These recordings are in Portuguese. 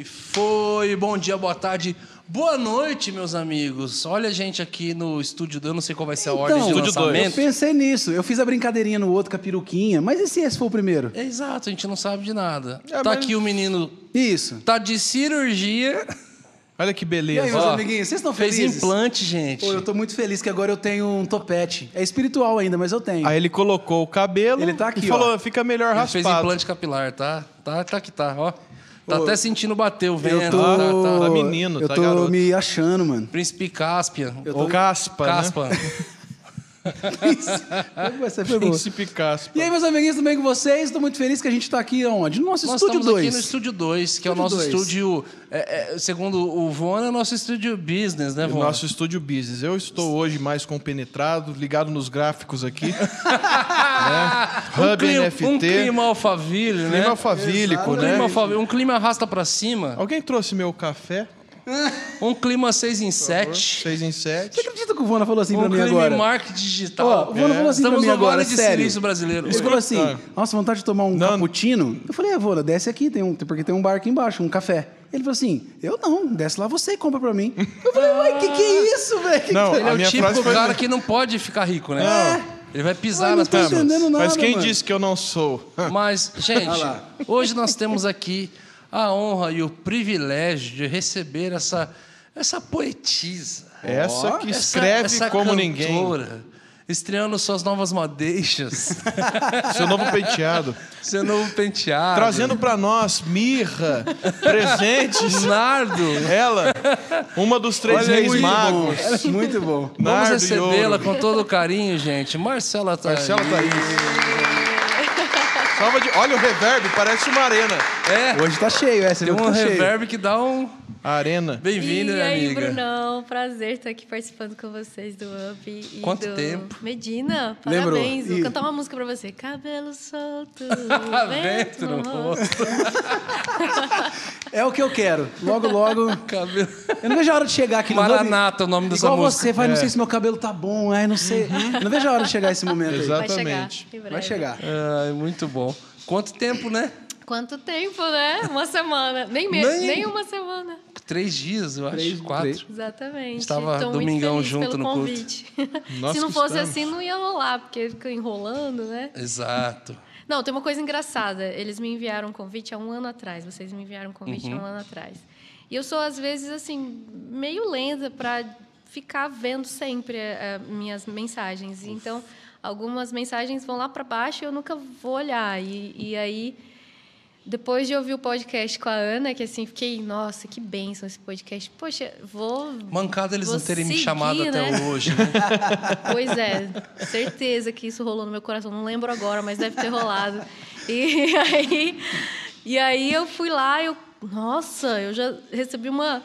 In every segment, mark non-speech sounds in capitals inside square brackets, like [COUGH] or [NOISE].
E foi. Bom dia, boa tarde, boa noite, meus amigos. Olha a gente aqui no estúdio, eu não sei qual vai ser a ordem de Então, eu lançamento. pensei nisso. Eu fiz a brincadeirinha no outro com a peruquinha. Mas e se esse for o primeiro? É exato, a gente não sabe de nada. É, tá mas- aqui o menino, Isso. tá de cirurgia, Olha que E aí, beleza. meus Ó, amiguinhos, vocês estão fez felizes? implante, gente. Pô, eu tô muito feliz que agora eu tenho um topete. É espiritual ainda, mas eu tenho. Aí ele colocou o cabelo Ele tá aqui, e falou, ó. fica melhor Ele raspado. fez implante capilar, tá? Tá, tá que tá, ó. Tá Ô, até sentindo bater o eu vento, tô... tá, tá. Tá menino, eu tá tô garoto. me achando, mano. Príncipe Caspian. Eu Ou caspa, Caspa. né? [LAUGHS] [LAUGHS] Essa foi. Príncipe caspa. E aí, meus amiguinhos, tudo bem com vocês? Estou muito feliz que a gente tá aqui onde? No nosso Nós estúdio estamos aqui 2. no Estúdio 2, que é o nosso dois. estúdio, é, é, segundo o Von, é o nosso estúdio business, né, O Von? nosso estúdio business. Eu estou hoje mais compenetrado, ligado nos gráficos aqui. [LAUGHS] né? [LAUGHS] um Hub clima, NFT. Um clima alfaville, né? Clima alfavílico, Um né? clima, alfavílico, um clima arrasta pra cima. Alguém trouxe meu café? Um clima 6 em 7. 6 em 7. Você acredita que o Vona falou assim Um pra mim clima agora? em marketing digital. Ó, o Vona falou assim pra Estamos mim no agora, de sério. Silício brasileiro. Ele falou assim, Ah. nossa, vontade de tomar um Não. cappuccino. Eu falei, é, Vona, desce aqui, tem um, porque tem um bar aqui embaixo, um café. Ele falou assim, eu não, desce lá você e compra pra mim. Eu falei, ué, que que é isso, velho? Não, que- Ele é o frase foi- cara que não pode ficar rico, né? Ele vai pisar Ai, não nas tô pessoas. nada, Mas quem mano. disse que eu não sou? Mas, [LAUGHS] gente, hoje nós temos aqui a honra e o privilégio de receber essa, essa poetisa. Essa que essa- escreve essa como cantora, ninguém. Estreando suas novas madeixas, [LAUGHS] Seu novo penteado. seu novo penteado. Trazendo pra nós mirra, presentes. [LAUGHS] Nardo. Ela, uma dos três Olha reis muito magos. É muito bom. Vamos recebê-la com todo o carinho, gente. Marcela Thaís. Marcela Thaís. Salva de... Olha o reverb, parece uma arena. É, Hoje tá cheio, essa tem viu que um tá cheio. reverb que dá um... Arena. Bem-vinda, E minha aí, amiga. Brunão, prazer estar aqui participando com vocês do Up. E Quanto do tempo? Medina, Lembrou. parabéns. Vou E- cantar uma música pra você. Cabelo solto, [LAUGHS] Vento no rosto. É o que eu quero. Logo, logo. Cabelo... Eu não vejo a hora de chegar aqui no Maranata, Hub. o nome dessa Igual música. você, vai, não sei se meu cabelo tá bom, ai, não sei. Eu não vejo a hora de chegar esse momento aí. Exato. Vai chegar. Exatamente. em breve. Vai chegar. Ai, muito bom. Quanto tempo, né? Quanto tempo, né? Uma semana. Nem, me... Nem- Nem uma semana. Três dias, eu acho. Três- Quatro. três. Exatamente. Estava Tô domingão muito feliz junto pelo no culto. convite. Nós [LAUGHS] Se não fosse estamos. assim, não ia rolar, porque fica enrolando, né? Exato. Não, tem uma coisa engraçada. Eles me enviaram um convite há um ano atrás. Vocês me enviaram um convite há um ano atrás. E eu sou, às vezes, assim, meio lenta para ficar vendo sempre eh, minhas mensagens. Então, algumas mensagens vão lá para baixo e eu nunca vou olhar. E, e aí, depois de ouvir o podcast com a Ana, que assim, fiquei, nossa, que bênção esse podcast. Poxa, vou. Mancada eles vou não terem me seguir, chamado até né? hoje. né? [LAUGHS] Pois é, certeza que isso rolou no meu coração. Não lembro agora, mas deve ter rolado. E [LAUGHS] aí, e aí eu fui lá, eu, nossa, eu já recebi uma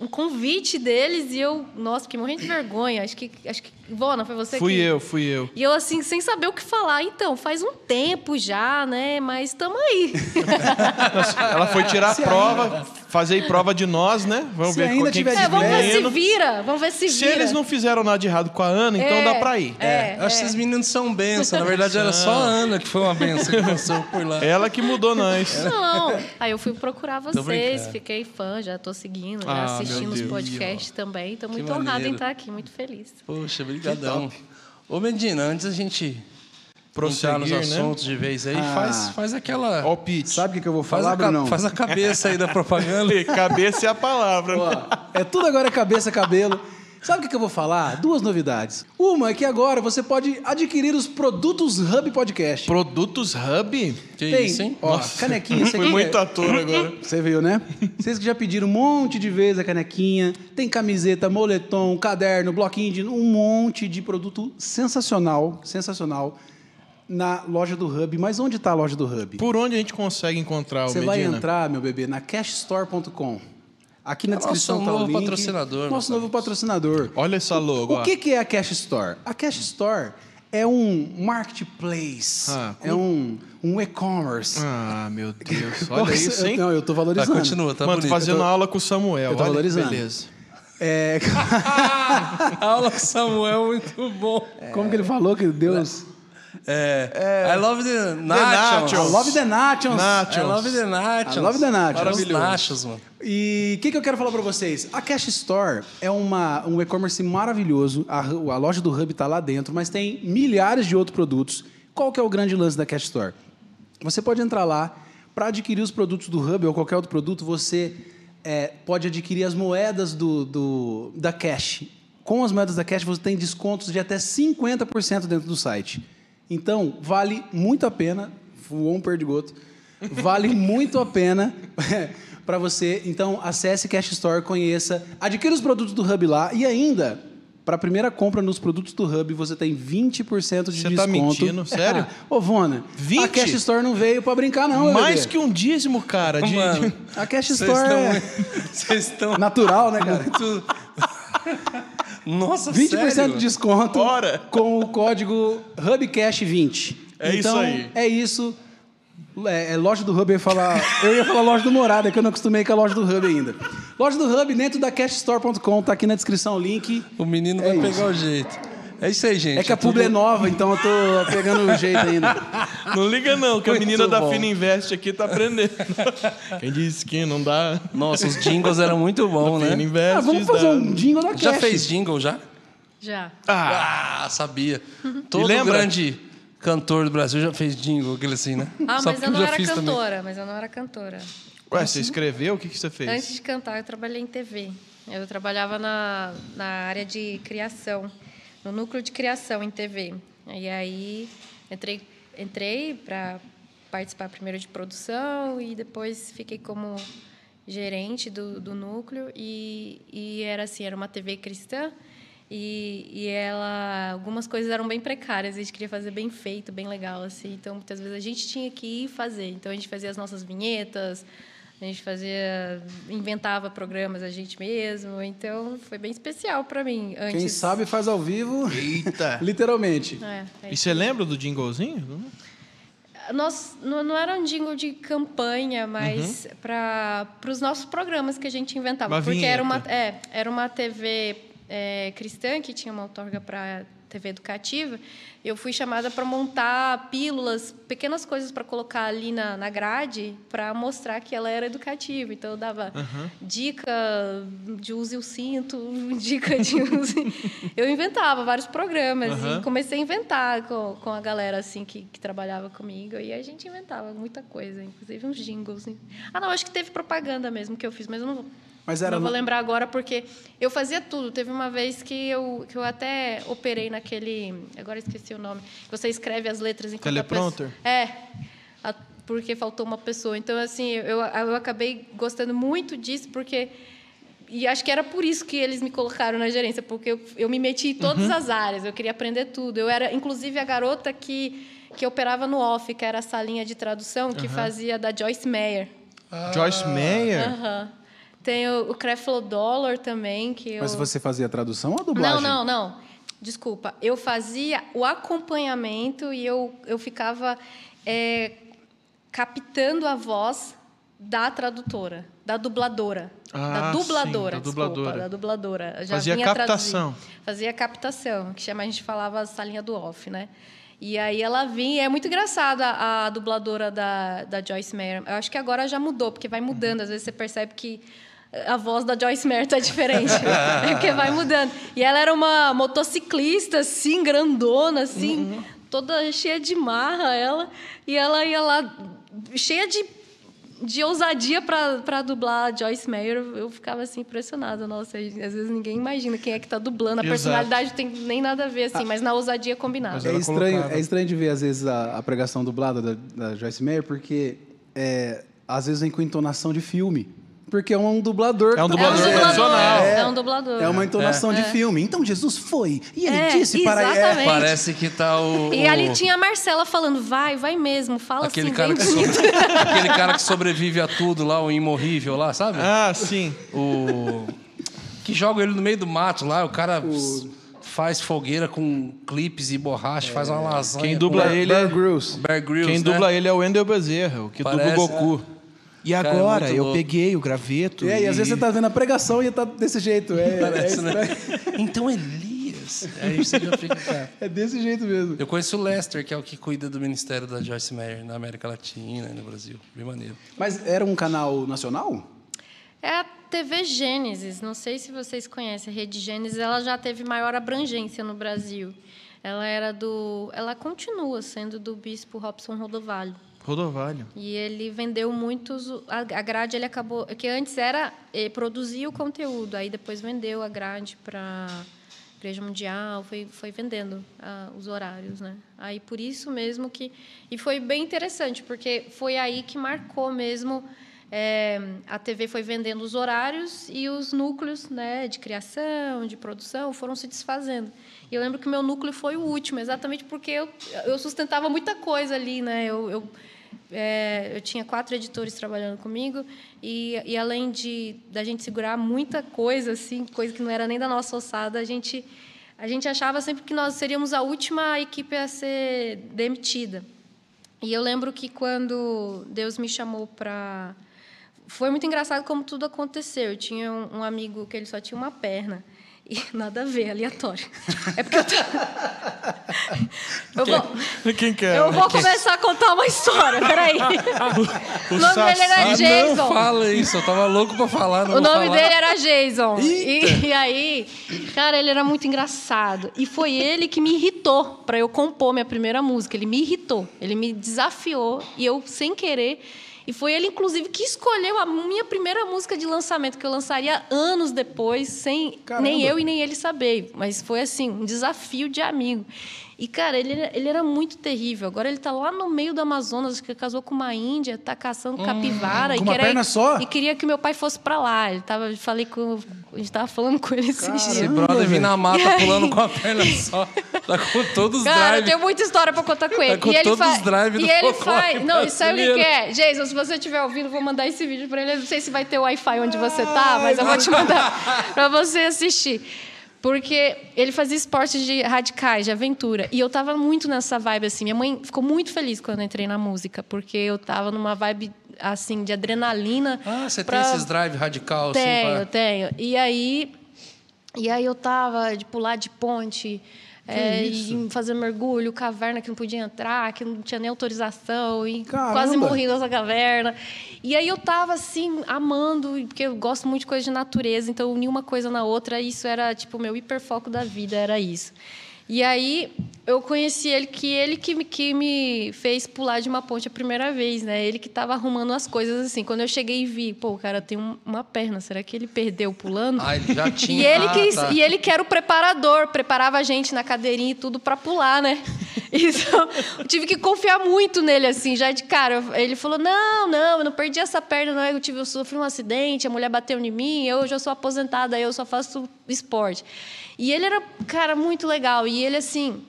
um convite deles e eu, nossa, fiquei morrendo de vergonha. Acho que acho que Vona, foi você Fui que eu, fui eu. E eu assim, sem saber o que falar. Então, faz um tempo já, né? Mas estamos aí. [LAUGHS] Ela foi tirar a Se prova, fazer prova de nós, né? Vamos Se ver ainda tiver que É, vamos ver se vira, vamos ver se Se vira. eles não fizeram nada de errado com a Ana, então É, dá pra ir. É, Eu acho que esses meninos são benção. Na verdade, era só a Ana que foi uma benção que passou por lá. Ela que mudou nós. [LAUGHS] Não. Aí eu fui procurar vocês, fiquei fã, já tô seguindo, já Ah, assistindo os podcasts também. Tô muito maneiro. honrada em estar aqui, muito feliz. Poxa, brigadão. Ô, Medina, antes da gente entrar Prosseguir, nos né? assuntos de vez aí, Ah. faz, faz aquela... Ó. Sabe o que, eu vou Faz falar, a, ca- Brunão? faz a cabeça aí da propaganda. [LAUGHS] Cabeça é a palavra. né? Ó, é tudo agora cabeça, cabelo. Sabe o que, eu vou falar? Duas novidades. Uma é que agora você pode adquirir os produtos Hub Podcast. Produtos Hub? Que Tem, isso, hein? ó, canequinha. Você Foi quer- muito ator agora. [LAUGHS] Você viu, né? Vocês que já pediram um monte de vezes a canequinha, tem camiseta, moletom, caderno, bloquinho de um monte de produto sensacional, sensacional na loja do Hub. Mas onde está a loja do Hub? Por onde a gente consegue encontrar o Você vai entrar, meu bebê, na cashstore.com. Aqui na É descrição nosso tá o novo link. patrocinador, Nosso novo amigos. patrocinador. Olha essa logo. O ó. que, que é a Cash Store? A Cash Store é um marketplace, Ah, é um, um e-commerce. Ah, meu [LAUGHS] Deus. Olha isso, hein? Não, eu tô Tá, valorizando. continua, tá Mano, bonito. fazendo tô- aula com o Samuel. eu tô Olha valorizando. beleza. É, A [LAUGHS] [LAUGHS] aula com Samuel, muito bom. como que ele falou que Deus... É, I love the nachos. I love the nachos. Nachos. I love the nachos. I love the nachos. Os Maravilhoso. nachos, mano. E o que, que eu quero falar pra vocês? A Cash Store é uma, um e-commerce maravilhoso. A, a loja do Hub está lá dentro, mas tem milhares de outros produtos. Qual que é o grande lance da Cash Store? Você pode entrar lá para adquirir os produtos do Hub ou qualquer outro produto. Você é, pode adquirir as moedas do, do- da Cash. Com as moedas da Cash você tem descontos de até 50% dentro do site. Então vale muito a pena. Voou um perdigoto. Vale [LAUGHS] muito a pena [LAUGHS] para você. Então, acesse Cash Store, conheça, adquira os produtos do Hub lá e ainda, para a primeira compra nos produtos do Hub, você tem 20% de Você desconto. tá mentindo? Sério? [LAUGHS] Ô, Vona, 20? a Cash Store não veio para brincar, não, Mais que um dízimo, cara. De, Mano, A Cash Store estão... é Vocês estão... natural, né, cara? muito- Nossa, 20% sério? de desconto Bora. com o código HubCash20. É isso então, aí. É isso. É, é loja do Hub, eu ia falar. Eu ia falar loja do Morada, que eu não acostumei com a loja do Hub ainda. Loja do Hub dentro da cashstore.com, tá aqui na descrição o link. O menino É vai isso. pegar o jeito. É isso aí, gente. É que a publi é nova, então eu tô pegando o jeito ainda. [LAUGHS] Não liga não, que a menina da. Fina Invest aqui tá aprendendo. [LAUGHS] Quem disse que não dá? Nossa, os jingles eram muito bons, Fina né? Invest Ah, vamos fazer um jingle da Cash. Já fez jingle, já? Já. Ah, sabia. [LAUGHS] Todo lembra? grande cantor do Brasil já fez jingle, aquele assim, né? Ah, Só mas eu não já era fiz também. cantora, mas eu não era cantora. Ué, você escreveu? O que, que você fez? Antes de cantar, eu trabalhei em TV. Eu trabalhava na, na área de criação, no núcleo de criação em TV. E aí entrei, entrei para participar primeiro de produção e depois fiquei como gerente do, do núcleo e, e era assim era uma TV cristã e, e ela algumas coisas eram bem precárias a gente queria fazer bem feito bem legal assim então muitas vezes a gente tinha que ir fazer então a gente fazia as nossas vinhetas a gente fazia inventava programas a gente mesmo então foi bem especial para mim antes Quem sabe faz ao vivo, Eita. [LAUGHS] literalmente. é, é E você lembra do jinglezinho? Nós, não, não era um jingle de campanha, mas para os nossos programas que a gente inventava. Uma porque era uma, é, era uma TV é, cristã que tinha uma outorga para TV educativa. Eu fui chamada para montar pílulas, pequenas coisas para colocar ali na, na grade para mostrar que ela era educativa. Então eu dava dica de use o cinto, [LAUGHS] dica de use. eu inventava vários programas Aham. e comecei a inventar com, com a galera assim que, que trabalhava comigo e a gente inventava muita coisa, inclusive uns jingles. hein. Ah, não, acho que teve propaganda mesmo que eu fiz, mas eu não vou. Mas era não vou lembrar agora porque eu fazia tudo. Teve uma vez que eu, que eu até operei naquele. Agora esqueci o nome. Você escreve as letras a Teleprompter? pessoa- É. a- porque faltou uma pessoa. Então, assim, eu, eu acabei gostando muito disso porque. E acho que era por isso que eles me colocaram na gerência, porque eu, eu me meti em todas Uhum. as áreas, eu queria aprender tudo. Eu era, inclusive, a garota que, que operava no off, que era a salinha de tradução, que fazia da Joyce Meyer. Joyce Meyer? Aham. Tem o, o Creflo Dollar também, que eu... Mas você fazia a tradução ou a dublagem? Não, não, não. Desculpa. Eu fazia o acompanhamento e eu, eu ficava é, captando a voz da tradutora, da dubladora. Ah, da dubladora, sim, da desculpa, dubladora. da dubladora. Eu Já Fazia vinha captação. traduzir. Fazia captação, que chama, a gente falava a salinha do off, né? E aí ela vinha, é muito engraçada a dubladora da, da Joyce Meyer. Eu acho que agora já mudou, porque vai mudando. Às vezes você percebe que a voz da Joyce Meyer tá diferente. [LAUGHS] é porque vai mudando. E ela era uma motociclista, assim, grandona, assim, toda cheia de marra, ela. E ela ia lá, cheia de, de ousadia para dublar a Joyce Meyer. Eu ficava, assim, impressionada. Nossa, às vezes ninguém imagina quem é que tá dublando. A Exato. personalidade não tem nem nada a ver, assim, mas na ousadia combinada. Mas É estranho, colocava. é estranho de ver, às vezes, a, a pregação dublada da, da Joyce Meyer, porque é, às vezes vem com entonação de filme. Porque é um dublador. É um tá É um dublador profissional. É, um dublador. É uma entonação de filme. Então Jesus foi. E ele É, disse para exatamente. Parece que tá o. E o- ali tinha a Marcela falando, vai, vai mesmo, fala Aquele assim, cara, que sobre- [LAUGHS] aquele cara que sobrevive a tudo lá, o imorrível lá, sabe? Ah, sim. O. Que joga ele no meio do mato lá, o cara faz fogueira com clipes e borracha, faz uma lasanha. Quem dubla ele Bear é... Grylls. Bear Grylls, Quem né? dubla ele é o Wendel Bezerra, o que Parece, dubla o Goku. E Cara, é agora, eu louco. peguei o graveto É, e às vezes você tá vendo a pregação e tá desse jeito. É, é Parece, né? estranho. [LAUGHS] Então Elias. Gênesis. Aí você já fica. É desse jeito mesmo. Eu conheço o Lester, que é o que cuida do ministério da Joyce Meyer na América Latina e no Brasil. Bem maneiro. Mas era um canal nacional? É a TV Gênesis. Não sei se vocês conhecem a Rede Gênesis. Ela já teve maior abrangência no Brasil. Ela era do, ela continua sendo do bispo Robson Rodovalho. Rodovalho. E ele vendeu muitos. A grade ele acabou. Que antes era eh, produzir o conteúdo, aí depois vendeu a grade para Igreja Mundial, foi, foi vendendo ah, os horários, né? Aí por isso mesmo que. E foi bem interessante, porque foi aí que marcou mesmo. eh, a TV foi vendendo os horários e os núcleos né, de criação, de produção, foram se desfazendo. E eu lembro que meu núcleo foi o último, exatamente porque eu, eu sustentava muita coisa ali, né? Eu, eu, é, eu tinha quatro editores trabalhando comigo e, e além de da gente segurar muita coisa, assim, coisa que não era nem da nossa ossada, a gente a gente achava sempre que nós seríamos a última equipe a ser demitida. E eu lembro que quando Deus me chamou para foi muito engraçado como tudo aconteceu. Eu tinha um, um amigo que ele só tinha uma perna. E nada a ver, aleatório. É porque eu, tô... [LAUGHS] eu vou, Quem que é? eu vou começar a contar uma história, peraí. [LAUGHS] O nome dele era Ah, não Jason. fala isso. Eu tava louco pra falar. Não O nome falar. dele era Jason. E, [LAUGHS] e aí, cara, ele era muito engraçado. E foi ele que me irritou para eu compor minha primeira música. Ele me irritou, ele me desafiou e eu, sem querer. E foi ele, inclusive, que escolheu a minha primeira música de lançamento, que eu lançaria anos depois, sem Caramba. nem eu e nem ele saber. Mas foi, assim, um desafio de amigo. E, cara, ele, era- ele era muito terrível. Agora ele tá lá no meio do Amazonas, que casou com uma índia, tá caçando capivara. com e uma queria- perna só? E queria que meu pai fosse para lá. Ele tava, falei com, a gente tava falando com ele esses Esse dias. brother vim na mata aí? pulando com a perna só. Tá com todos os Cara, eu drives. tenho muita história pra contar com ele. com e ele todos os drives E ele faz. Não, e sabe o que é? Jason, se você estiver ouvindo, vou mandar esse vídeo pra ele. Eu não sei se vai ter Wi-Fi onde você tá, mas eu vou te mandar pra você assistir. Porque ele fazia esportes de radicais, de aventura. E eu tava muito nessa vibe, assim. Minha mãe ficou muito feliz quando eu entrei na música, porque eu tava numa vibe, assim, de adrenalina. Ah, você pra- tem esses drive radical assim? tenho, pra- tenho. E aí, e aí eu tava de pular de ponte, é, e fazer mergulho, caverna que não podia entrar, que não tinha nem autorização, e Caramba! quase morri nessa caverna. E aí eu tava assim, amando, porque eu gosto muito de coisa de natureza, então eu uni uma coisa na outra, e isso era tipo o meu hiperfoco da vida, era isso. E aí eu conheci ele, que ele que me, que me fez pular de uma ponte a primeira vez, né? Ele que estava arrumando as coisas assim. Quando eu cheguei e vi, pô, o cara tem um- uma perna, será que ele perdeu pulando? Ah, ele já [LAUGHS] tinha. E ele, ah, que, tá. e ele que era o preparador, preparava a gente na cadeirinha e tudo para pular, né? [LAUGHS] Então, eu tive que confiar muito nele, assim, já de cara. Ele falou: não, não, eu não perdi essa perna, não. Eu, tive, eu sofri um acidente, a mulher bateu em mim, eu já sou aposentada, eu só faço esporte. E ele era, cara, muito legal. E ele, assim,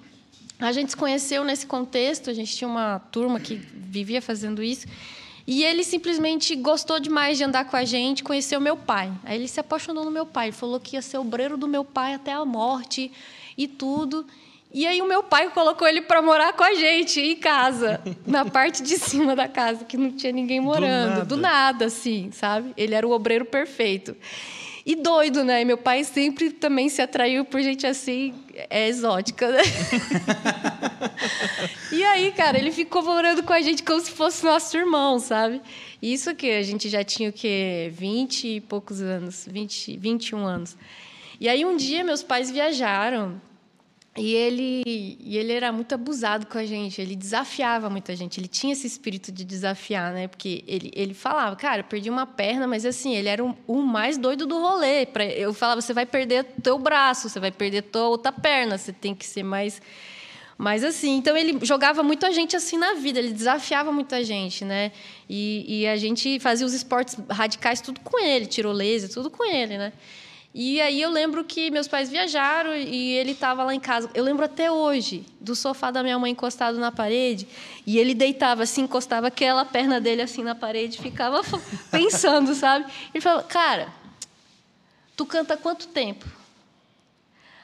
a gente se conheceu nesse contexto, a gente tinha uma turma que vivia fazendo isso. E ele simplesmente gostou demais de andar com a gente, conheceu meu pai. Aí ele se apaixonou no meu pai, ele falou que ia ser obreiro do meu pai até a morte e tudo. E aí o meu pai colocou ele para morar com a gente em casa, [LAUGHS] na parte de cima da casa, que não tinha ninguém morando, do nada, nada. assim, sabe? Ele era o obreiro perfeito. E doido, né? Meu pai sempre também se atraiu por gente assim, é exótica, né? [LAUGHS] E aí, cara, ele ficou morando com a gente como se fosse nosso irmão, sabe? Isso que a gente já tinha o quê? 20 e poucos anos, 20, 21 anos. E aí um dia meus pais viajaram e ele, e ele era muito abusado com a gente, ele desafiava muita gente, ele tinha esse espírito de desafiar, né? Porque ele, ele falava, cara, perdi uma perna, mas assim, ele era o, o mais doido do rolê. Pra- Eu falava, você vai perder teu braço, você vai perder tua outra perna, você tem que ser mais mas assim, então ele jogava muito a gente assim na vida, ele desafiava muita gente, né? E, e a gente fazia os esportes radicais tudo com ele, tirolesa, tudo com ele, né? E aí eu lembro que meus pais viajaram e ele estava lá em casa. Eu lembro até hoje do sofá da minha mãe encostado na parede e ele deitava assim, encostava aquela perna dele assim na parede, ficava [LAUGHS] pensando, sabe? Ele falou: "Cara, tu canta quanto tempo?"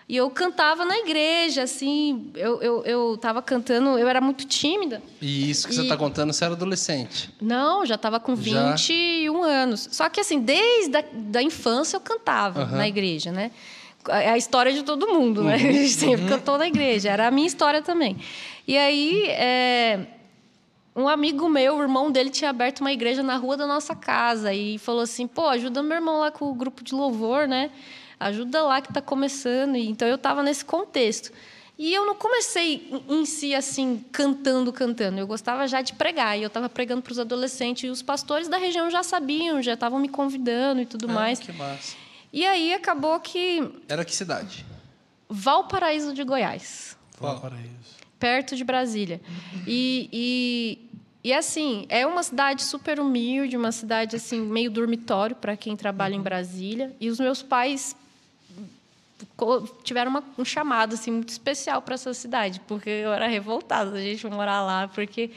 E eu cantava na igreja, assim, eu, eu, eu tava cantando, eu era muito tímida. E isso que você E- tá contando, você era adolescente. Não, já estava com Já? 21 anos. Só que, assim, desde a da infância eu cantava Aham. na igreja, né? é a história de todo mundo, né? [LAUGHS] Sempre que eu tô na igreja. Era a minha história também. E aí, é, um amigo meu, o irmão dele, tinha aberto uma igreja na rua da nossa casa e falou assim: pô, ajuda meu irmão lá com o grupo de louvor, né? Ajuda lá que está começando. E, então eu estava nesse contexto. E eu não comecei em si assim, cantando, cantando. Eu gostava já de pregar. E eu estava pregando para os adolescentes. E os pastores da região já sabiam, já estavam me convidando e tudo Ah, mais. Que massa. E aí acabou que. Era que cidade? Valparaíso de Goiás Qual? Paraíso. perto de Brasília. E, e, e, assim, é uma cidade super humilde, uma cidade assim meio dormitório para quem trabalha em Brasília. E os meus pais tiveram uma, um chamado assim muito especial para essa cidade, porque eu era revoltada da gente morar lá, porque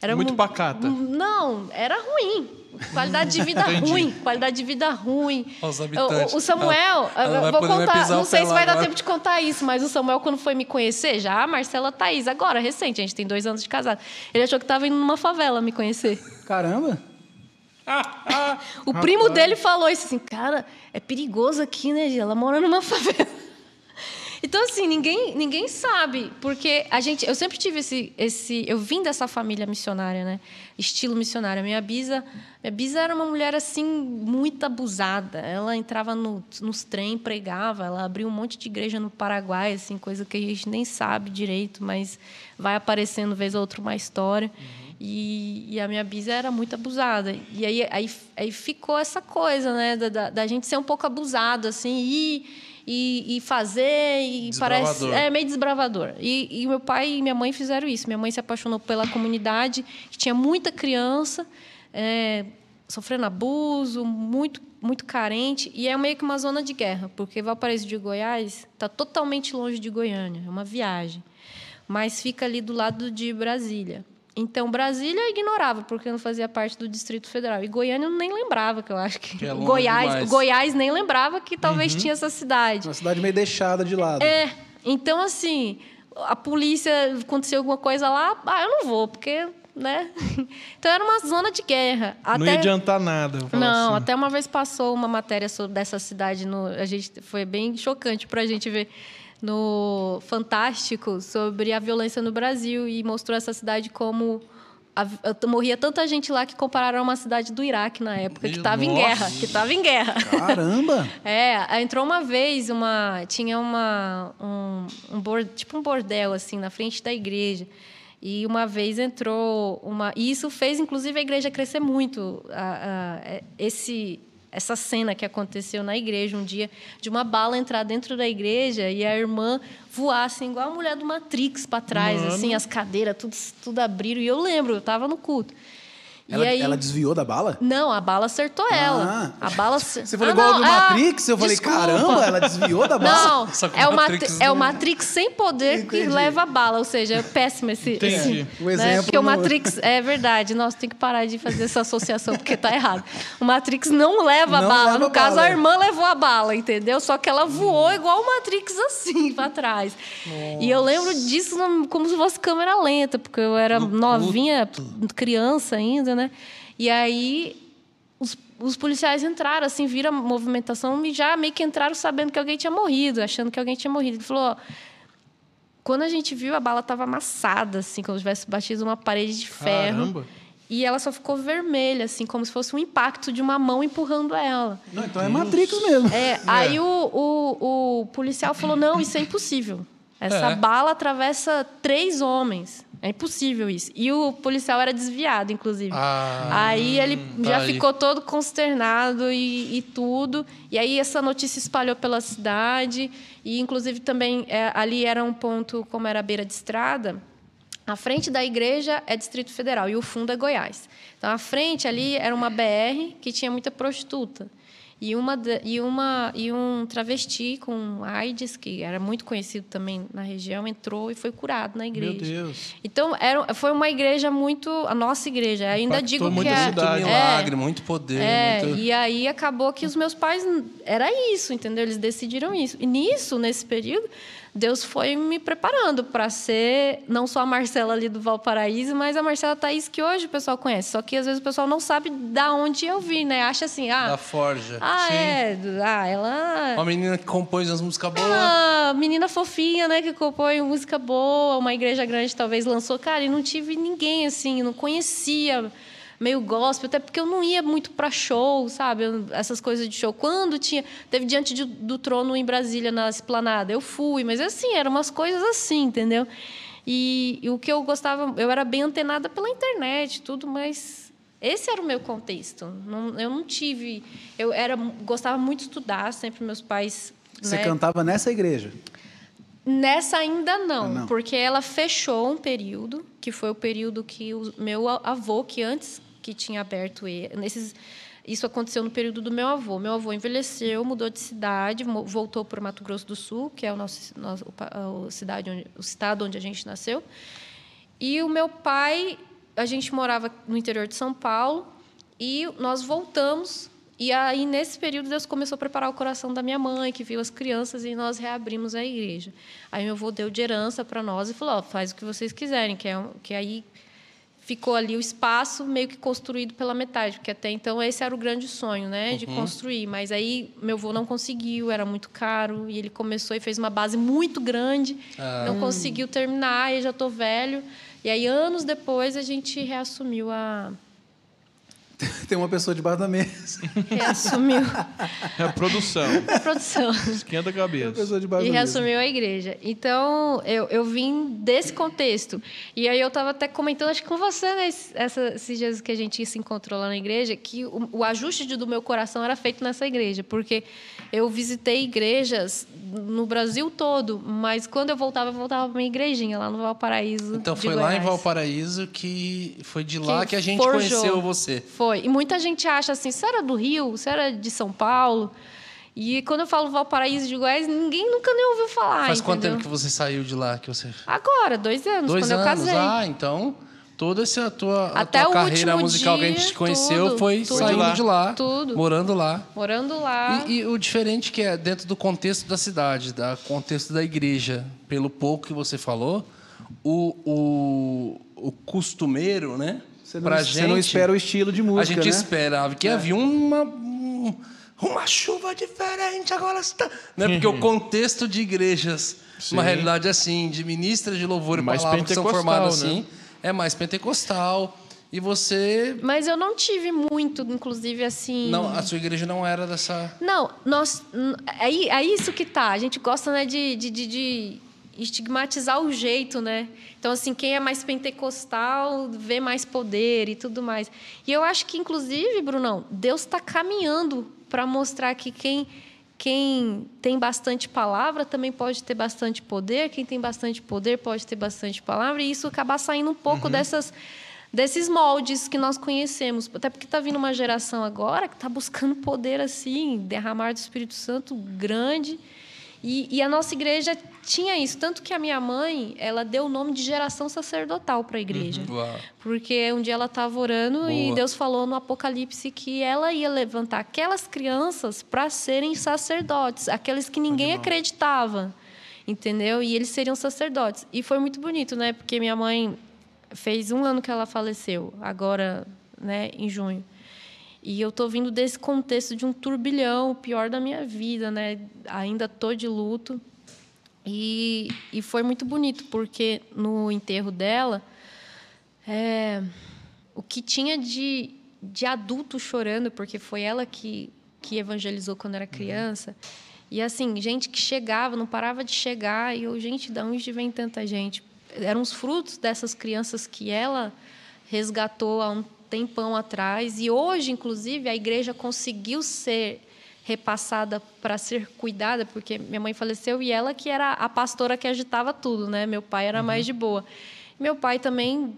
era Muito mu- pacata. Não, era ruim. Qualidade de vida [LAUGHS] ruim, qualidade de vida ruim. Os O- habitantes. O, o Samuel, Ela- vou contar, não o sei se vai dar agora. tempo de contar isso, mas o Samuel, quando foi me conhecer, já, a Marcela Thaís, agora, recente, a gente tem dois anos de casado. Ele achou que estava indo numa favela me conhecer. Caramba. [LAUGHS] O primo dele falou isso assim, cara, é perigoso aqui, né? Ela mora numa [LAUGHS] favela. Então, assim, ninguém, ninguém sabe, porque a gente. Eu sempre tive esse, esse. Eu vim dessa família missionária, né? Estilo missionário. Minha bisa, minha bisa era uma mulher, assim, muito abusada. Ela entrava no, nos trem, pregava, ela abriu um monte de igreja no Paraguai, assim, coisa que a gente nem sabe direito, mas vai aparecendo vez ou outra uma história. E, e a minha bisa era muito abusada. E aí, aí, aí ficou essa coisa, né? Da, da, da gente ser um pouco abusado, assim, e, e, e fazer, e parece. É meio desbravador. E, e meu pai e minha mãe fizeram isso. Minha mãe se apaixonou pela comunidade, que tinha muita criança, é, sofrendo abuso, muito, muito carente. E é meio que uma zona de guerra, porque Valparaíso de Goiás está totalmente longe de Goiânia, é uma viagem. Mas fica ali do lado de Brasília. Então, Brasília eu ignorava, porque não fazia parte do Distrito Federal. E Goiânia eu nem lembrava, que eu acho que. Que é Goiás, demais. Goiás nem lembrava que talvez tinha essa cidade. Uma cidade meio deixada de lado. É, então assim, a polícia, aconteceu alguma coisa lá, ah, eu não vou, porque, né? [LAUGHS] Então era uma zona de guerra. Não ia adiantar nada. Não, assim. até uma vez passou uma matéria sobre dessa cidade no, a gente foi bem chocante para a gente ver no Fantástico sobre a violência no Brasil e mostrou essa cidade como a- morria tanta gente lá que compararam a uma cidade do Iraque na época que Meu estava em guerra, que estava em guerra. Caramba! [LAUGHS] É, entrou uma vez uma. Tinha uma. Um, um bor- tipo um bordel, assim, na frente da igreja. E uma vez entrou uma. E isso fez, inclusive, a igreja crescer muito. A- a- esse, essa cena que aconteceu na igreja um dia, de uma bala entrar dentro da igreja e a irmã voar, assim, igual a mulher do Matrix para trás, assim, as cadeiras, tudo, tudo abriram. E eu lembro, eu estava no culto. Ela, e aí, ela desviou da bala? Não, a bala acertou ela. Ah. A bala. Você falou Ah, igual não, do ah, Matrix? Eu falei, desculpa. caramba, ela desviou da bala? Não, Só que é o o, Matrix Matri é o Matrix sem poder que Entendi. leva a bala. Ou seja, é péssimo esse. Entendi. esse O né? exemplo Porque o não- Matrix. É verdade, nós tem que parar de fazer essa associação, porque tá errado. O Matrix não leva a Não bala. leva no a caso, bala, a é. irmã levou a bala, entendeu? Só que ela voou igual o Matrix assim, pra trás. E eu lembro disso no- como se fosse câmera lenta, porque eu era No novinha, criança ainda, né? E aí os, os policiais entraram, assim, viram a movimentação e já meio que entraram sabendo que alguém tinha morrido, achando que alguém tinha morrido. Ele falou, ó, quando a gente viu, a bala estava amassada, assim, como se tivesse batido uma parede de ferro. Caramba. E ela só ficou vermelha, assim, como se fosse um impacto de uma mão empurrando ela. Não, então é Matrix mesmo. É, Aí o, o, o policial falou: não, isso é impossível. Essa É. bala atravessa três homens. É impossível isso. E o policial era desviado, inclusive. Ah, aí ele já aí. ficou todo consternado e, e tudo. E aí essa notícia espalhou pela cidade. E, inclusive, também é, ali era um ponto, como era a beira de estrada. A frente da igreja é Distrito Federal e o fundo é Goiás. Então, a frente ali era uma BR que tinha muita prostituta. E, uma, e, uma, e um travesti com AIDS, que era muito conhecido também na região, entrou e foi curado na igreja. Meu Deus. Então, era, foi uma igreja muito. A nossa igreja. Ainda Impactou digo muito que é. muito cidade. milagre, muito poder. É, muito... e aí acabou que os meus pais era isso, entendeu? Eles decidiram isso. E nisso, nesse período, Deus foi me preparando para ser não só a Marcela ali do Valparaíso, mas a Marcela Thaís que hoje o pessoal conhece. Só que às vezes o pessoal não sabe da onde eu vim, né? Acha assim, ah, Da Ford. Borja. Ah, Sim. é. Ah, ela. Uma menina que compôs as músicas boas. Ah, menina fofinha, né? Que compõe música boa, uma igreja grande talvez lançou. Cara, e não tive ninguém assim, não conhecia meio gospel, até porque eu não ia muito para show, sabe? Eu- Essas coisas de show. Quando tinha. Teve Diante de- do Trono em Brasília, na Esplanada, eu fui, mas assim, eram umas coisas assim, entendeu? E, e o que eu gostava, eu era bem antenada pela internet, tudo, mas esse era o meu contexto. Não- eu não tive. Eu era, gostava muito de estudar, sempre meus pais. Você né, cantava nessa igreja. Nessa ainda não, Ah, não. porque ela fechou um período, que foi o período que o meu avô, que antes que tinha aberto nesses isso aconteceu no período do meu avô. Meu avô envelheceu, mudou de cidade, voltou para o Mato Grosso do Sul, que é o nosso, nosso o cidade onde, o estado onde a gente nasceu. E o meu pai, a gente morava no interior de São Paulo e nós voltamos. E aí, nesse período, Deus começou a preparar o coração da minha mãe, que viu as crianças, e nós reabrimos a igreja. Aí, meu avô deu de herança para nós e falou: ó, faz o que vocês quiserem, que, é, que aí ficou ali o espaço meio que construído pela metade, porque até então esse era o grande sonho, né, de construir. Mas aí meu avô não conseguiu, era muito caro, e ele começou e fez uma base muito grande, não conseguiu terminar, e já estou velho. E aí anos depois a gente reassumiu a [LAUGHS] Tem uma pessoa debaixo da mesa. reassumiu É a produção. a produção. Esquenta a Uma cabeça. pessoa debaixo E da mesa. reassumiu a igreja. Então, eu, eu vim desse contexto. E aí eu estava até comentando, acho que com você, né, essa- esses dias que a gente se encontrou lá na igreja, que o, o ajuste do meu coração era feito nessa igreja. Porque eu visitei igrejas no Brasil todo, mas quando eu voltava, eu voltava para minha igrejinha, lá no Valparaíso. Então foi lá em. Valparaíso que foi de lá que, a gente forjou. conheceu você. Foi. E muita gente acha assim, você era do Rio, você era de São Paulo. E quando eu falo Valparaíso de Goiás, ninguém nunca nem ouviu falar. Faz quanto entendeu? tempo que você saiu de lá? Que você... Agora, dois anos, Dois quando anos. eu casei. Ah, então toda essa tua, a Até tua carreira musical que a dia, gente conheceu tudo, foi tudo. saindo De lá. de lá, Tudo. morando lá. Morando lá. E, e o diferente que é dentro do contexto da cidade, da contexto da igreja, pelo pouco que você falou, o, o, o costumeiro, né? Você não, pra você gente, não espera o estilo de música, a gente né? esperava que havia uma um- uma chuva diferente agora está, né? Porque o [LAUGHS] contexto de igrejas, uma Sim. realidade assim, de ministras de louvor e Mais palavra que são formadas né? assim, é mais pentecostal. E você Mas eu não tive muito, inclusive, assim. não, a sua igreja não era dessa Não, nós. Aí, é isso que tá. A gente gosta, né, de, de, de, de estigmatizar o jeito, né? Então, assim, quem é mais pentecostal vê mais poder e tudo mais. E eu acho que, inclusive, Brunão, Deus está caminhando para mostrar que quem. Quem tem bastante palavra também pode ter bastante poder, quem tem bastante poder pode ter bastante palavra, e isso acabar saindo um pouco dessas, desses moldes que nós conhecemos. Até porque está vindo uma geração agora que está buscando poder assim, derramar do Espírito Santo grande. E, e a nossa igreja tinha isso. Tanto que a minha mãe, ela deu o nome de geração sacerdotal para a igreja. Uau. Porque um dia ela estava orando e Boa. Deus falou no Apocalipse que ela ia levantar aquelas crianças para serem sacerdotes, aqueles que ninguém acreditava, entendeu? E eles seriam sacerdotes. E foi muito bonito, né? Porque minha mãe fez um ano que ela faleceu, agora, né, em junho. E eu tô vindo desse contexto de um turbilhão, o pior da minha vida, né? Ainda tô de luto. E, e foi muito bonito, porque no enterro dela, é, o que tinha de, de adulto chorando, porque foi ela que, que evangelizou quando era criança. E assim, gente que chegava, não parava de chegar, e eu, gente, de onde vem tanta gente? Eram os frutos dessas crianças que ela resgatou há um tempão atrás, e hoje, inclusive, a igreja conseguiu ser repassada para ser cuidada, porque minha mãe faleceu e ela que era a pastora que agitava tudo, né? Meu pai era mais de boa. Meu pai também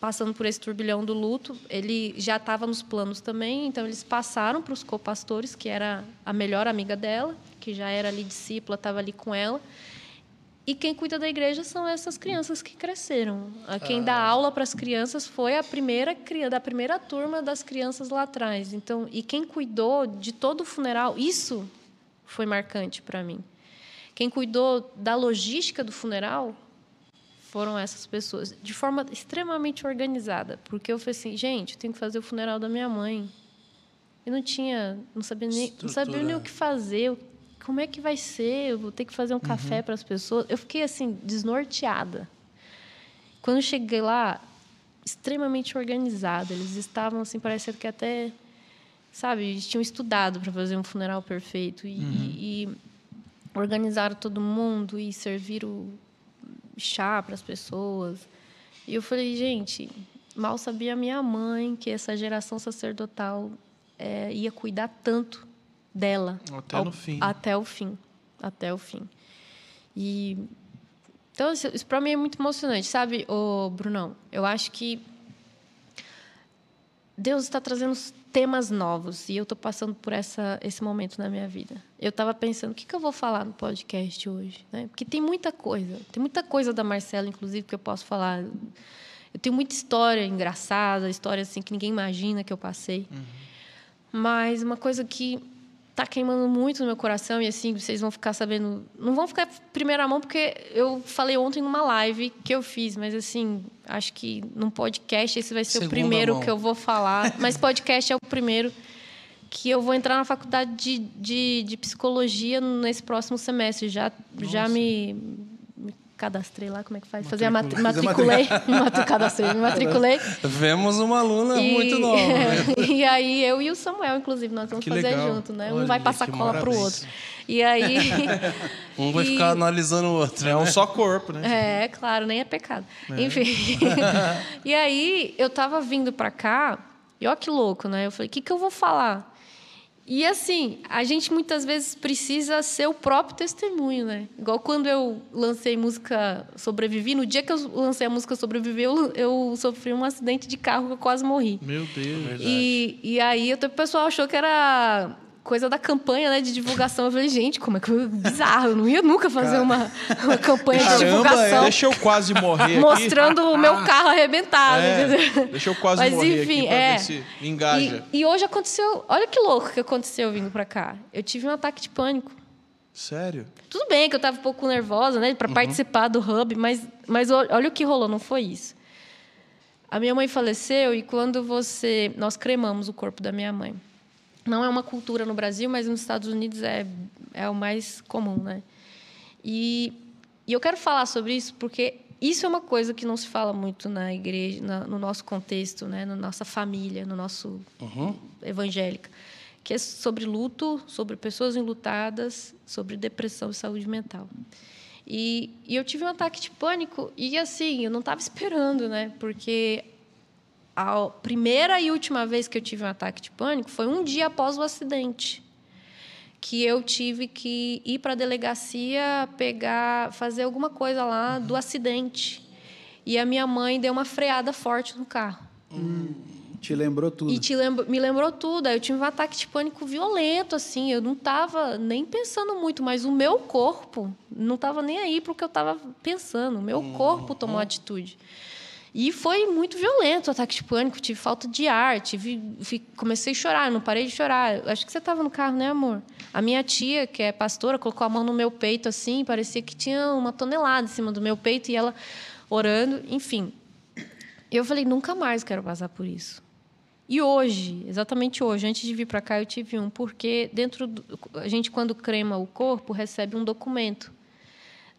passando por esse turbilhão do luto, ele já estava nos planos também, então eles passaram para os copastores, que era a melhor amiga dela, que já era ali discípula, estava ali com ela. E quem cuida da igreja são essas crianças que cresceram. Quem dá aula para as crianças foi a primeira da primeira turma das crianças lá atrás. Então, e quem cuidou de todo o funeral, isso foi marcante para mim. Quem cuidou da logística do funeral foram essas pessoas, de forma extremamente organizada, porque eu falei assim, gente, eu tenho que fazer o funeral da minha mãe. Eu não tinha, não sabia nem, não sabia nem o que fazer. Como é que vai ser? Eu vou ter que fazer um Uhum. café para as pessoas. Eu fiquei assim desnorteada. Quando cheguei lá, extremamente organizada. Eles estavam assim, parecendo que até, sabe, eles tinham estudado para fazer um funeral perfeito e, e- e organizaram todo mundo e serviram chá para as pessoas. E eu falei, gente, mal sabia minha mãe que essa geração sacerdotal eh, ia cuidar tanto dela. Até no fim. Até o fim. Até o fim. E. Então, isso, isso para mim é muito emocionante, sabe, ô Brunão? Eu acho que Deus está trazendo temas novos e eu estou passando por essa, esse momento na minha vida. Eu estava pensando, o que, que eu vou falar no podcast hoje? Né? Porque tem muita coisa. Tem muita coisa da Marcela, inclusive, que eu posso falar. Eu tenho muita história engraçada, história assim que ninguém imagina que eu passei. Mas uma coisa que tá queimando muito no meu coração e assim vocês vão ficar sabendo, não vão ficar primeira mão porque eu falei ontem numa live que eu fiz, mas assim, acho que num podcast esse vai ser Segunda o primeiro mão. que eu vou falar, mas podcast é o primeiro que eu vou entrar na faculdade de, de, de psicologia nesse próximo semestre. Já, já me, me cadastrei lá, como é que faz? Fazer a matri matriculei. Me [LAUGHS] [LAUGHS] matri- cadastrei, me matriculei. Vemos uma aluna E- muito [LAUGHS] nova. né? e aí, eu e o Samuel, inclusive, nós vamos Que fazer legal. junto, né? Olha, um vai passar cola pro outro. E aí. Um vai e- ficar analisando o outro. É um né? só corpo, né? É, claro, nem é pecado. Enfim. e aí, eu tava vindo pra cá, e ó que louco, né? Eu falei, o que, que eu vou falar? E assim, a gente muitas vezes precisa ser o próprio testemunho, né? Igual quando eu lancei música Sobrevivi, no dia que eu lancei a música Sobreviver, eu, eu sofri um acidente de carro que eu quase morri. Meu Deus. E, e aí o pessoal achou que era coisa da campanha né, de divulgação. Eu falei, gente, como é que eu... bizarro, eu não ia nunca fazer uma, uma campanha de Caramba, divulgação Deixa eu quase morrer aqui. mostrando o meu carro arrebentado. É, entendeu? deixa eu quase Mas, morrer enfim, aqui pra é. ver se engaja. E, e hoje aconteceu, olha que louco que aconteceu vindo pra cá. Eu tive um ataque de pânico. Sério? Tudo bem que eu estava um pouco nervosa, né, para participar do hub, mas, mas ol- olha o que rolou, não foi isso. A minha mãe faleceu e quando você, nós cremamos o corpo da minha mãe. Não é uma cultura no Brasil, mas nos Estados Unidos é é o mais comum, né? E, e eu quero falar sobre isso porque isso é uma coisa que não se fala muito na igreja, na- no nosso contexto, né, na nossa família, no nosso evangélica, que é sobre luto, sobre pessoas enlutadas, sobre depressão e saúde mental. E, e eu tive um ataque de pânico e assim eu não estava esperando, né? Porque a primeira e última vez que eu tive um ataque de pânico foi um dia após o acidente que eu tive que ir para a delegacia pegar, fazer alguma coisa lá do acidente. E a minha mãe deu uma freada forte no carro. Te lembrou tudo. E te me lembrou tudo. Aí eu tive um ataque de pânico violento, assim. Eu não estava nem pensando muito, mas o meu corpo não estava nem aí para o que eu estava pensando. O meu corpo tomou atitude. E foi muito violento o ataque de pânico. Tive falta de ar, tive, comecei a chorar, não parei de chorar. Acho que você estava no carro, né, amor? A minha tia, que é pastora, colocou a mão no meu peito assim, parecia que tinha uma tonelada em cima do meu peito e ela orando, enfim. Eu falei, nunca mais quero passar por isso. E hoje, exatamente hoje, antes de vir para cá, eu tive um, porque dentro do, a gente quando crema o corpo recebe um documento,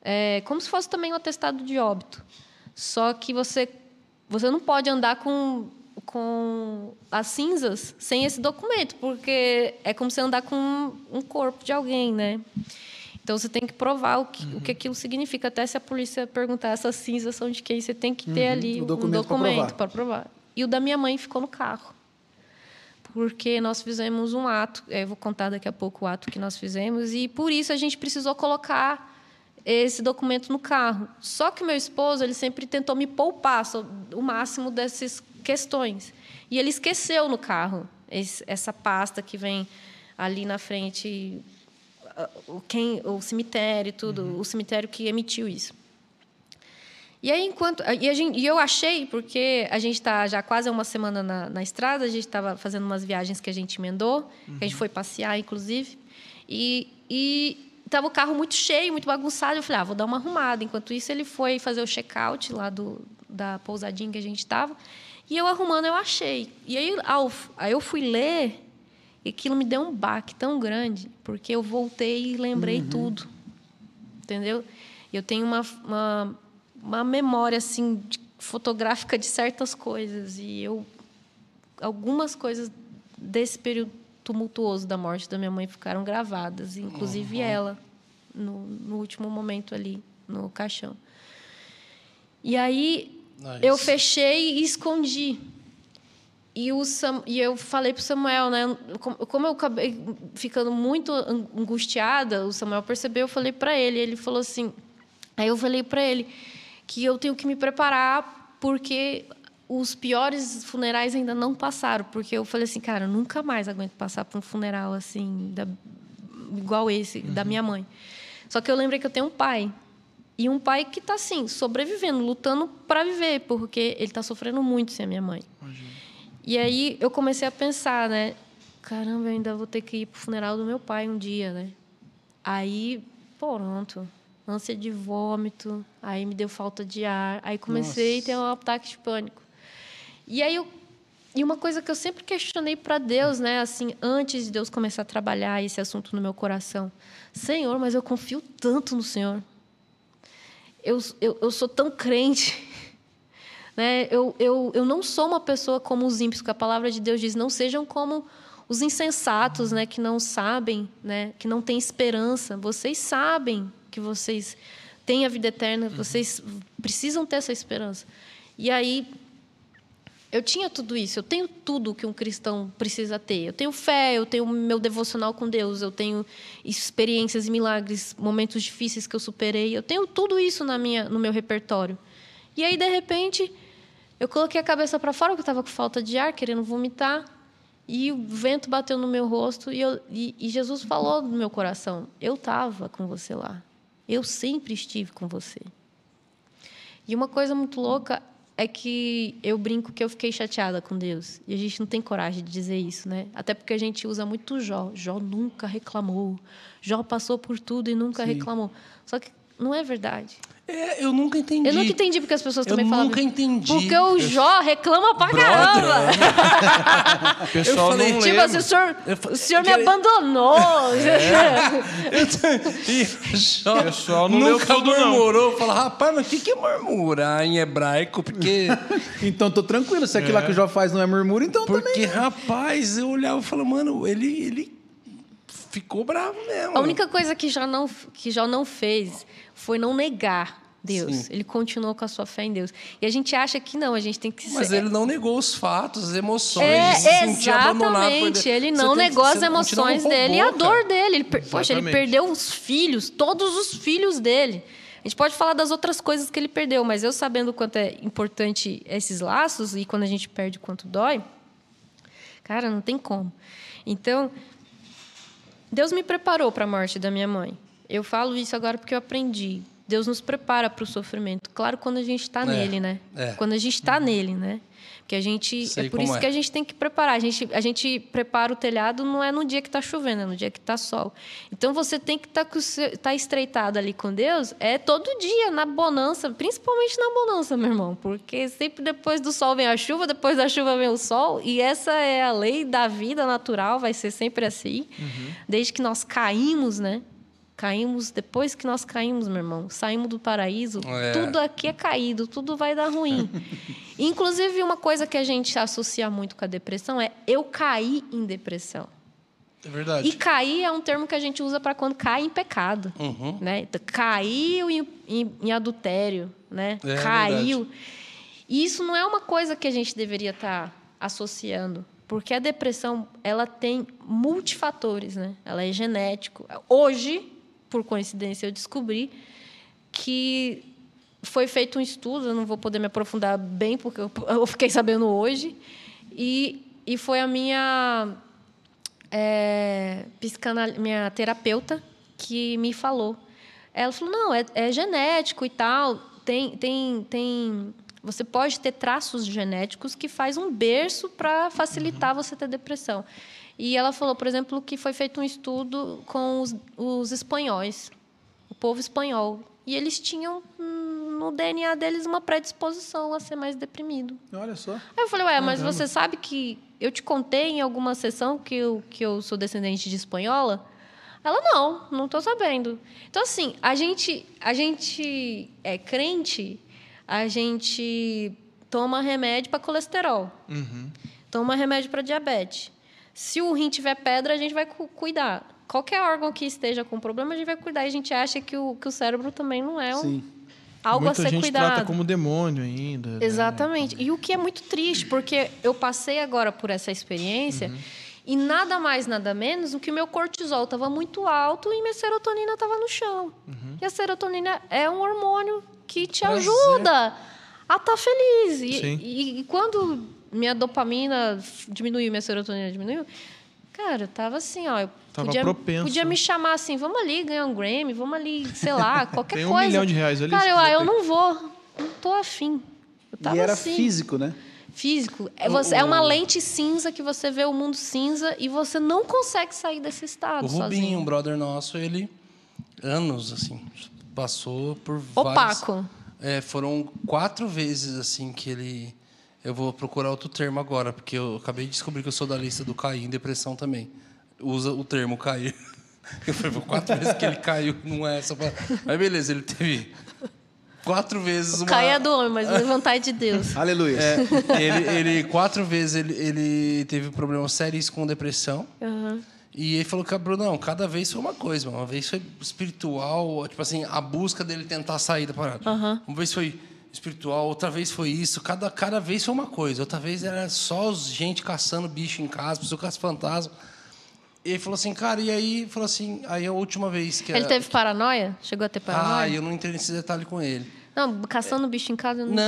é, como se fosse também um atestado de óbito. Só que você você não pode andar com com as cinzas sem esse documento, porque é como se andar com um corpo de alguém, né? Então você tem que provar o que, o que aquilo significa. Até se a polícia perguntar essas cinzas são de quem, você tem que ter ali o um documento provar. documento para provar. E o da minha mãe ficou no carro. Porque nós fizemos um ato, eu vou contar daqui a pouco o ato que nós fizemos, e por isso a gente precisou colocar esse documento no carro. Só que meu esposo, ele sempre tentou me poupar o máximo dessas questões. E ele esqueceu no carro esse- essa pasta que vem ali na frente, o, quem, o cemitério e tudo, o cemitério que emitiu isso. E aí, enquanto. E, a gente- e eu achei, porque a gente está já quase uma semana na, na estrada, a gente estava fazendo umas viagens que a gente emendou, que a gente foi passear, inclusive, e. e Tava o carro muito cheio, muito bagunçado. Eu falei, ah, vou dar uma arrumada. Enquanto isso, ele foi fazer o check-out lá do, da pousadinha que a gente estava. E eu arrumando, eu achei. E aí, ao, aí eu fui ler E aquilo me deu um baque tão grande, porque eu voltei e lembrei tudo. Entendeu? Eu tenho uma, uma, uma memória assim de- fotográfica de certas coisas e eu algumas coisas desse período tumultuoso da morte da minha mãe ficaram gravadas, inclusive ela no, no último momento ali no caixão. E aí Nice. eu fechei e escondi. E, o Sam, e eu falei pro Samuel, né? Como, eu acabei ficando muito an- angustiada, o Samuel percebeu, eu falei para ele. Ele falou assim. Aí eu falei para ele que eu tenho que me preparar porque os piores funerais ainda não passaram. Porque eu falei assim, cara, eu nunca mais aguento passar por um funeral assim, da- igual esse, da minha mãe. Só que eu lembrei que eu tenho um pai. E um pai que está assim, sobrevivendo, lutando para viver, porque ele está sofrendo muito sem a minha mãe. E aí eu comecei a pensar, né? Caramba, eu ainda vou ter que ir pro funeral do meu pai um dia, né? Aí, pronto. Ânsia de vômito, aí me deu falta de ar, aí comecei a ter um ataque de pânico. E aí eu e uma coisa que eu sempre questionei para Deus, né, assim, antes de Deus começar a trabalhar esse assunto no meu coração. Senhor, mas eu confio tanto no Senhor. Eu, eu, eu sou tão crente. [LAUGHS] Né? Eu, eu, eu não sou uma pessoa como os ímpios, que a palavra de Deus diz, não sejam como os insensatos, né, que não sabem, né, que não têm esperança. Vocês sabem que vocês têm a vida eterna, vocês precisam ter essa esperança. E aí eu tinha tudo isso, eu tenho tudo que um cristão precisa ter. Eu tenho fé, eu tenho meu devocional com Deus, eu tenho experiências e milagres, momentos difíceis que eu superei. Eu tenho tudo isso na minha, no meu repertório. E aí, de repente, eu coloquei a cabeça para fora, porque eu estava com falta de ar, querendo vomitar. E o vento bateu no meu rosto e, eu, e, e Jesus falou no meu coração: Eu estava com você lá. Eu sempre estive com você. E uma coisa muito louca é que eu brinco que eu fiquei chateada com Deus. E a gente não tem coragem de dizer isso, né? Até porque a gente usa muito Jó. Jó nunca reclamou. Jó passou por tudo e nunca reclamou. Só que não é verdade. É, eu nunca entendi. Eu nunca entendi porque as pessoas Eu também falam. nunca entendi. Porque o Jó reclama pra Brother, caramba. [LAUGHS] O pessoal falei, não Tipo assim, o senhor, Eu o senhor me [LAUGHS] eu abandonou. Jó O pessoal não leu nunca tudo, não. murmurou. Falou, rapaz, mas o que, que é murmurar em hebraico? Porque, [LAUGHS] Então tô tranquilo. Se aquilo lá que o Jó faz não é murmúrio, então também. porque rapaz, eu olhava e falava, mano, ele, ele ficou bravo mesmo. A única coisa que Jó não, que Jó não fez foi não negar Deus. Sim. Ele continuou com a sua fé em Deus. E a gente acha que não, a gente tem que Mas ser. ele não negou os fatos, as emoções. É, de se sentir abandonado exatamente. Ele Você não tem negou as emoções dele e a roubou, dor cara. dele. Ele, poxa, ele perdeu os filhos, todos os filhos dele. A gente pode falar das outras coisas que ele perdeu, mas eu sabendo o quanto é importante esses laços e quando a gente perde o quanto dói, cara, não tem como. Então, Deus me preparou para a morte da minha mãe. Eu falo isso agora porque eu aprendi. Deus nos prepara para o sofrimento. Claro, quando a gente está É, nele, né? é. Quando a gente está nele, né? Porque a gente Sei é por isso é. que a gente tem que preparar. A gente, a gente prepara o telhado não é no dia que está chovendo, é no dia que está sol. Então você tem que estar tá estreitado ali com Deus é todo dia na bonança, principalmente na bonança, meu irmão, porque sempre depois do sol vem a chuva, depois da chuva vem o sol e essa é a lei da vida natural, vai ser sempre assim, desde que nós caímos, né? Caímos, depois que nós caímos, meu irmão, saímos do paraíso, É. tudo aqui é caído, tudo vai dar ruim. [LAUGHS] Inclusive, uma coisa que a gente associa muito com a depressão é eu caí em depressão. É verdade. E cair é um termo que a gente usa para quando cai em pecado. Uhum. Né? Caiu em, em- em adultério, né? É Caiu. E isso não é uma coisa que a gente deveria estar associando. Porque a depressão, ela tem multifatores, né? Ela é genético. Hoje, por coincidência, eu descobri que foi feito um estudo, eu não vou poder me aprofundar bem, porque eu, [LAUGHS] eu fiquei sabendo hoje, e, e foi a minha é, psicanal- minha terapeuta que me falou. Ela falou: não, é, é genético e tal. Tem, tem, tem. Você pode ter traços genéticos que faz um berço para facilitar você ter depressão. E ela falou, por exemplo, que foi feito um estudo com os, os espanhóis, o povo espanhol. E eles tinham hum, no DNA deles uma predisposição a ser mais deprimido. Olha só. Aí eu falei, ué, mas você sabe que eu te contei em alguma sessão que eu, que eu sou descendente de espanhola? Ela, não, não tô sabendo. Então, assim, a gente, a gente é crente, a gente toma remédio para colesterol, toma remédio para diabetes. Se o rim tiver pedra, a gente vai cu- cuidar. Qualquer órgão que esteja com problema, a gente vai cuidar. E a gente acha que o, que o cérebro também não é um, Sim. algo Muita a ser gente cuidado. trata como demônio ainda. né? Exatamente. E o que é muito triste, porque eu passei agora por essa experiência Uhum. e nada mais, nada menos do que o meu cortisol estava muito alto e minha serotonina estava no chão. Uhum. E a serotonina é um hormônio que te Prazer. ajuda a estar feliz. E, Sim. e- e quando minha dopamina diminuiu, minha serotonina diminuiu, cara, eu tava assim, ó. Eu Tava podia, propenso. podia me chamar assim, vamos ali ganhar um Grammy, vamos ali, sei lá, [LAUGHS] qualquer Tem um coisa. milhão de reais ali, Cara, eu, ah, eu não vou, não tô afim. Eu tava E era assim. físico, né? Físico. É, O- você, é uma o- lente cinza que você vê o mundo cinza e você não consegue sair desse estado O Rubinho, sozinho. um brother nosso, ele anos assim passou por vários- Opaco. É, foram quatro vezes assim que ele. Eu vou procurar outro termo agora, porque eu acabei de descobrir que eu sou da lista do cair em depressão também. Usa o termo cair. [LAUGHS] Eu falei, foi quatro vezes que ele caiu, não é essa palavra. Mas beleza, ele teve quatro vezes uma. Cair é do homem, mas levantar é de Deus. [LAUGHS] Aleluia. É, ele, ele, quatro vezes ele, ele teve problemas sérios com depressão. E ele falou que, Brunão, cada vez foi uma coisa. mano. Uma vez foi espiritual, tipo assim, a busca dele tentar sair da parada. Uma vez foi espiritual, outra vez foi isso. Cada, cada vez foi uma coisa. Outra vez era só os- gente caçando bicho em casa, pessoa caça fantasma. E ele falou assim, cara, e aí, falou assim, aí a última vez que Ele era- teve paranoia? Chegou a ter Ah, paranoia? eu não entrei nesse detalhe com ele. Não, caçando bicho em casa eu não, Não,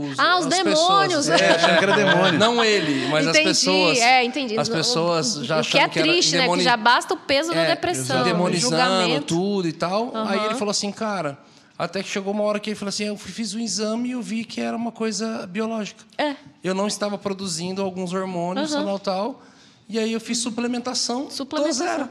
entendi. os, Ah, os as demônios, pessoas. né? É, Achando que era demônio. Não ele, mas entendi, as pessoas. É, entendi. As pessoas O- já O que é que triste, né? demoni- Que já basta o peso da É, depressão. o demonizando julgamento. tudo e tal. Aí Aham. ele falou assim, cara, até que chegou uma hora que ele falou assim, eu fiz um exame e eu vi que era uma coisa biológica. É. Eu não estava produzindo alguns hormônios, Aham. tal, tal. E aí eu fiz suplementação. Suplementação. zero.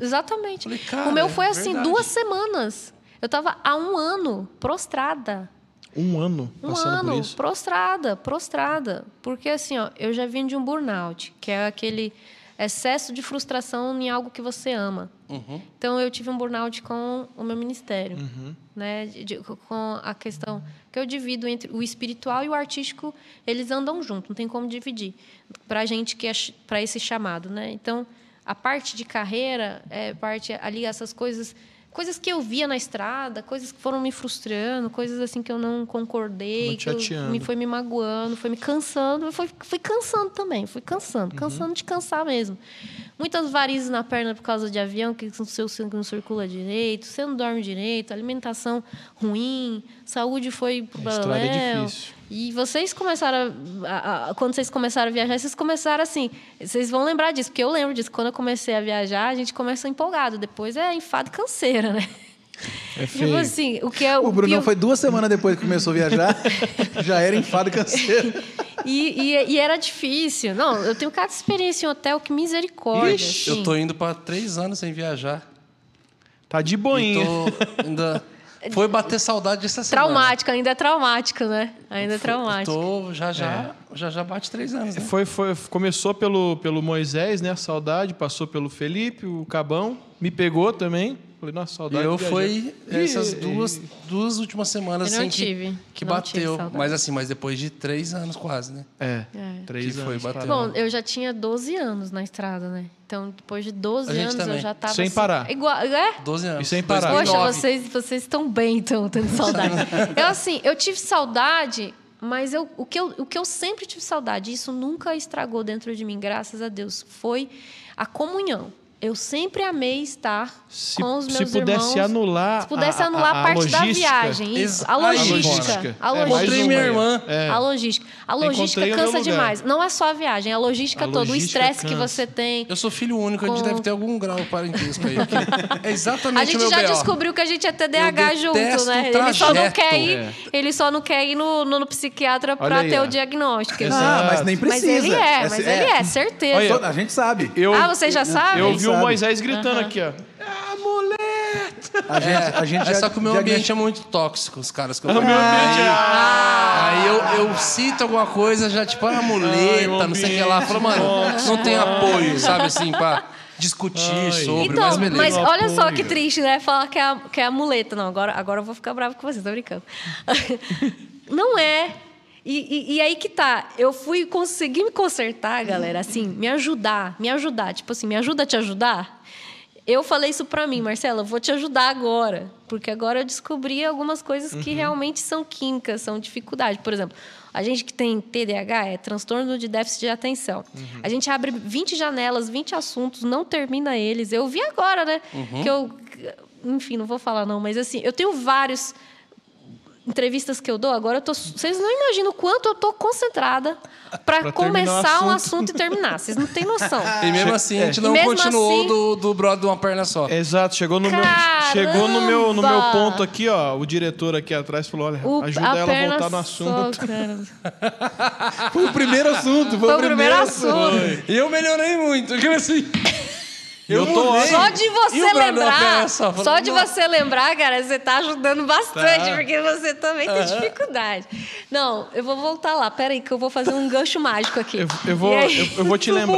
Exatamente. Falei, cara, o meu é foi assim, verdade. duas semanas. Eu tava há um ano prostrada. Um ano Um passando por ano, isso. prostrada, prostrada. Porque assim, ó, eu já vim de um burnout, que é aquele excesso de frustração em algo que você ama. Uhum. Então eu tive um burnout com o meu ministério, né? De- de- com a questão que eu divido entre o espiritual e o artístico, eles andam junto, não tem como dividir. Para gente que é para esse chamado, né? Então a parte de carreira é parte ali essas coisas coisas que eu via na estrada, coisas que foram me frustrando, coisas assim que eu não concordei, que eu- me foi me magoando, foi me cansando, foi fui cansando também, fui cansando, cansando de cansar mesmo. Muitas varizes na perna por causa de avião, que o seu sangue não circula direito, você não dorme direito, alimentação ruim, saúde foi pro é difícil. E vocês começaram, a, a- a- quando vocês começaram a viajar, vocês começaram assim, vocês vão lembrar disso, porque eu lembro disso. Quando eu comecei a viajar, a gente começa empolgado, depois é enfado e canseira, né? É Tipo assim, o que é O Brunão pior- foi duas semanas depois que começou a viajar, [LAUGHS] já era enfado e canseiro. E, e- e era difícil. Não, eu tenho cada experiência em hotel que misericórdia. Ixi, assim. eu tô indo para três anos sem viajar. Tá de E boinha. tô ainda. Foi bater saudade essa semana. Traumático, ainda é traumático, né? Ainda é traumático. Tô, já já, É. já já bate três anos, né? Foi, foi, começou pelo, pelo Moisés, né? A saudade, passou pelo Felipe, o Cabão, me pegou também. Falei, nossa, E saudade. eu de viajar. foi essas E- duas, duas últimas semanas Eu assim que, tive, que tive bateu. Mas assim, mas depois de três anos quase, né? É, É. três Que foi, anos. bateu. parado. Bom, eu já tinha 12 anos na estrada, né? Então, depois de 12 A gente anos, também. eu já tava. Sem assim, parar. Igual, é? 12 anos. E sem parar. Poxa, 2009. vocês, vocês estão bem, então, tendo saudade. [LAUGHS] eu, assim, eu tive saudade, mas eu, o, que eu, o que eu sempre tive saudade, isso nunca estragou dentro de mim, graças a Deus, foi a comunhão. Eu sempre amei estar Se, com os se meus pudesse irmãos. anular. Se pudesse anular a, parte da logística, viagem, isso. A a logística. logística. A É, mais Encontrei minha irmã. É. A logística. A logística cansa demais. Não é só a viagem, é a logística A toda, o logística estresse que você tem. Eu sou filho único, a gente Com- deve ter algum grau parentesco aí. [LAUGHS] É exatamente A gente o meu já B.O. descobriu que a gente é TDAH junto, né? o Ele só não quer ir, É. ele só não quer ir no, no, no psiquiatra para ter o diagnóstico. Exato. Ah, mas nem Mas precisa. ele é, mas ele é, certeza. A gente sabe. Ah, você já sabe? eu vi o. Moisés gritando aqui, ó. Ah, mulher! A gente, É, a gente é já- só que o meu já- ambiente é muito tóxico, os caras que eu O meu ambiente é... Aí eu, eu cito alguma coisa, já tipo, ah, muleta, Ai, não sei o que lá. Falo, mano, não tem apoio, sabe assim, pra discutir Ai. sobre, Então, mas beleza. mas olha só que triste, né? Falar que é a, que é a muleta. Não, agora, agora eu vou ficar bravo com vocês, tô brincando. [LAUGHS] Não é. E, e- e aí que tá. Eu fui conseguir me consertar, galera, assim, me ajudar, me ajudar. Tipo assim, me ajuda a te ajudar. Eu falei isso pra mim, Marcela, eu vou te ajudar agora. Porque agora eu descobri algumas coisas que realmente são químicas, são dificuldade. Por exemplo, a gente que tem TDAH é transtorno de déficit de atenção. A gente abre 20 janelas, 20 assuntos, não termina eles. Eu vi agora, né? Que eu. Enfim, não vou falar não, mas assim, eu tenho vários entrevistas que eu dou, agora eu tô. Vocês não imaginam o quanto eu tô concentrada para começar um assunto. e terminar. Vocês não têm noção. [LAUGHS] E mesmo assim, a gente E não continuou assim- do, do brother de uma perna só. Exato, chegou no meu Caramba! chegou no meu no meu ponto aqui, ó. O diretor aqui atrás falou, olha, O- ajuda a ela a voltar no só, assunto. cara. [LAUGHS] Foi o primeiro assunto. Foi, Foi o primeiro assunto. E eu melhorei muito. Assim. Eu tô. Só de você o da lembrar, só, de "Não." você lembrar, cara, você tá ajudando bastante, Tá. porque você também tem dificuldade. Não, eu vou voltar lá. Pera aí, que eu vou fazer um gancho mágico aqui. Eu, eu vou aí- eu, eu vou te [LAUGHS] lembrar.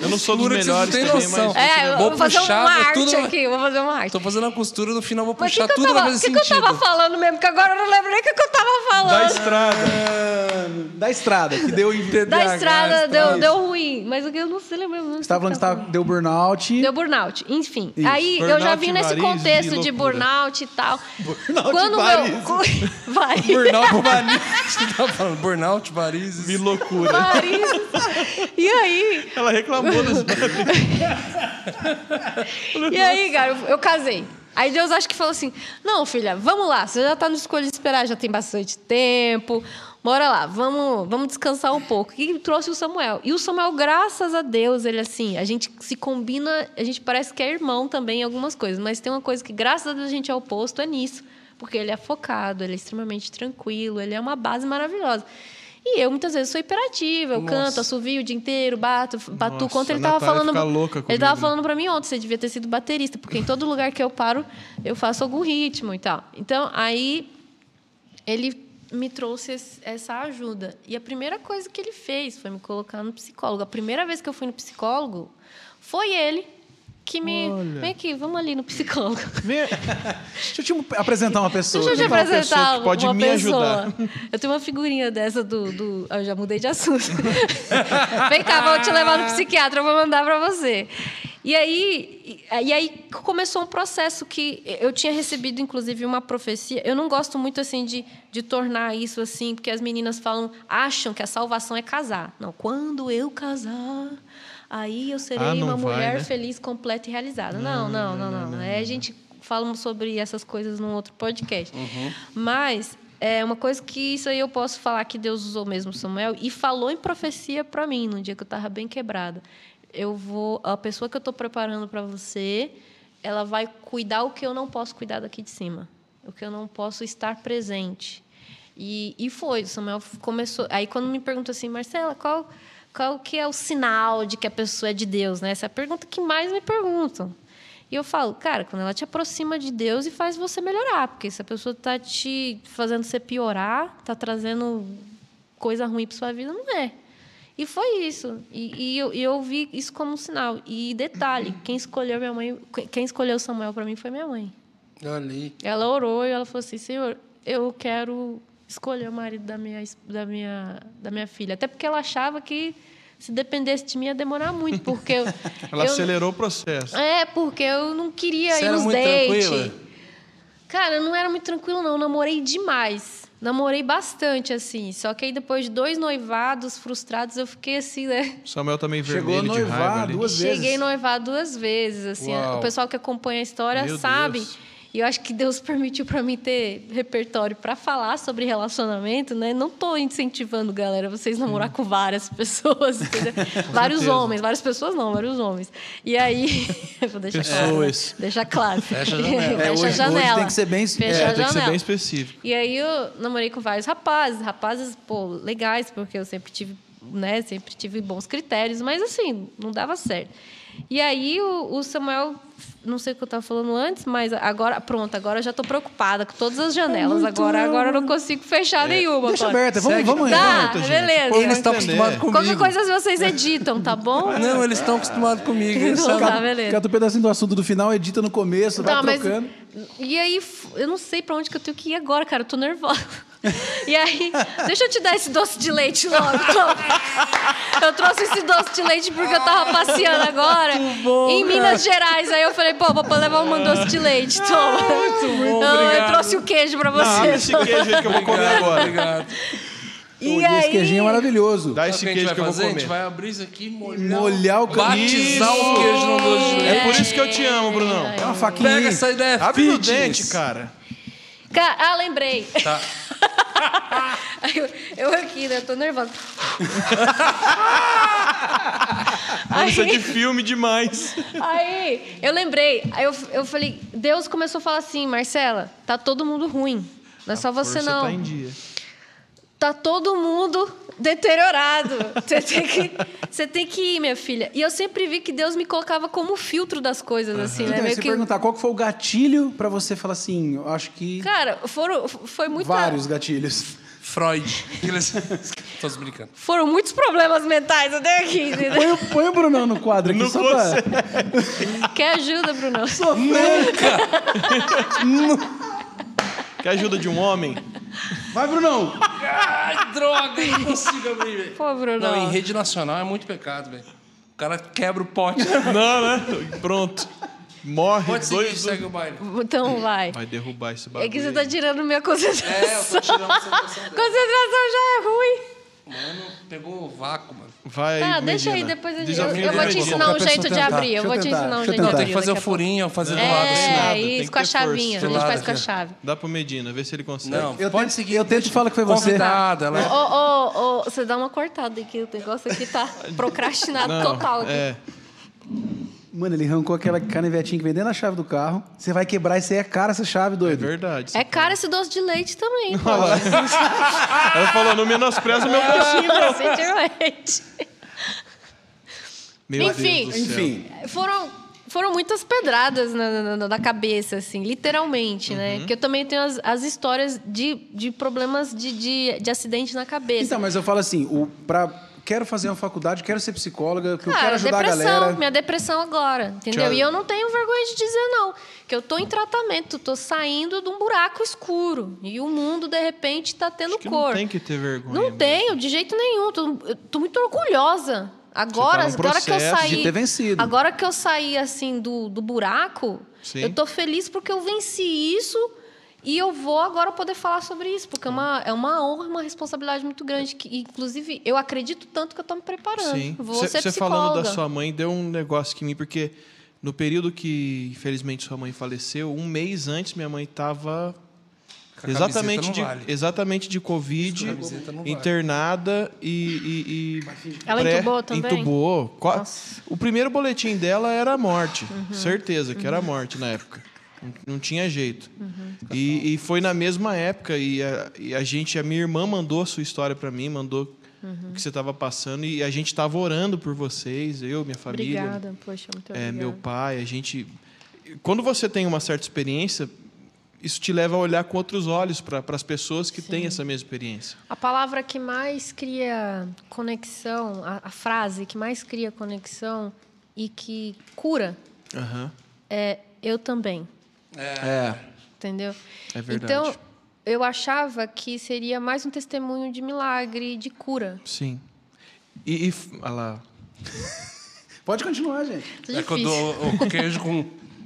Eu não sou dos que melhores também, noção. mas- É, eu Vou vou fazer puxar, uma vou arte tudo- aqui, vou fazer uma arte. Tô fazendo a costura, no final vou Mas o que, puxar que, eu tudo tava, vai fazer que, que eu tava falando mesmo? Que agora eu não lembro nem o que, que eu tava Da falando. estrada. Da estrada, que deu em Da estrada deu, isso. deu ruim. Mas o que eu não sei lembrar. Você estava falando que tava, deu burnout. Deu burnout. Enfim. Isso. Aí eu Burnout, já vim nesse contexto de loucura. burnout e tal. Burnout Quando meu. [LAUGHS] Vai. Burnout, varizes. [LAUGHS] Você tava falando burnout, varizes. Que loucura. Varizes. E aí? Ela reclamou das [LAUGHS] E aí, cara, eu, eu casei. Aí Deus acho que falou assim: não, filha, vamos lá, você já tá no escolha de esperar, já tem bastante tempo. Bora lá, vamos, vamos descansar um pouco. E trouxe o Samuel. E o Samuel, graças a Deus, ele assim, a gente se combina, a gente parece que é irmão também em algumas coisas, mas tem uma coisa que, graças a Deus, a gente é oposto, é nisso. Porque ele é focado, ele é extremamente tranquilo, ele é uma base maravilhosa. E eu, muitas vezes, sou hiperativa, eu canto, assovio o dia inteiro, bato. Nossa, Quanto ele a tava Natália falando. louca ele tava falando pra mim ontem, você devia ter sido baterista, porque em todo lugar que eu paro, eu faço algum ritmo e tal. Então, aí ele me trouxe essa ajuda. E a primeira coisa que ele fez foi me colocar no psicólogo. A primeira vez que eu fui no psicólogo foi ele que me. Olha. Vem aqui, vamos ali no psicólogo. [LAUGHS] Vem, Deixa eu te apresentar uma pessoa. Deixa eu te uma pessoa apresentar que pode uma me pessoa. ajudar. Eu tenho uma figurinha dessa do. do... ah, Eu já mudei de assunto. [LAUGHS] Vem cá, vou te levar no [LAUGHS] psiquiatra, eu vou mandar para você. E aí, e aí começou um processo que eu tinha recebido, inclusive, uma profecia. Eu não gosto muito assim de, de tornar isso assim, porque as meninas falam, acham que a salvação é casar. Não, quando eu casar, aí eu serei Ah, não uma vai, mulher né? feliz, completa e realizada. Não, não, não, não. É, a gente fala sobre essas coisas num outro podcast. Mas é uma coisa que isso aí eu posso falar que Deus usou mesmo Samuel e falou em profecia para mim no dia que eu estava bem quebrada. Eu vou, a pessoa que eu estou preparando para você, ela vai cuidar o que eu não posso cuidar daqui de cima, o que eu não posso estar presente. E, e foi, o Samuel começou. Aí quando me pergunta assim, Marcela, qual qual que é o sinal de que a pessoa é de Deus, né? Essa é a pergunta que mais me perguntam. E eu falo, cara, quando ela te aproxima de Deus e faz você melhorar, porque se a pessoa está te fazendo você piorar, está trazendo coisa ruim para sua vida, não é. E foi isso. E, e eu, eu vi isso como um sinal. E detalhe, quem escolheu minha mãe, quem escolheu Samuel para mim foi minha mãe. Aí. Ela orou e ela falou assim: Senhor, eu quero escolher o marido da minha, da minha, da minha filha. Até porque ela achava que se dependesse de mim ia demorar muito, porque eu, [LAUGHS] Ela eu- acelerou o processo. É, porque eu não queria Você ir era nos dates. tranquila? Cara, eu não era muito tranquilo, não. Eu namorei demais. Namorei bastante, assim. Só que aí depois de dois noivados frustrados, eu fiquei assim, né? Samuel também Chegou a vermelho de raiva noivar ali. duas vezes. Cheguei a noivar duas vezes, assim. Uau. O pessoal que acompanha a história Meu sabe. Deus. E eu acho que Deus [LAUGHS] permitiu para mim ter repertório para falar sobre relacionamento, né? Não tô incentivando, galera, vocês namorar com várias [LAUGHS] pessoas, [LAUGHS] vários certeza. homens, várias pessoas não, vários homens. E aí, vou deixar claro. Pessoas. Deixar claro. Fecha a janela. É, Fecha hoje- a janela. tem que ser bem- Fecha É, tem que ser bem específico. E aí eu namorei com vários rapazes, rapazes, pô, legais, porque eu sempre tive, né, sempre tive bons critérios, mas assim, não dava certo. E aí o, o Samuel, não sei o que eu estava falando antes, mas agora, pronto, agora eu já estou preocupada com todas as janelas. agora, agora eu não consigo fechar nenhuma. Deixa aberta, vamos, vamos aí. Tá, vamos. beleza. Eles estão acostumados comigo. Qualquer coisa vocês editam, tá bom? [LAUGHS] Não, eles estão acostumados comigo. Eles Então tá, beleza. Cata o pedacinho do assunto do final, edita no começo, vai Tá, mas- trocando. E aí, eu não sei pra onde que eu tenho que ir agora, cara. Eu tô nervosa. E aí, deixa eu te dar esse doce de leite logo. toma. Eu trouxe esse doce de leite porque eu tava passeando agora em Minas Gerais. Aí eu falei, pô, vou levar um doce de leite. Toma. bom, Não, eu obrigado. trouxe o queijo pra você. esse queijo aí que eu vou comer agora. Obrigado. E Pô, esse queijinho é maravilhoso. Dá o esse queijo que eu vou fazer? A gente comer. vai abrir isso aqui e molhar. Molhar o Batizar caminho. o queijo no doce de leite. É por isso que eu te amo, Brunão. É uma faquinha Pega aí. essa ideia Abre fitness. dente, cara. Ah, lembrei. Tá. [LAUGHS] Eu, eu aqui, né? Eu tô nervosa. [LAUGHS] Isso é de filme demais. Aí, eu lembrei. Aí eu, eu falei, Deus começou a falar assim, Marcela, tá todo mundo ruim. Não é só você, Força não. tá em dia. Tá todo mundo deteriorado. Você tem, que, você tem que ir, minha filha. E eu sempre vi que Deus me colocava como filtro das coisas, assim, né? Então, Meio se que- perguntar qual que foi o gatilho pra você falar assim, eu acho que Cara, foram, foi muita, vários gatilhos. Freud. [LAUGHS] Tô brincando. foram muitos problemas mentais até aqui. entendeu? Põe, o- põe o Brunão no quadro aqui Não só pra... Quer ajuda, Bruno? Quer ajuda de um homem? Vai, Brunão! Ai, droga, eu não consigo abrir, velho. Pô, Bruno. Não, em rede nacional é muito pecado, velho. O cara quebra o pote. Não, né? Pronto. Morre Pode seguir, dois. segue o baile. Então vai. Vai derrubar esse bagulho. É que você tá tirando minha concentração. É, eu tô tirando a concentração dele. Concentração já é ruim. Mano, pegou o vácuo, mano. Vai Tá, deixa aí, depois eu, eu, Desafio eu vou te ensinar um jeito de abrir. Eu vou eu te ensinar um eu jeito de tentar. Tem que abrir. fazer o a furinho, fazer do lado assim. É, tem isso, com a chavinha. A gente faz com a ó. chave. Dá pro Medina, vê se ele consegue. Não, Eu pode seguir. eu tento e falo que foi você. Convidada, ela é- Ô, ô, ô, você dá uma cortada aqui. O negócio aqui tá [LAUGHS] procrastinado Não, total. Aqui. É. Mano, ele arrancou aquela canivetinha que vem dentro da chave do carro. Você vai quebrar isso aí é cara essa chave, É doido. verdade. É caro esse doce de leite também. [LAUGHS] Ela falou, não menospreza o meu bolsinho. Não, sentimento. [LAUGHS] Meu Enfim. Deus do céu. Enfim, Foram, foram muitas pedradas na, na, na cabeça, assim, literalmente, Uhum. né? Porque eu também tenho as, as histórias de, de problemas de, de, de acidente na cabeça. então, mas eu falo assim, o, pra, quero fazer uma faculdade, quero ser psicóloga, porque eu Cara, quero ajudar a depressão, galera. minha depressão agora, entendeu? Tchau. E eu não tenho vergonha de dizer não, que eu tô em tratamento, tô saindo de um buraco escuro e o mundo de repente tá tendo Acho que cor. não tem que ter vergonha. Não mesmo. tenho, de jeito nenhum. Tô, eu tô muito orgulhosa. Agora, Você tá agora que eu saí. de ter vencido. Agora que eu saí assim do, do buraco, Sim. eu tô feliz porque eu venci isso e eu vou agora poder falar sobre isso, porque é uma, é uma honra, uma responsabilidade muito grande. Que, inclusive, eu acredito tanto que eu tô me preparando. Sim. Vou Você ser falando da sua mãe deu um negócio que em mim, porque no período que, infelizmente, sua mãe faleceu, um mês antes, minha mãe estava exatamente de, vale. exatamente de Covid, Com a camiseta não vale. internada e, e- e Ela pré- entubou também? entubou. Nossa. O primeiro boletim dela era a morte, Uhum. certeza que era a morte na época. Não, tinha jeito. Uhum. E, e foi na mesma época e a, e a gente, a minha irmã mandou a sua história para mim, mandou Uhum. o que você estava passando e a gente estava orando por vocês, eu, minha família, Obrigada, poxa, muito é, obrigada. meu pai, a gente. Quando você tem uma certa experiência, isso te leva a olhar com outros olhos para as pessoas que têm essa mesma experiência. A palavra que mais cria conexão, a, a frase que mais cria conexão e que cura Aham. é eu também. É. Entendeu? É verdade. Então, eu achava que seria mais um testemunho de milagre, de cura. Sim. E, e olha lá. [LAUGHS] Pode continuar, gente. Isso É que eu difícil. dou, o queijo com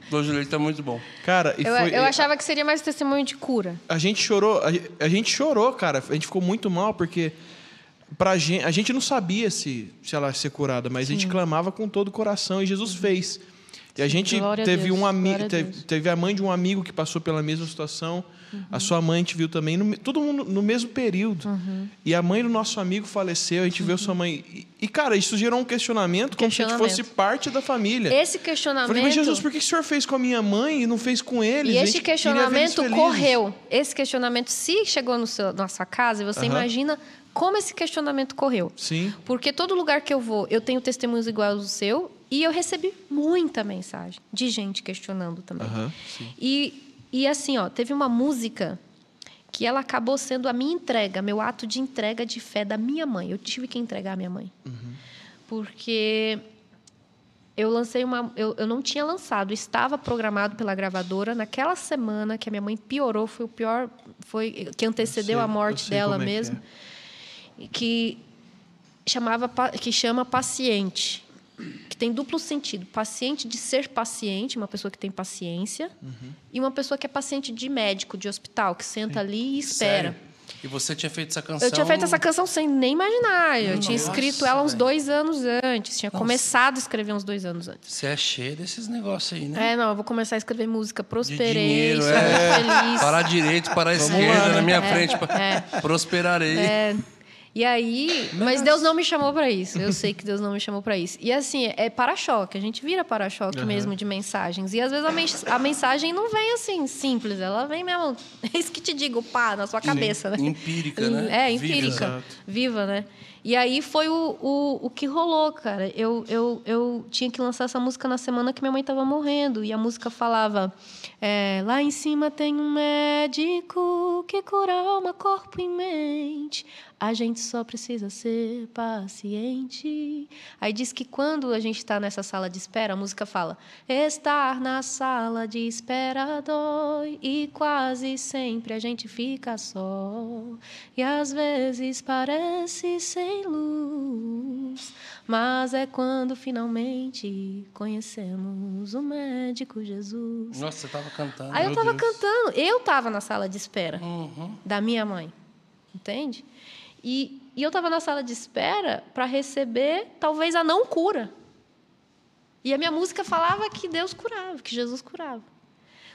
doce de leite é muito bom. Cara, e Eu, foi, eu achava que seria mais um testemunho de cura. a gente chorou, a, a gente chorou, cara. A gente ficou muito mal porque pra gente, a gente não sabia se, se ela ia ser curada, mas a gente clamava com todo o coração e Jesus fez. E a gente glória a teve Deus, um amigo, a teve, teve a mãe de um amigo que passou pela mesma situação. Uhum. A sua mãe te viu também, no todo mundo no mesmo período. Uhum. E a mãe do nosso amigo faleceu, a gente viu sua mãe. E, e, cara, isso gerou um questionamento, como se a gente Questionamento. fosse parte da família. Esse Eu questionamento. Falei, mas Jesus, por que o senhor fez com a minha mãe e não fez com eles? E A esse questionamento correu. Esse questionamento, se chegou no seu, na sua casa, você imagina como esse questionamento correu. Sim. Porque todo lugar que eu vou, eu tenho testemunhos iguais ao seu E eu recebi muita mensagem de gente questionando também. Aham, E, e assim, ó, teve uma música que ela acabou sendo a minha entrega, meu ato de entrega de fé da minha mãe. Eu tive que entregar a minha mãe. Porque eu lancei uma. Eu, eu não tinha lançado, estava programado pela gravadora. Naquela semana que a minha mãe piorou, foi o pior. Foi que antecedeu sei, a morte dela como é que mesmo. Que chamava que chama paciente. Que tem duplo sentido. Paciente de ser paciente, uma pessoa que tem paciência, e uma pessoa que é paciente de médico, de hospital, que senta ali e espera. Sério? E você tinha feito essa canção. Eu tinha feito essa canção sem nem imaginar. Eu tinha Nossa, escrito ela uns dois anos antes. Tinha começado a escrever uns dois anos antes. Você é cheio desses negócios aí, né? É, não, eu vou começar a escrever música. Prosperei, dinheiro, sou é. feliz. Parar direito, parar esquerda na minha frente. é. Prosperarei. É. E aí, mas Deus não me chamou para isso. Eu sei que Deus não me chamou para isso. E assim, é para-choque. A gente vira para-choque mesmo de mensagens. E às vezes a, mens- a mensagem não vem assim, simples. Ela vem mesmo. [LAUGHS] É isso que te digo, pá, na sua cabeça, né? Empírica, né? É, empírica. Viva, né? E aí foi o, o, o que rolou, cara. Eu, eu, eu tinha que lançar essa música na semana que minha mãe estava morrendo. E a música falava: é, Lá em cima tem um médico que cura alma, corpo e mente. A gente só precisa ser paciente. Aí diz que quando a gente está nessa sala de espera, a música fala: Estar na sala de espera dói e quase sempre a gente fica só. E às vezes parece sem luz, mas é quando finalmente conhecemos o médico Jesus. Nossa, você tava cantando. Aí eu Meu tava Deus. cantando, eu tava na sala de espera Uhum. da minha mãe, entende? E, e eu estava na sala de espera para receber talvez a não cura. E a minha música falava que Deus curava, que Jesus curava.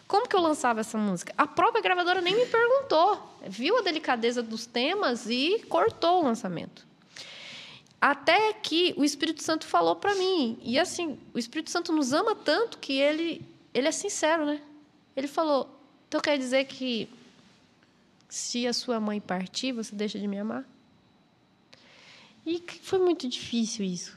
Como que eu lançava essa música? A própria gravadora nem me perguntou. Viu a delicadeza dos temas e cortou o lançamento. Até que o Espírito Santo falou para mim. E assim, o Espírito Santo nos ama tanto que ele, ele é sincero, né? Ele falou: então quer dizer que se a sua mãe partir, você deixa de me amar? E foi muito difícil isso.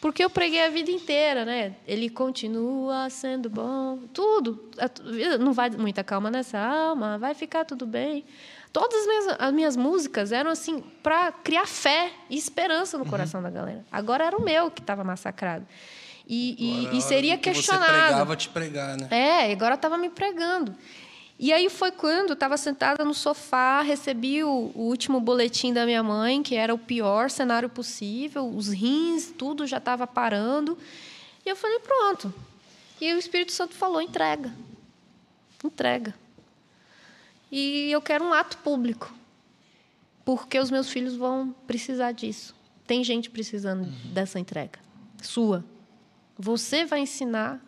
Porque eu preguei a vida inteira, né? Ele continua sendo bom, tudo. Tu- Não vai muita calma nessa alma, vai ficar tudo bem. Todas as minhas, as minhas músicas eram assim para criar fé e esperança no coração da galera. Agora era o meu que estava massacrado. E, e- é e seria que questionado. Você pregava te pregar, né? É, agora estava me pregando. E aí foi quando eu estava sentada no sofá, recebi o, o último boletim da minha mãe, que era o pior cenário possível, os rins, tudo já estava parando. E eu falei, pronto. E o Espírito Santo falou, entrega. Entrega. E eu quero um ato público. Porque os meus filhos vão precisar disso. Tem gente precisando dessa entrega. Sua. Você vai ensinar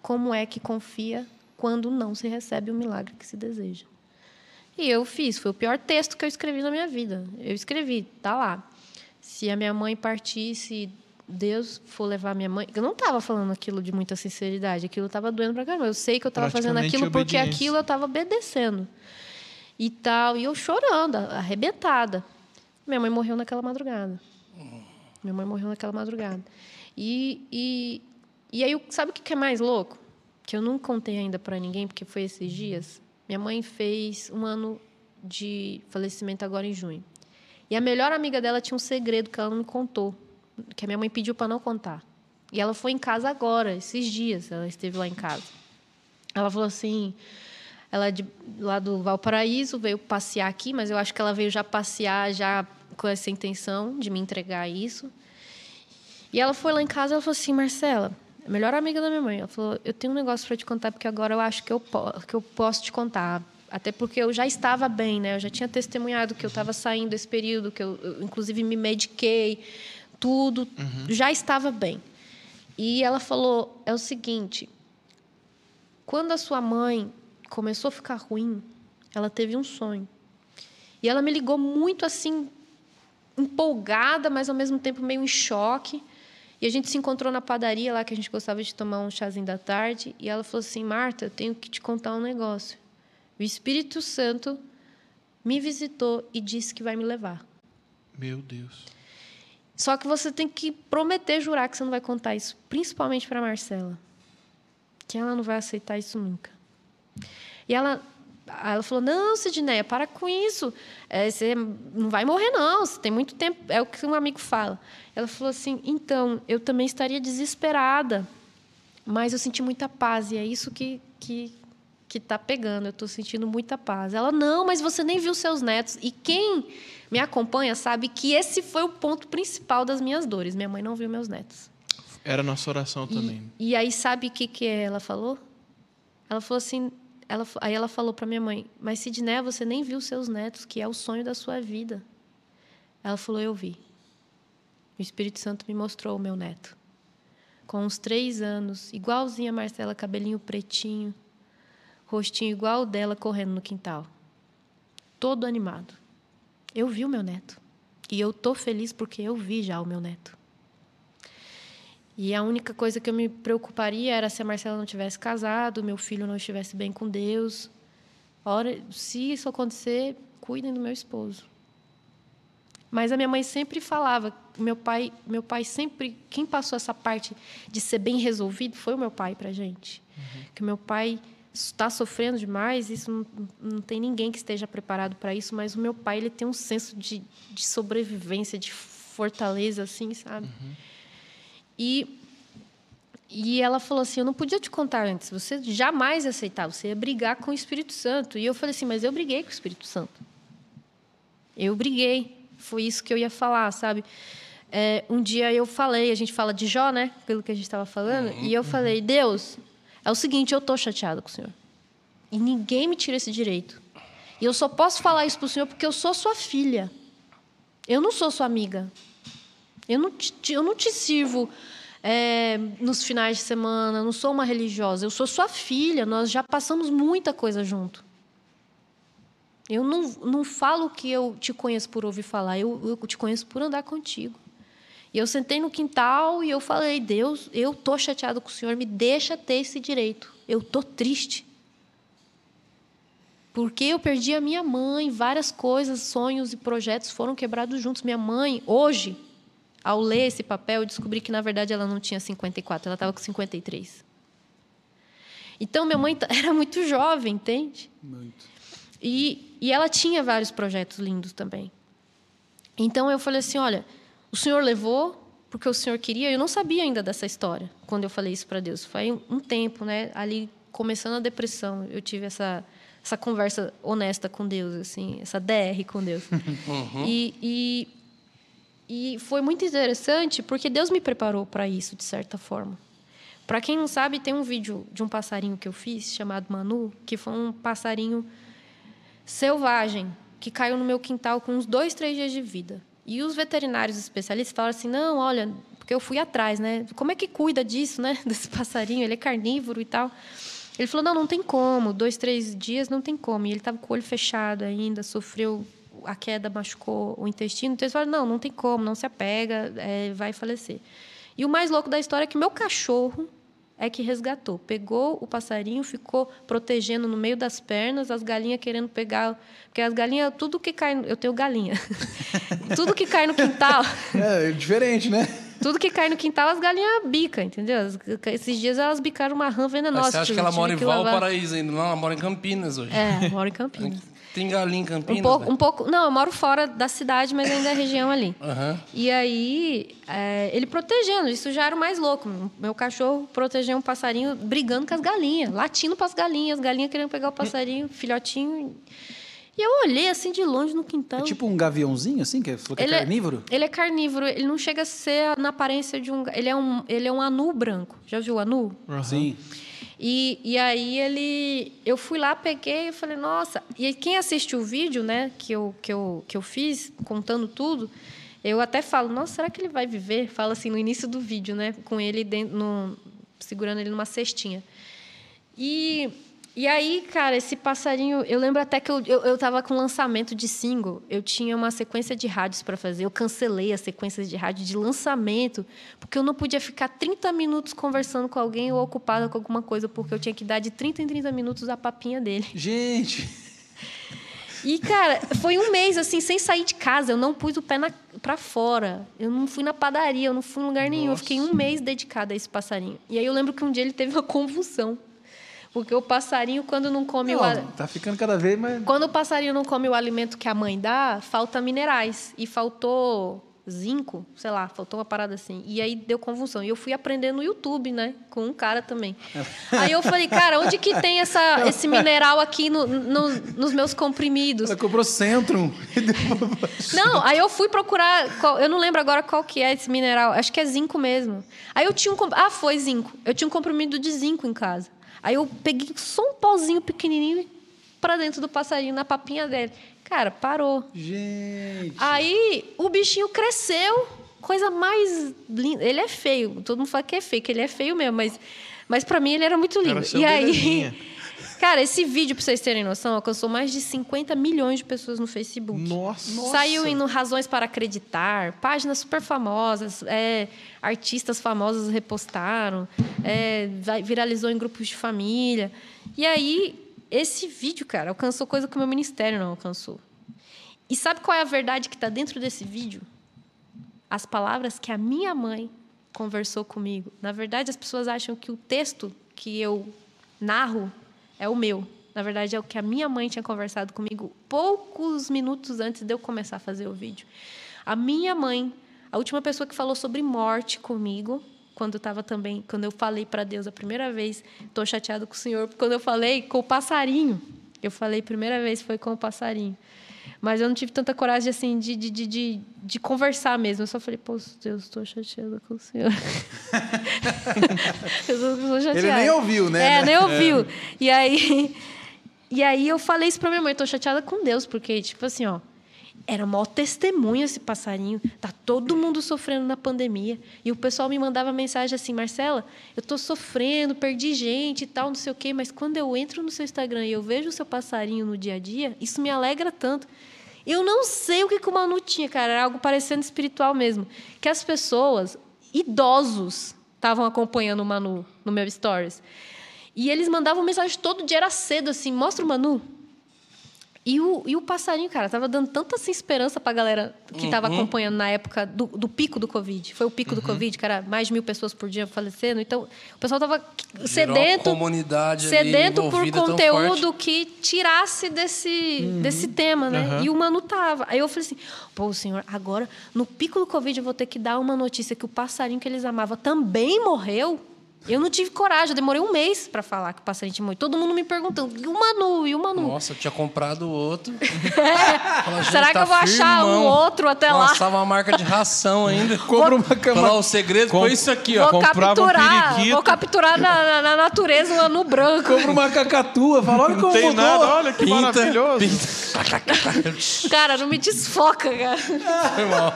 como é que confia quando não se recebe o milagre que se deseja. E eu fiz, foi o pior texto que eu escrevi na minha vida. Eu escrevi, tá lá. Se a minha mãe partisse, Deus for levar minha mãe. Eu não estava falando aquilo de muita sinceridade, aquilo estava doendo pra caramba. Eu sei que eu estava fazendo aquilo porque aquilo eu estava obedecendo. E tal, e eu chorando, arrebentada. Minha mãe morreu naquela madrugada. Minha mãe morreu naquela madrugada. E, e, e aí, sabe o que é mais louco? Que eu não contei ainda para ninguém, porque foi esses dias. Minha mãe fez um ano de falecimento agora em junho. E a melhor amiga dela tinha um segredo que ela não me contou, que a minha mãe pediu para não contar. E ela foi em casa agora, esses dias, ela esteve lá em casa. Ela falou assim, ela é de, lá do Valparaíso veio passear aqui, mas eu acho que ela veio já passear já com essa intenção de me entregar isso. E ela foi lá em casa ela falou assim, Marcela, a melhor amiga da minha mãe, ela falou, eu tenho um negócio para te contar porque agora eu acho que eu, que eu posso te contar. Até porque eu já estava bem, né? Eu já tinha testemunhado que eu estava saindo desse período, que eu, eu, inclusive me mediquei, tudo, já estava bem. E ela falou, é o seguinte, quando a sua mãe começou a ficar ruim, ela teve um sonho. E ela me ligou muito assim, empolgada, mas ao mesmo tempo meio em choque. E a gente se encontrou na padaria lá, que a gente gostava de tomar um chazinho da tarde. E ela falou assim: Marta, eu tenho que te contar um negócio. O Espírito Santo me visitou e disse que vai me levar. Meu Deus. Só que você tem que prometer, jurar que você não vai contar isso, principalmente para Marcela. Que ela não vai aceitar isso nunca. E ela, ela falou: Não, Sidneia, para com isso. É, você não vai morrer, não. Você tem muito tempo. É o que um amigo fala. Ela falou assim: Então, eu também estaria desesperada, mas eu senti muita paz. E é isso que, que, que está pegando. Eu estou sentindo muita paz. Ela: Não, mas você nem viu seus netos. E quem me acompanha sabe que esse foi o ponto principal das minhas dores. Minha mãe não viu meus netos. Era nossa oração também. E, e aí, sabe o que, que ela falou? Ela falou assim: ela, aí ela falou para minha mãe: Mas Sidney, você nem viu seus netos, que é o sonho da sua vida. Ela falou: Eu vi. O Espírito Santo me mostrou o meu neto. Com uns três anos, igualzinha a Marcela, cabelinho pretinho, rostinho igual o dela, correndo no quintal. Todo animado. Eu vi o meu neto. E eu tô feliz porque eu vi já o meu neto. E a única coisa que eu me preocuparia era se a Marcela não tivesse casado, meu filho não estivesse bem com Deus. Ora, se isso acontecer, cuidem do meu esposo. Mas a minha mãe sempre falava, meu pai, meu pai sempre, quem passou essa parte de ser bem resolvido foi o meu pai para gente. Uhum. Que meu pai está sofrendo demais, isso não, não tem ninguém que esteja preparado para isso, mas o meu pai ele tem um senso de, de sobrevivência, de fortaleza, assim, sabe? Uhum. E, e ela falou assim: Eu não podia te contar antes, você jamais ia aceitar, você ia brigar com o Espírito Santo. E eu falei assim: Mas eu briguei com o Espírito Santo. Eu briguei. Foi isso que eu ia falar, sabe? É, um dia eu falei, a gente fala de Jó, né? Pelo que a gente estava falando, uhum. e eu falei: Deus, é o seguinte, eu estou chateado com o Senhor. E ninguém me tira esse direito. E eu só posso falar isso para o Senhor porque eu sou sua filha. Eu não sou sua amiga. Eu não te, eu não te sirvo é, nos finais de semana, não sou uma religiosa. Eu sou sua filha, nós já passamos muita coisa junto. Eu não, não falo que eu te conheço por ouvir falar, eu, eu te conheço por andar contigo. E eu sentei no quintal e eu falei: Deus, eu tô chateado com o Senhor, me deixa ter esse direito. Eu tô triste. Porque eu perdi a minha mãe, várias coisas, sonhos e projetos foram quebrados juntos. Minha mãe, hoje, ao ler esse papel, eu descobri que na verdade ela não tinha 54, ela estava com 53. Então minha mãe [LAUGHS] era muito jovem, entende? Muito. E, e ela tinha vários projetos lindos também. Então eu falei assim: olha, o Senhor levou porque o Senhor queria. Eu não sabia ainda dessa história quando eu falei isso para Deus. Foi um tempo, né? Ali começando a depressão, eu tive essa essa conversa honesta com Deus, assim, essa DR com Deus. [LAUGHS] Uhum. E, e, e foi muito interessante porque Deus me preparou para isso de certa forma. Para quem não sabe, tem um vídeo de um passarinho que eu fiz chamado Manu, que foi um passarinho selvagem que caiu no meu quintal com uns dois, três dias de vida. E os veterinários especialistas falaram assim: não, olha, porque eu fui atrás, né? Como é que cuida disso, né? [LAUGHS] Desse passarinho? Ele é carnívoro e tal. Ele falou: não, não tem como. Dois, três dias não tem como. E ele estava com o olho fechado ainda, sofreu a queda, machucou o intestino. Então eles falaram: não, não tem como, não se apega, é, vai falecer. E o mais louco da história é que meu cachorro é que resgatou. Pegou o passarinho, ficou protegendo no meio das pernas, as galinhas querendo pegar. Porque as galinhas, tudo que cai. Eu tenho galinha. [LAUGHS] tudo que cai no quintal. É, é diferente, né? Tudo que cai no quintal, as galinhas bicam, entendeu? Esses dias elas bicaram uma rã venenosa. Mas você acha que ela mora em Valparaíso ainda? Não, ela mora em Campinas hoje. É, mora em Campinas. Tem galinha em Campinas? Um pouco, né? um pouco, Não, eu moro fora da cidade, mas ainda é região ali. Uhum. E aí, é, ele protegendo, isso já era o mais louco. Meu cachorro protegendo um passarinho, brigando com as galinhas, latindo para as galinhas, as galinhas querendo pegar o passarinho, filhotinho. E eu olhei assim de longe no quintal. É tipo um gaviãozinho, assim, que, é, que é carnívoro? É, ele é carnívoro, ele não chega a ser na aparência de um. Ele é um, ele é um anu branco. Já viu o anu? Uhum. Sim. E, e aí ele, eu fui lá, peguei e falei, nossa. E quem assiste o vídeo, né, que eu, que eu, que eu fiz, contando tudo, eu até falo, nossa, será que ele vai viver? Fala assim no início do vídeo, né, com ele dentro, no, segurando ele numa cestinha. E e aí, cara, esse passarinho. Eu lembro até que eu, eu, eu tava com lançamento de single. Eu tinha uma sequência de rádios para fazer. Eu cancelei a sequência de rádio de lançamento, porque eu não podia ficar 30 minutos conversando com alguém ou ocupada com alguma coisa, porque eu tinha que dar de 30 em 30 minutos a papinha dele. Gente! E, cara, foi um mês, assim, sem sair de casa. Eu não pus o pé, na, para fora. Eu não fui na padaria, eu não fui em lugar nenhum. Eu fiquei um mês dedicada a esse passarinho. E aí eu lembro que um dia ele teve uma convulsão. Porque o passarinho, quando não come Não, o. tá ficando cada vez mais. Quando o passarinho não come o alimento que a mãe dá, falta minerais. E faltou zinco, sei lá, faltou uma parada assim. E aí deu convulsão. E eu fui aprender no YouTube, né? Com um cara também. [LAUGHS] Aí eu falei, cara, onde que tem essa, esse mineral aqui no- no- nos meus comprimidos? Ela comprou Centrum. [LAUGHS] Não, aí eu fui procurar. qual- eu não lembro agora qual que é esse mineral. Acho que é zinco mesmo. Aí eu tinha um. Ah, foi zinco. Eu tinha um comprimido de zinco em casa. Aí eu peguei só um pauzinho pequenininho e pra dentro do passarinho, na papinha dele. Cara, parou. Gente. Aí o bichinho cresceu, coisa mais linda. Ele é feio, todo mundo fala que é feio, que ele é feio mesmo, mas, mas para mim ele era muito lindo. E aí. [LAUGHS] cara, esse vídeo, pra vocês terem noção, alcançou mais de 50 milhões de pessoas no Facebook. Nossa. Saiu em Razões para Acreditar, páginas super famosas, é, artistas famosos repostaram, é, viralizou em grupos de família. E aí, esse vídeo, cara, alcançou coisa que o meu ministério não alcançou. E sabe qual é a verdade que está dentro desse vídeo? As palavras que a minha mãe conversou comigo. Na verdade, as pessoas acham que o texto que eu narro é o meu. Na verdade, é o que a minha mãe tinha conversado comigo poucos minutos antes de eu começar a fazer o vídeo. A minha mãe, a última pessoa que falou sobre morte comigo, quando eu estava também, quando eu falei para Deus a primeira vez, estou chateado com o Senhor, quando eu falei com o passarinho, eu falei primeira vez foi com o passarinho. Mas eu não tive tanta coragem assim de, de, de, de, de conversar mesmo. Eu só falei, pô, Deus, estou chateada com o Senhor. [LAUGHS] eu tô, chateada. Ele nem ouviu, né? É, nem ouviu. E aí, [LAUGHS] e aí eu falei isso pra minha mãe, tô chateada com Deus, porque, tipo assim, ó, era maior testemunho esse passarinho. Tá todo mundo sofrendo na pandemia. E o pessoal me mandava mensagem assim, Marcela, eu tô sofrendo, perdi gente e tal, não sei o quê, mas quando eu entro no seu Instagram e eu vejo o seu passarinho no dia a dia, isso me alegra tanto. Eu não sei o que, que o Manu tinha, cara. Era algo parecendo espiritual mesmo. Que as pessoas, idosos, estavam acompanhando o Manu no meu stories. E eles mandavam mensagem todo dia, era cedo, assim, mostra o Manu. E o, e o passarinho, cara, tava dando tanta assim, esperança pra galera que tava acompanhando na época do, do pico do Covid. Foi o pico do Covid, que era mais de mil pessoas por dia falecendo. Então, o pessoal tava Gerou sedento, comunidade ali sedento por conteúdo que tirasse desse, desse tema, né? E o Manu tava. Aí eu falei assim, pô, senhor, agora, no pico do Covid, eu vou ter que dar uma notícia que o passarinho que eles amavam também morreu. Eu não tive coragem, eu demorei um mês pra falar que o passarinho morreu. Todo mundo me perguntando, e o Manu, e o Manu? Nossa, eu tinha comprado outro. [LAUGHS] Fala, Será que tá eu vou achar um firmão. outro até lá? Tava uma marca de ração ainda. [LAUGHS] Compra uma cama. Falar o segredo Com- foi isso aqui, ó. Vou comprava um capturar, periquito. vou capturar na, na- na natureza um anu branco. Compra uma cacatua. Fala, olha como Não tem mudou. nada, olha que Pinta, maravilhoso. pinta. Cara, não me desfoca, cara. Foi mal.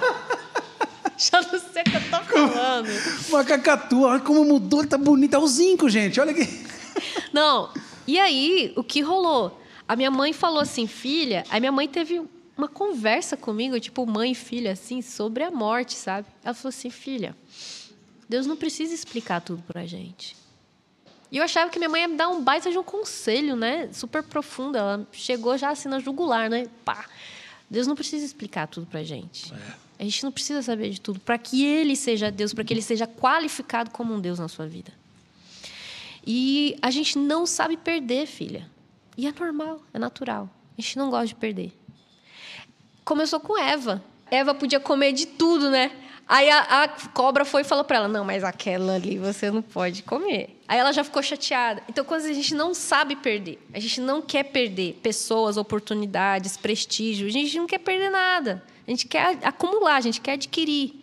[LAUGHS] Já não sei o que eu tô falando. Uma cacatua. Olha como mudou. Ele tá bonito. É o zinco, gente. Olha aqui. [LAUGHS] Não, e aí, o que rolou? A minha mãe falou assim, filha... Aí minha mãe teve uma conversa comigo, tipo mãe e filha, assim, sobre a morte, sabe? Ela falou assim, filha, Deus não precisa explicar tudo pra gente. E eu achava que minha mãe ia me dar um baita de um conselho, né? Super profundo. Ela chegou já assim na jugular, né? Pá. Deus não precisa explicar tudo pra gente. A gente não precisa saber de tudo para que ele seja Deus, para que ele seja qualificado como um Deus na sua vida. E a gente não sabe perder, filha. E é normal, é natural. A gente não gosta de perder. Começou com Eva. Eva podia comer de tudo, né? Aí a, a cobra foi e falou para ela: Não, mas aquela ali você não pode comer. Aí ela já ficou chateada. Então, quando a gente não sabe perder, a gente não quer perder pessoas, oportunidades, prestígio, a gente não quer perder nada. A gente quer acumular, a gente quer adquirir.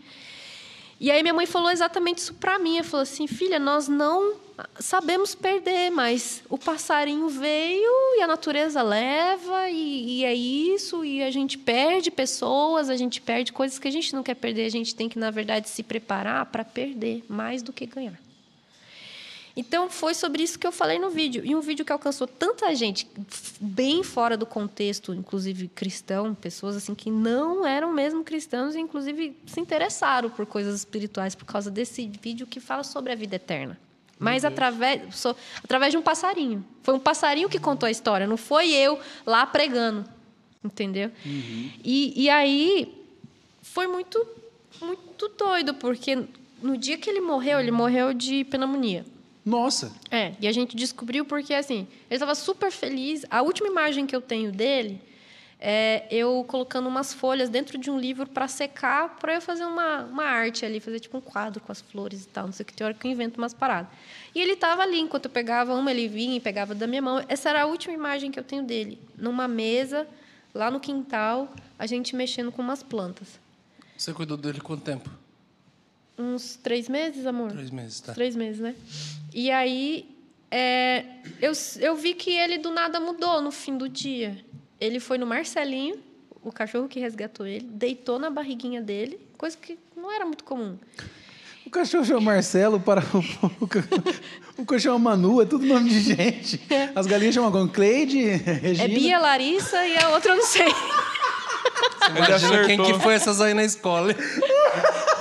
E aí minha mãe falou exatamente isso para mim. Ela falou assim, filha, nós não sabemos perder, mas o passarinho veio e a natureza leva e, e é isso. E a gente perde pessoas, a gente perde coisas que a gente não quer perder. A gente tem que, na verdade, se preparar para perder mais do que ganhar. Então, foi sobre isso que eu falei no vídeo. E um vídeo que alcançou tanta gente, bem fora do contexto, inclusive cristão, pessoas assim que não eram mesmo cristãos e, inclusive, se interessaram por coisas espirituais por causa desse vídeo que fala sobre a vida eterna. Mas através, so, através de um passarinho. Foi um passarinho que contou a história, não foi eu lá pregando. Entendeu? E, e aí, foi muito, muito doido, porque no dia que ele morreu, ele morreu de pneumonia. Nossa. É, e a gente descobriu porque, assim, ele estava super feliz. A última imagem que eu tenho dele é eu colocando umas folhas dentro de um livro para secar, para eu fazer uma, uma arte ali, fazer tipo um quadro com as flores e tal. Não sei o que, tem hora que eu invento umas paradas. E ele estava ali, enquanto eu pegava uma, ele vinha e pegava da minha mão. Essa era a última imagem que eu tenho dele, numa mesa, lá no quintal, a gente mexendo com umas plantas. Você cuidou dele quanto tempo? Uns três meses, amor? Três meses, tá. Três meses, né? E aí, é, eu, eu vi que ele do nada mudou no fim do dia. Ele foi no Marcelinho, o cachorro que resgatou ele, deitou na barriguinha dele, coisa que não era muito comum. O cachorro chama Marcelo, para o, o cachorro chama Manu, é tudo nome de gente. As galinhas chamam como Cleide, Regina. É Bia, Larissa e a outra eu não sei. Imagina quem que foi essas aí na escola. [LAUGHS]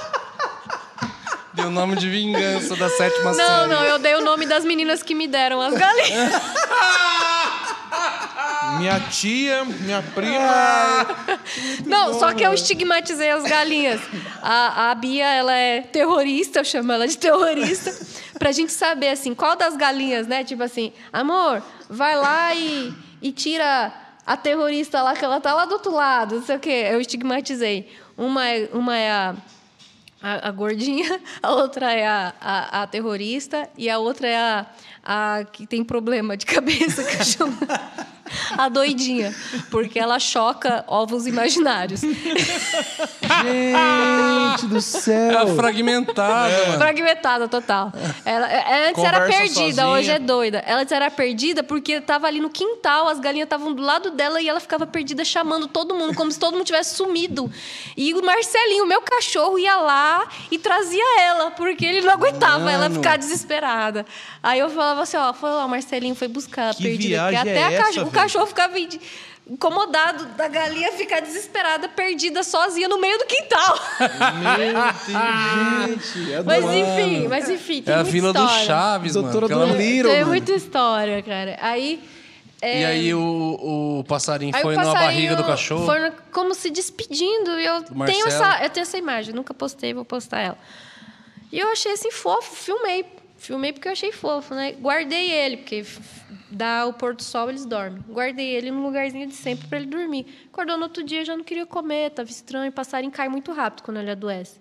Deu o nome de vingança da sétima Não, série. não, eu dei o nome das meninas que me deram as galinhas. [LAUGHS] Minha tia, minha prima. [LAUGHS] Não, só que eu estigmatizei as galinhas. A, a Bia, ela é terrorista, eu chamo ela de terrorista, pra gente saber, assim, qual das galinhas, né? Tipo assim, amor, vai lá e, e tira a terrorista lá, que ela tá lá do outro lado, não sei o quê. Eu estigmatizei. Uma é, uma é a, a, a gordinha, [LAUGHS] a outra é a, a, a terrorista e a outra é a, a que tem problema de cabeça, que [LAUGHS] [LAUGHS] a doidinha, porque ela choca ovos imaginários. Gente do É céu. a fragmentada, mano. Fragmentada total. Ela, ela antes era Conversa perdida, sozinha. hoje é doida. Ela antes era perdida porque estava ali no quintal, as galinhas estavam do lado dela e ela ficava perdida chamando todo mundo, como se todo mundo tivesse sumido. E o Marcelinho, meu cachorro, ia lá e trazia ela, porque ele não aguentava ela Mano. ficar desesperada. Aí eu falava assim, ó, foi lá, o Marcelinho foi buscar ela Que perdida. Porque até é a essa, cacho- o? Cachorro ficava incomodado da galinha ficar desesperada, perdida, sozinha no meio do quintal. Gente, é Mas do- enfim, mas enfim, tem É a muita vila do história. Chaves, Doutora mano. Aquela- Dolittle, Tem mano. muita história, cara. Aí. é, E aí o, o passarinho aí foi o na barriga do cachorro. Foi como se despedindo. E eu Do tenho, essa, eu tenho essa imagem, nunca postei, vou postar ela. E eu achei assim fofo, filmei. Filmei porque eu achei fofo, né? Guardei ele, porque dá o pôr do sol, eles dormem. Guardei ele num lugarzinho de sempre para ele dormir. Acordou no outro dia, já não queria comer, tava estranho. Passarinho cai muito rápido quando ele adoece.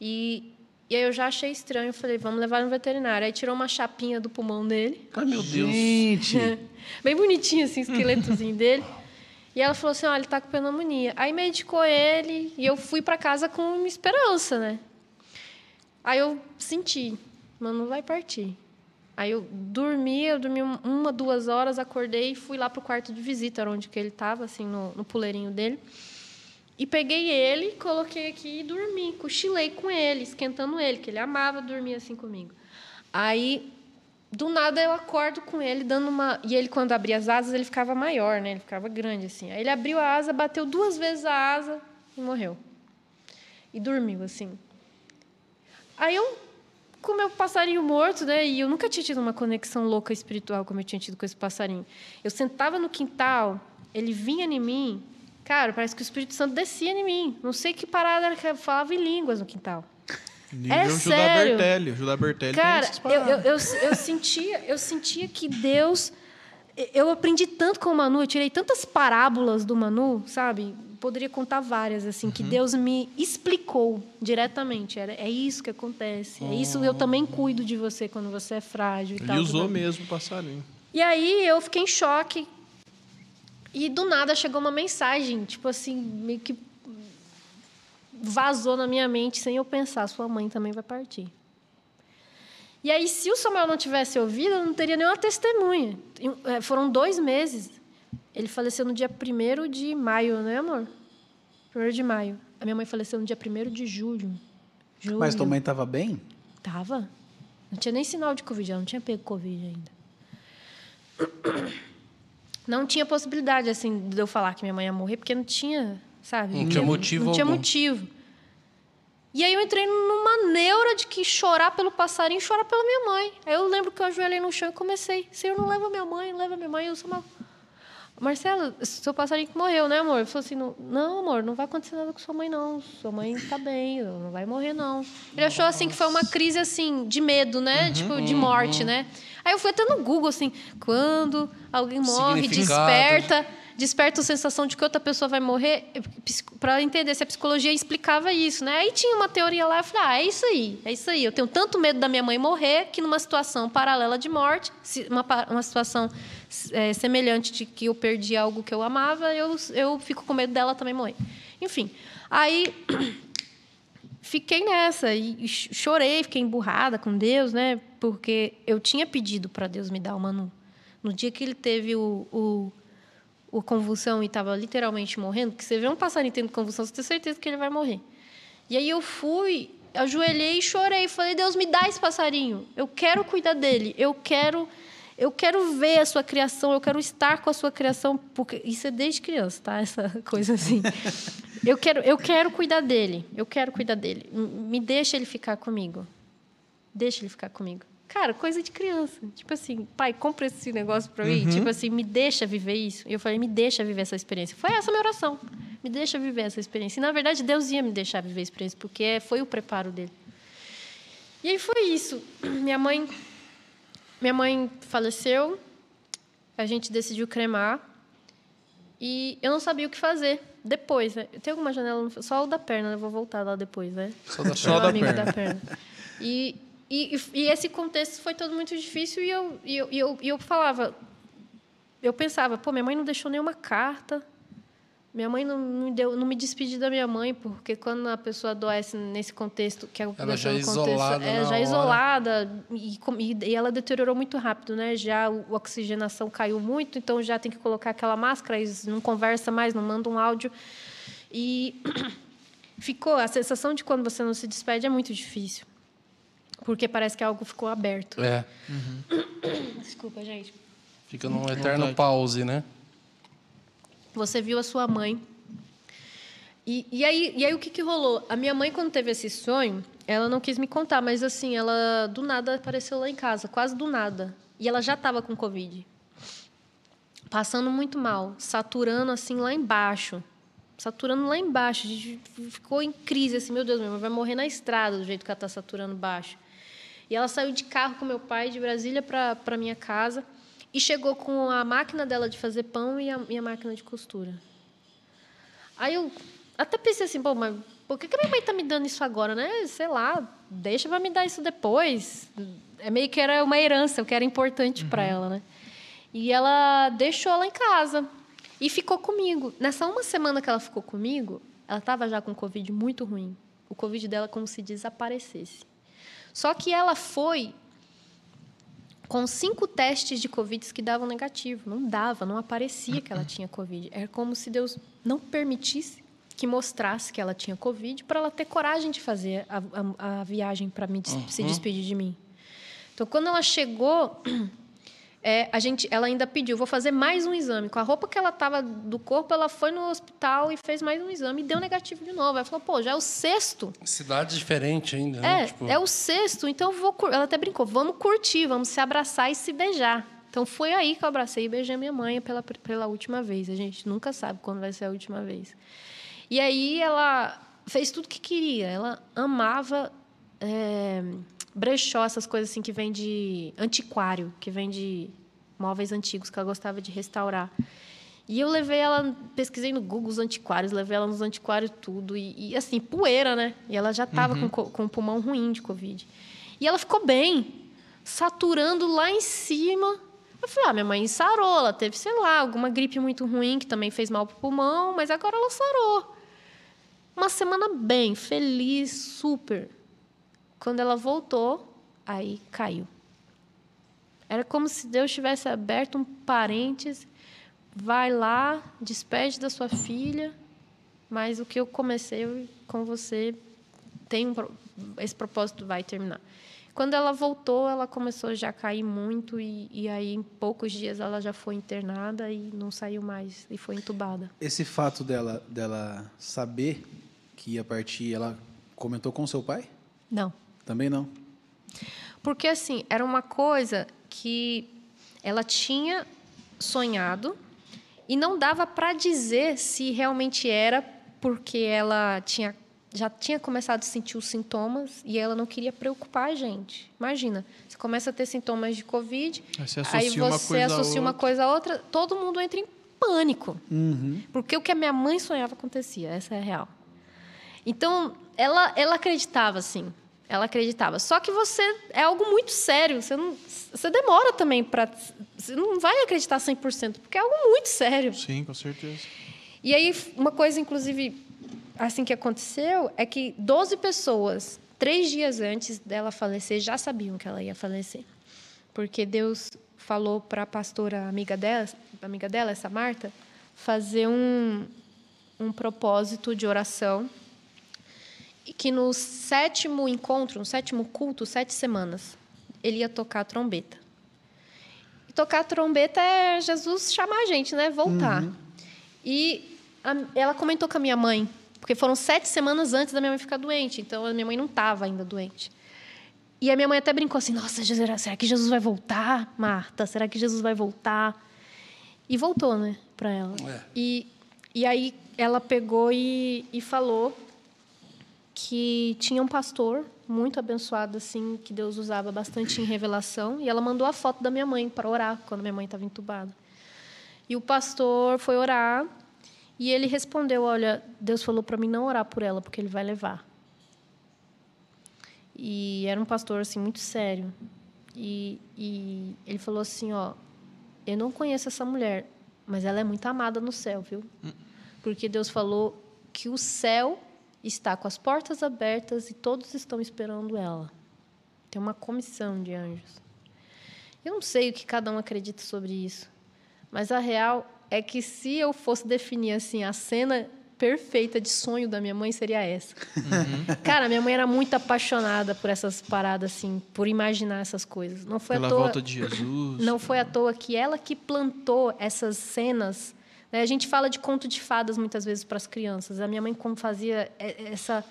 E, e aí eu já achei estranho, falei, vamos levar no veterinário. Aí tirou uma chapinha do pulmão dele. Ai, meu Deus. Gente. [LAUGHS] Bem bonitinho, assim, o esqueletozinho dele. E ela falou assim: olha, ele tá com pneumonia. Aí medicou ele e eu fui para casa com uma esperança, né? Aí eu senti, mano, vai partir. Aí eu dormi, eu dormi um- uma, duas horas, acordei e fui lá pro quarto de visita, era onde que ele estava, assim, no, no puleirinho dele. E peguei ele, coloquei aqui e dormi. Cochilei com ele, esquentando ele, que ele amava dormir assim comigo. Aí, do nada, eu acordo com ele, dando uma. E ele, quando abria as asas, ele ficava maior, né? Ele ficava grande, assim. Aí ele abriu a asa, bateu duas vezes a asa e morreu. E dormiu, assim. Aí eu, com o meu passarinho morto, né? E eu nunca tinha tido uma conexão louca espiritual como eu tinha tido com esse passarinho. Eu sentava no quintal, ele vinha em mim. Cara, parece que o Espírito Santo descia em mim. Não sei que parada era que eu falava em línguas no quintal. Nível É Judá sério? Bertelli. Judá Bertelli Cara, eu, eu, eu, eu sentia, eu sentia que Deus. Eu aprendi tanto com o Manu, eu tirei tantas parábolas do Manu, sabe? Poderia contar várias, assim, Uhum. que Deus me explicou diretamente. Era, é isso que acontece. É isso, eu também cuido de você quando você é frágil e Ele tal. usou tudo. mesmo o passarinho. E aí eu fiquei em choque. E do nada chegou uma mensagem, tipo assim, meio que vazou na minha mente sem eu pensar, sua mãe também vai partir. E aí, se o Samuel não tivesse ouvido, eu não teria nenhuma testemunha. É, Foram dois meses. Ele faleceu no dia 1 de maio, né, amor? 1 de maio. A minha mãe faleceu no dia 1 de julho. julho. Mas tua mãe tava bem? Tava. Não tinha nem sinal de Covid, ela não tinha pego Covid ainda. Não tinha possibilidade, assim, de eu falar que minha mãe ia morrer, porque não tinha, sabe? Não tinha motivo Não tinha algum. motivo. E aí eu entrei numa neura de que chorar pelo passarinho e chorar pela minha mãe. Aí eu lembro que eu ajoelhei no chão e comecei. Senhor, não leva minha mãe, não leva minha mãe. Eu sou uma... Marcelo, seu passarinho morreu, né, amor? Ele falou assim: não, amor, não vai acontecer nada com sua mãe, não. Sua mãe está bem, não vai morrer, não. Ele achou assim que foi uma crise assim de medo, né? Uhum, tipo, de morte, uhum. né? Aí eu fui até no Google, assim, quando alguém morre, desperta desperta a sensação de que outra pessoa vai morrer, para entender se a psicologia explicava isso, né? Aí tinha uma teoria lá, eu falei, ah, é isso aí, é isso aí. Eu tenho tanto medo da minha mãe morrer que numa situação paralela de morte, uma, uma situação é, semelhante de que eu perdi algo que eu amava, eu, eu fico com medo dela também morrer. Enfim, aí [CLEARS THROAT] fiquei nessa e chorei, fiquei emburrada com Deus, né? Porque eu tinha pedido para Deus me dar uma no, no dia que ele teve o, o o convulsão e estava literalmente morrendo, que você vê um passarinho tendo convulsão, você tem certeza que ele vai morrer. E aí eu fui, ajoelhei e chorei, falei: "Deus, me dá esse passarinho. Eu quero cuidar dele. Eu quero eu quero ver a sua criação, eu quero estar com a sua criação, porque isso é desde criança, tá? Essa [LAUGHS] coisa assim. Eu quero eu quero cuidar dele. Eu quero cuidar dele. Me deixa ele ficar comigo. Deixa ele ficar comigo. Cara, coisa de criança. Tipo assim, pai, compra esse negócio pra mim. Uhum. Tipo assim, me deixa viver isso. E eu falei, me deixa viver essa experiência. Foi essa a minha oração. Me deixa viver essa experiência. E, na verdade, Deus ia me deixar viver a experiência, porque foi o preparo dele. E aí foi isso. [CLEARS THROAT] Minha mãe, minha mãe faleceu. A gente decidiu cremar. E eu não sabia o que fazer depois. Né? Tem alguma janela? No... Só o da perna, eu vou voltar lá depois, né? Só da, Só da perna. da perna. E e, e, esse contexto foi todo muito difícil e eu, e eu, e eu, e eu falava, eu pensava, pô, minha mãe não deixou nenhuma carta, minha mãe não me deu, não me despedi da minha mãe porque quando a pessoa adoece nesse contexto que é ela já é isolada, é já isolada e, e, ela deteriorou muito rápido, né? Já a oxigenação caiu muito, então já tem que colocar aquela máscara, eles não conversa mais, não manda um áudio e [CLEARS THROAT] ficou a sensação de quando você não se despede é muito difícil. Porque parece que algo ficou aberto. É. Uhum. Desculpa, gente. Fica num eterno pause, né? Você viu a sua mãe. E, e, aí, e aí, o que, que rolou? A minha mãe, quando teve esse sonho, ela não quis me contar, mas assim, ela do nada apareceu lá em casa, quase do nada. E ela já estava com Covid. Passando muito mal, saturando assim lá embaixo. Saturando lá embaixo. A gente ficou em crise, assim, meu Deus, minha mãe vai morrer na estrada do jeito que ela está saturando baixo. E ela saiu de carro com meu pai de Brasília para minha casa e chegou com a máquina dela de fazer pão e a minha máquina de costura. Aí eu até pensei assim, pô, mas por que, que minha mãe está me dando isso agora, né? Sei lá, deixa para me dar isso depois. É meio que era uma herança, o que era importante uhum. para ela, né? E ela deixou lá em casa e ficou comigo. Nessa uma semana que ela ficou comigo, ela estava já com Covid muito ruim. O Covid dela como se desaparecesse. Só que ela foi com cinco testes de Covid que davam negativo. Não dava, não aparecia que ela tinha Covid. Era como se Deus não permitisse que mostrasse que ela tinha Covid para ela ter coragem de fazer a, a, a viagem para uhum. se despedir de mim. Então, quando ela chegou, é, a gente, ela ainda pediu, vou fazer mais um exame. Com a roupa que ela estava do corpo, ela foi no hospital e fez mais um exame e deu negativo de novo. Ela falou, pô, já é o sexto. Cidade diferente ainda, né? É, tipo... é o sexto, então vou. Ela até brincou, vamos curtir, vamos se abraçar e se beijar. Então foi aí que eu abracei e beijei minha mãe pela, pela última vez. A gente nunca sabe quando vai ser a última vez. E aí ela fez tudo que queria. Ela amava. É brechó, essas coisas assim que vem de antiquário, que vem de móveis antigos que ela gostava de restaurar. E eu levei ela, pesquisei no Google os antiquários, levei ela nos antiquários tudo. E, e assim, poeira, né? E ela já estava uhum. com, com o pulmão ruim de Covid. E ela ficou bem, saturando lá em cima. Eu falei, ah, minha mãe sarou, ela teve, sei lá, alguma gripe muito ruim que também fez mal pro pulmão, mas agora ela sarou. Uma semana bem, feliz, super. Quando ela voltou, aí caiu. Era como se Deus tivesse aberto um parênteses. Vai lá, despede da sua filha, mas o que eu comecei com você tem um, esse propósito vai terminar. Quando ela voltou, ela começou já a cair muito e, e, aí em poucos dias ela já foi internada e não saiu mais e foi entubada. Esse fato dela dela saber que ia partir, ela comentou com seu pai? Não. Também não. Porque, assim, era uma coisa que ela tinha sonhado E não dava para dizer se realmente era porque ela tinha já tinha começado a sentir os sintomas e ela não queria preocupar a gente. Imagina, você começa a ter sintomas de Covid, Aí você uma você coisa a associa uma outra. coisa a outra, todo mundo entra em pânico. Uhum. Porque o que a minha mãe sonhava acontecia, essa é a real. Então, ela, ela acreditava, sim. Ela acreditava. Só que você é algo muito sério. Você, não, você demora também para. Você não vai acreditar 100%, porque é algo muito sério. Sim, com certeza. E aí, uma coisa, inclusive, assim que aconteceu, é que 12 pessoas, três dias antes dela falecer, já sabiam que ela ia falecer. Porque Deus falou para a pastora amiga dela, amiga dela, essa Marta, fazer um, um propósito de oração. Que no sétimo encontro, no sétimo culto, sete semanas, ele ia tocar a trombeta. E tocar a trombeta é Jesus chamar a gente, né? Voltar. E a- ela comentou com a minha mãe, porque foram sete semanas antes da minha mãe ficar doente, então a minha mãe não estava ainda doente. E a minha mãe até brincou assim: Nossa, Jesus, será que Jesus vai voltar, Marta? Será que Jesus vai voltar? E voltou, né, para ela. É. E, e aí ela pegou e, e falou que tinha um pastor muito abençoado, assim, que Deus usava bastante em revelação, e ela mandou a foto da minha mãe para orar quando minha mãe estava entubada. E o pastor foi orar e ele respondeu: Olha, Deus falou para mim não orar por ela, porque ele vai levar. E era um pastor assim muito sério. E, e ele falou assim: Ó, eu não conheço essa mulher, mas ela é muito amada no céu, viu? Porque Deus falou que o céu está com as portas abertas e todos estão esperando ela. Tem uma comissão de anjos. Eu não sei o que cada um acredita sobre isso, mas a real é que se eu fosse definir assim a cena perfeita de sonho da minha mãe seria essa. [LAUGHS] Cara, minha mãe era muito apaixonada por essas paradas assim, por imaginar essas coisas. Não foi Pela à toa. volta de Jesus. Não foi à toa que ela que plantou essas cenas. Né? A gente fala de conto de fadas muitas vezes para as crianças. A minha mãe como fazia essa,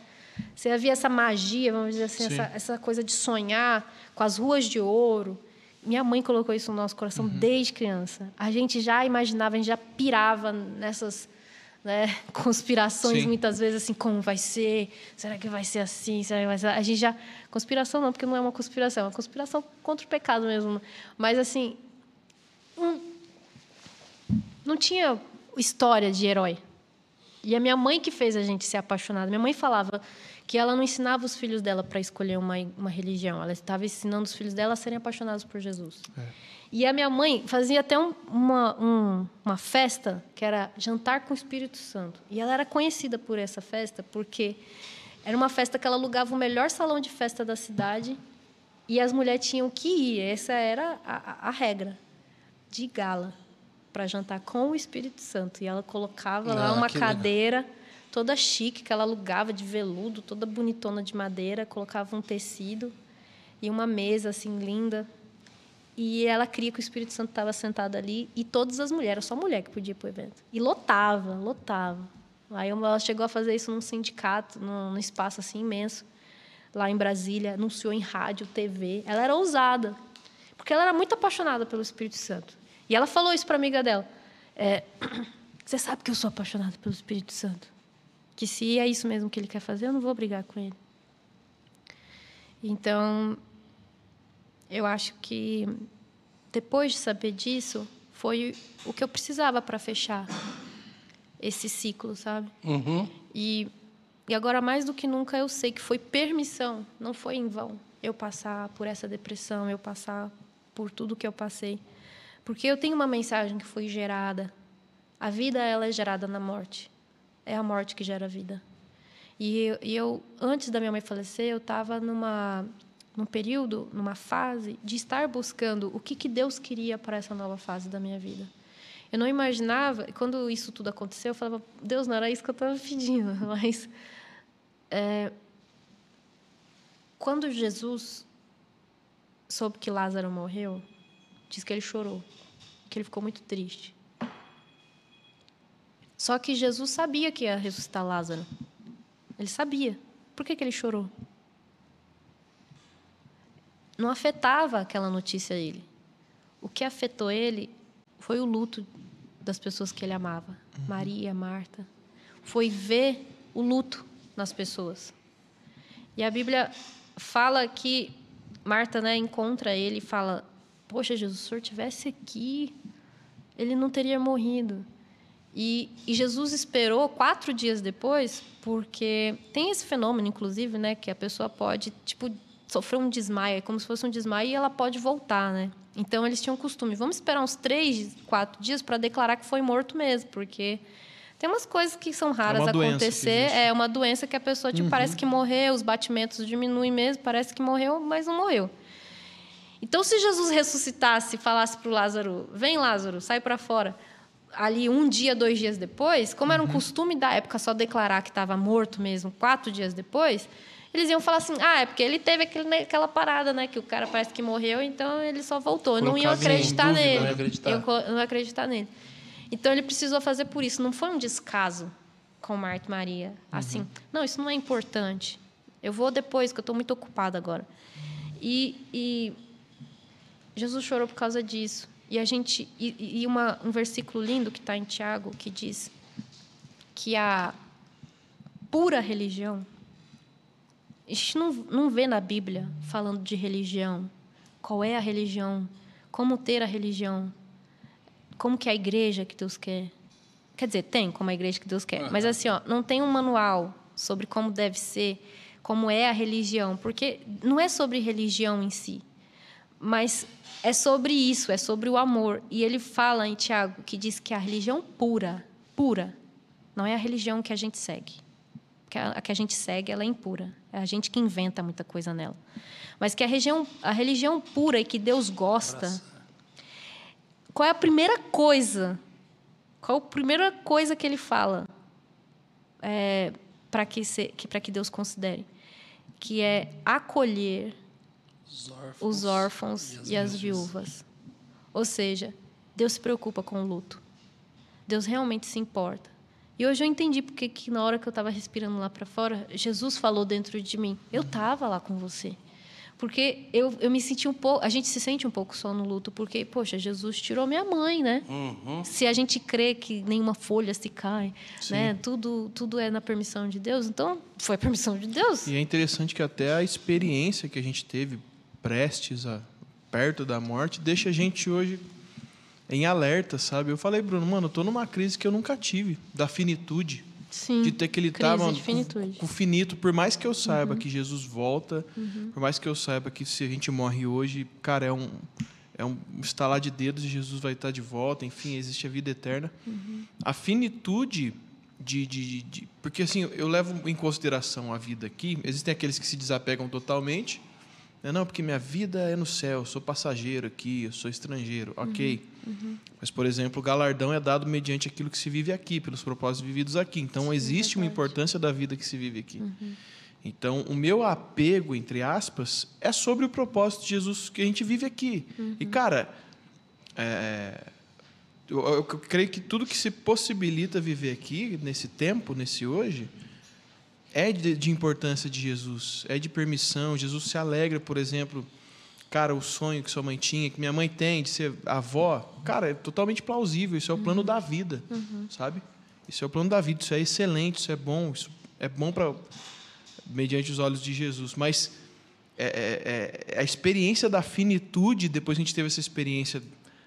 você havia essa magia, vamos dizer assim, Sim. essa, essa coisa de sonhar com as ruas de ouro. Minha mãe colocou isso no nosso coração desde criança. A gente já imaginava, a gente já pirava nessas né, [LAUGHS] conspirações Sim. muitas vezes assim, como vai ser? Será que vai ser assim? Será que vai ser? A gente já conspiração não, porque não é uma conspiração, é uma conspiração contra o pecado mesmo. Mas assim, não, não tinha história de herói. E a minha mãe que fez a gente ser apaixonada. Minha mãe falava que ela não ensinava os filhos dela para escolher uma, uma religião. Ela estava ensinando os filhos dela a serem apaixonados por Jesus. E a minha mãe fazia até um- uma, um- uma festa que era jantar com o Espírito Santo. E ela era conhecida por essa festa porque era uma festa que ela alugava o melhor salão de festa da cidade e as mulheres tinham que ir. Essa era a, a- a regra de gala para jantar com o Espírito Santo. E ela colocava lá Ah, uma que legal. cadeira toda chique que ela alugava de veludo, toda bonitona de madeira, colocava um tecido e uma mesa assim linda. E ela cria que o Espírito Santo estava sentado ali e todas as mulheres, só mulher que podia ir para o evento. E lotava, lotava. Aí ela chegou a fazer isso num sindicato, num, num espaço assim imenso, lá em Brasília, anunciou em rádio, TV. Ela era ousada, porque ela era muito apaixonada pelo Espírito Santo. E ela falou isso para a amiga dela. É, [CLEARS THROAT] Você sabe que eu sou apaixonada pelo Espírito Santo. Que se é isso mesmo que ele quer fazer, eu não vou brigar com ele. Então, eu acho que depois de saber disso, foi o que eu precisava para fechar esse ciclo, sabe? Uhum. E, e agora, mais do que nunca, eu sei que foi permissão, não foi em vão eu passar por essa depressão, eu passar por tudo que eu passei. Porque eu tenho uma mensagem que foi gerada. A vida, ela é gerada na morte. É a morte que gera a vida. E eu, e eu antes da minha mãe falecer, eu estava numa num período, numa fase de estar buscando o que, que Deus queria para essa nova fase da minha vida. Eu não imaginava, quando isso tudo aconteceu, eu falava, Deus, não era isso que eu estava pedindo, [LAUGHS] mas é, quando Jesus soube que Lázaro morreu, diz que ele chorou, que ele ficou muito triste. Só que Jesus sabia que ia ressuscitar Lázaro. Ele sabia. Por que, que ele chorou? Não afetava aquela notícia ele. O que afetou ele foi o luto das pessoas que ele amava, Maria, Marta. Foi ver o luto nas pessoas. E a Bíblia fala que Marta né, encontra ele e fala: Poxa, Jesus, se o senhor tivesse aqui, ele não teria morrido. E, e, Jesus esperou quatro dias depois, porque tem esse fenômeno, inclusive, né, que a pessoa pode tipo sofrer um desmaio, é como se fosse um desmaio, e ela pode voltar, né? Então eles tinham costume, vamos esperar uns três, quatro dias para declarar que foi morto mesmo, porque tem umas coisas que são raras é acontecer. É uma doença que a pessoa tipo, uhum. parece que morreu, os batimentos diminuem mesmo, parece que morreu, mas não morreu. Então, se Jesus ressuscitasse e falasse para o Lázaro: Vem, Lázaro, sai para fora. Ali, um dia, dois dias depois, como era um uhum. costume da época só declarar que estava morto mesmo, quatro dias depois, eles iam falar assim: ah, é porque ele teve aquele, né, aquela parada, né? Que o cara parece que morreu, então ele só voltou. Não iam acreditar dúvida, nele. Não, acreditar. Iam, não acreditar nele. Então ele precisou fazer por isso. Não foi um descaso com Marta e Maria. Assim, uhum. não, isso não é importante. Eu vou depois, que eu estou muito ocupada agora. E, e, Jesus chorou por causa disso. E a gente e, e uma, um versículo lindo que está em Tiago que diz que a pura religião a gente não, não vê na Bíblia falando de religião. Qual é a religião? Como ter a religião? Como que é a igreja que Deus quer? Quer dizer, tem como a igreja que Deus quer. Uhum. Mas assim, ó, não tem um manual sobre como deve ser, como é a religião. Porque não é sobre religião em si. Mas é sobre isso, é sobre o amor. E ele fala em Tiago que diz que a religião pura, pura, não é a religião que a gente segue que a, que a gente segue ela é impura. É a gente que inventa muita coisa nela. Mas que a, região, a religião pura e que Deus gosta. Qual é a primeira coisa? Qual a primeira coisa que ele fala é, para que, que, que Deus considere? Que é acolher os órfãos, os órfãos e as, e as viúvas. Ou seja, Deus se preocupa com o luto. Deus realmente se importa. E hoje eu entendi porque que na hora que eu estava respirando lá para fora, Jesus falou dentro de mim: eu estava lá com você. Porque eu, eu me senti um pouco. A gente se sente um pouco só no luto, porque, poxa, Jesus tirou minha mãe, né? Uhum. Se a gente crê que nenhuma folha se cai, Sim. né? Tudo, tudo é na permissão de Deus, então foi a permissão de Deus. E é interessante que até a experiência que a gente teve prestes a perto da morte deixa a gente hoje em alerta, sabe? Eu falei, Bruno, mano, eu tô numa crise que eu nunca tive, da finitude. Sim, de ter que lidar com, com o finito, por mais que eu saiba uhum. que Jesus volta, uhum. por mais que eu saiba que se a gente morre hoje, cara, é um é um estalar de dedos e Jesus vai estar de volta, enfim, existe a vida eterna. Uhum. A finitude de, de, de, Porque, assim, eu levo em consideração a vida aqui. Existem aqueles que se desapegam totalmente, não, não, porque minha vida é no céu, eu sou passageiro aqui, eu sou estrangeiro. Uhum, ok. Uhum. Mas, por exemplo, o galardão é dado mediante aquilo que se vive aqui, pelos propósitos vividos aqui. Então, Sim, existe uma importância da vida que se vive aqui. Uhum. Então, o meu apego, entre aspas, é sobre o propósito de Jesus que a gente vive aqui. E, uhum. cara, é, eu, eu creio que tudo que se possibilita viver aqui, nesse tempo, nesse hoje, é de, de, importância de Jesus, é de permissão. Jesus se alegra, por exemplo, cara, o sonho que sua mãe tinha, que minha mãe tem de ser avó, cara, é totalmente plausível. Isso é o uhum. plano da vida, uhum. sabe? Isso é o plano da vida. Isso é excelente, isso é bom, isso é bom para mediante os olhos de Jesus. Mas é, é, é, a experiência da finitude, depois a gente teve essa experiência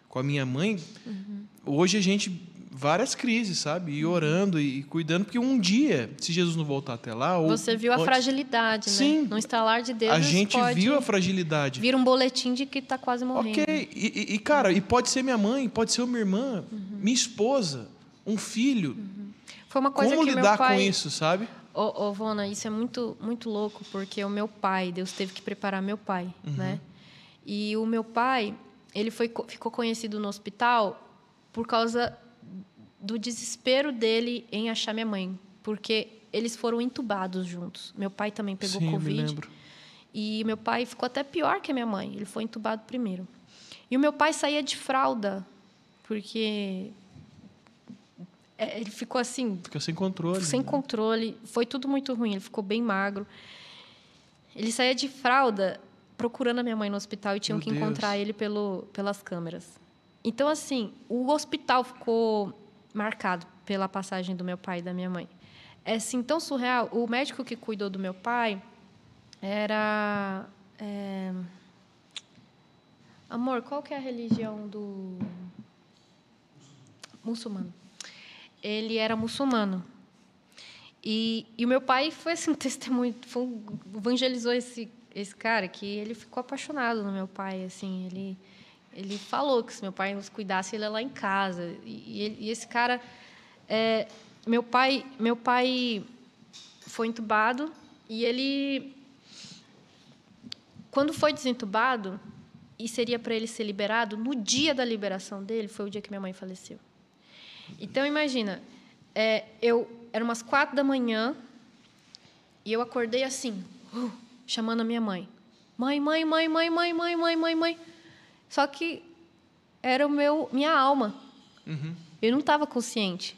com a minha mãe. Uhum. Hoje a gente várias crises, sabe? E orando e cuidando, porque um dia, se Jesus não voltar até lá. Ou, Você viu a fragilidade, né? Sim. No instalar de Deus. A gente viu a fragilidade. Vira um boletim de que está quase morrendo. Ok. E, e, cara, uhum. e pode ser minha mãe, pode ser minha irmã, uhum. minha esposa, um filho. Uhum. Foi uma coisa Como que lidar pai... com isso, sabe? Ô, ô, Vona, isso é muito, muito louco, porque o meu pai, Deus teve que preparar meu pai, uhum. né? E o meu pai, ele foi, ficou conhecido no hospital por causa do desespero dele em achar minha mãe, porque eles foram entubados juntos. Meu pai também pegou Sim, Covid. Me lembro. E meu pai ficou até pior que a minha mãe. Ele foi entubado primeiro. E o meu pai saía de fralda, porque é, ele ficou assim. Fica sem controle. Sem né? controle. Foi tudo muito ruim. Ele ficou bem magro. Ele saía de fralda procurando a minha mãe no hospital e tinham meu que Deus. encontrar ele pelo, pelas câmeras. Então, assim, o hospital ficou marcado pela passagem do meu pai e da minha mãe. É assim, tão surreal. O médico que cuidou do meu pai era. É... Amor, qual que é a religião do. Muçulmano. Ele era muçulmano. E, e o meu pai foi assim, um testemunho, evangelizou esse, esse cara que ele ficou apaixonado no meu pai. assim Ele, ele falou que se meu pai nos cuidasse, ele ia lá em casa. E, e, e esse cara. É, meu pai, meu pai foi entubado e ele, quando foi desentubado e seria para ele ser liberado, no dia da liberação dele foi o dia que minha mãe faleceu. Então imagina, é, eu era umas quatro da manhã e eu acordei assim, uh, chamando a minha mãe, mãe, mãe, mãe, mãe, mãe, mãe, mãe, mãe, mãe. Só que era o meu, minha alma. Uhum. Eu não estava consciente.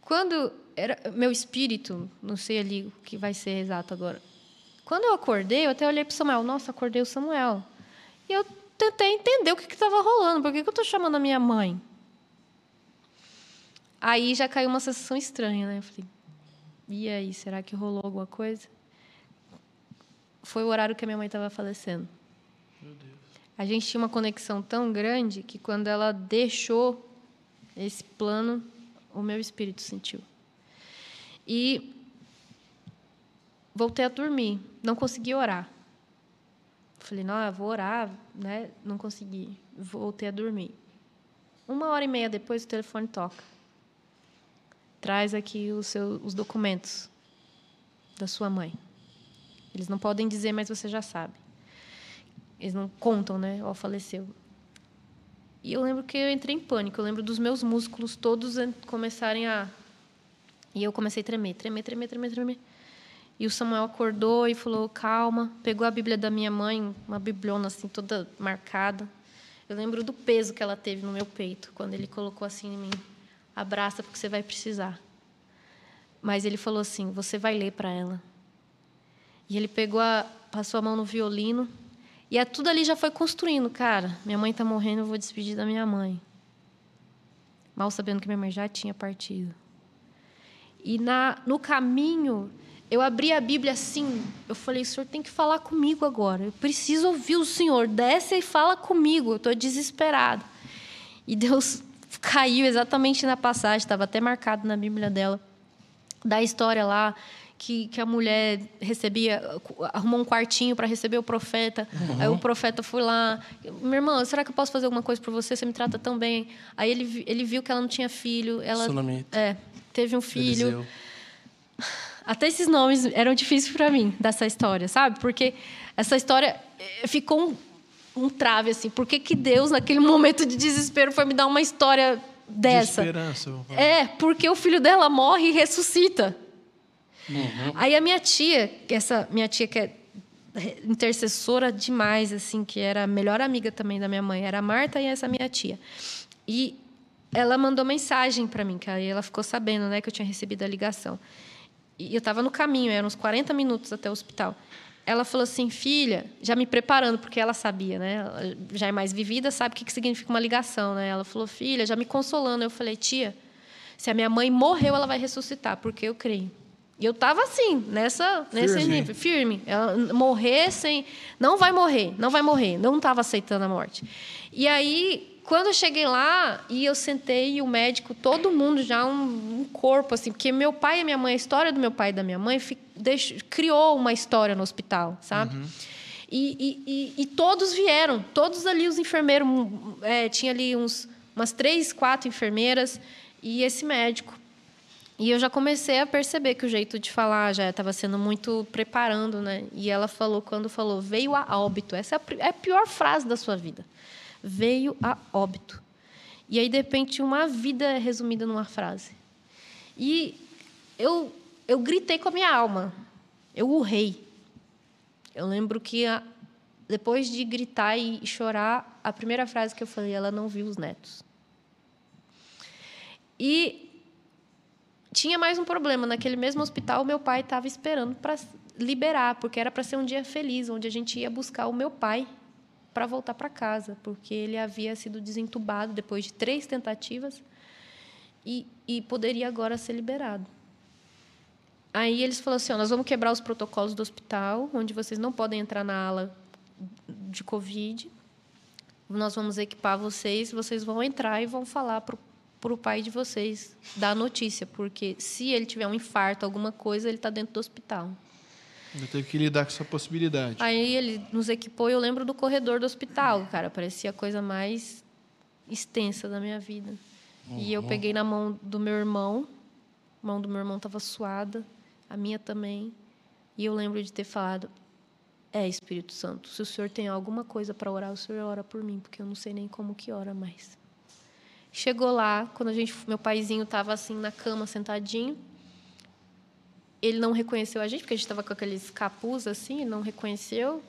Quando era meu espírito, não sei ali o que vai ser exato agora. Quando eu acordei, eu até olhei para Samuel. Nossa, acordei o Samuel. E eu tentei entender o que estava rolando. Por que, que eu estou chamando a minha mãe? Aí já caiu uma sensação estranha, né? Eu falei, e aí, será que rolou alguma coisa? Foi o horário que a minha mãe estava falecendo. Meu Deus. A gente tinha uma conexão tão grande que quando ela deixou esse plano, o meu espírito sentiu. E voltei a dormir, não consegui orar. Falei, não, eu vou orar, né? Não consegui. Voltei a dormir. Uma hora e meia depois, o telefone toca. Traz aqui os, seus, os documentos da sua mãe. Eles não podem dizer, mas você já sabe. Eles não contam, né? Ó, faleceu. E eu lembro que eu entrei em pânico. Eu lembro dos meus músculos todos começarem a. E eu comecei a tremer, tremer, tremer, tremer, tremer. E o Samuel acordou e falou: calma. Pegou a Bíblia da minha mãe, uma bibliona assim, toda marcada. Eu lembro do peso que ela teve no meu peito, quando ele colocou assim em mim: abraça, porque você vai precisar. Mas ele falou assim: você vai ler para ela. E ele pegou a, passou a mão no violino e é, tudo ali já foi construindo, cara. Minha mãe está morrendo, eu vou despedir da minha mãe. Mal sabendo que minha mãe já tinha partido. E na, no caminho, eu abri a Bíblia assim. Eu falei, senhor tem que falar comigo agora. Eu preciso ouvir o senhor. Desce e fala comigo. Eu estou desesperado. E Deus [LAUGHS] caiu exatamente na passagem, estava até marcado na Bíblia dela, da história lá que, que a mulher recebia, arrumou um quartinho para receber o profeta. Uhum. Aí o profeta foi lá, minha irmã, será que eu posso fazer alguma coisa por você? Você me trata tão bem. Aí ele, ele viu que ela não tinha filho. Ela é, teve um filho. Eliseu. Até esses nomes eram difíceis para mim dessa história, sabe? Porque essa história eh, ficou um, um trave assim. Por que, que Deus naquele [LAUGHS] momento de desespero foi me dar uma história dessa? De esperança. É, porque o filho dela morre e ressuscita. Uhum. Aí a minha tia, essa minha tia que é intercessora demais, assim, que era a melhor amiga também da minha mãe, era a Marta e essa minha tia. E ela mandou mensagem para mim, que aí ela ficou sabendo, né, que eu tinha recebido a ligação. E eu estava no caminho, eram uns 40 minutos até o hospital. Ela falou assim, filha, já me preparando, porque ela sabia, né? Ela já é mais vivida, sabe o que significa uma ligação, né? Ela falou, filha, já me consolando. Eu falei, tia, se a minha mãe morreu, ela vai ressuscitar, porque eu creio. E eu estava assim, nessa, nesse firme. nível, firme. Ela morrer sem. Não vai morrer, não vai morrer. Não estava aceitando a morte. E aí, quando eu cheguei lá e eu sentei, e o médico, todo mundo já um, um corpo, assim, porque meu pai e minha mãe, a história do meu pai e da minha mãe deixou, criou uma história no hospital, sabe? Uhum. E, e, e, e, todos vieram, todos ali os enfermeiros, é, tinha ali uns, umas três, quatro enfermeiras e esse médico. E eu já comecei a perceber que o jeito de falar já estava sendo muito preparando, né? E ela falou, quando falou, veio a óbito. Essa é a é pior frase da sua vida. Veio a óbito. E aí, de repente, uma vida é resumida numa frase. E eu, eu gritei com a minha alma. Eu urrei. Eu lembro que, a, depois de gritar e chorar, a primeira frase que eu falei, ela não viu os netos. E tinha mais um problema. Naquele mesmo hospital, meu pai estava esperando para liberar, porque era para ser um dia feliz, onde a gente ia buscar o meu pai para voltar para casa, porque ele havia sido desentubado depois de três tentativas e, e poderia agora ser liberado. Aí eles falaram assim: nós vamos quebrar os protocolos do hospital, onde vocês não podem entrar na ala de Covid. Nós vamos equipar vocês, vocês vão entrar e vão falar para o pai de vocês dar a notícia, porque se ele tiver um infarto, alguma coisa, ele está dentro do hospital. Eu teve que lidar com essa possibilidade. Aí ele nos equipou e eu lembro do corredor do hospital, cara. Parecia a coisa mais extensa da minha vida. Uhum. E eu uhum. peguei na mão do meu irmão, a mão do meu irmão estava suada, a minha também. E eu lembro de ter falado: É, Espírito Santo, se o senhor tem alguma coisa para orar, o senhor ora por mim, porque eu não sei nem como que ora mais. Chegou lá, quando a gente, meu paizinho estava assim na cama, sentadinho ele não reconheceu a gente, porque a gente estava com aqueles capuz assim, ele não reconheceu.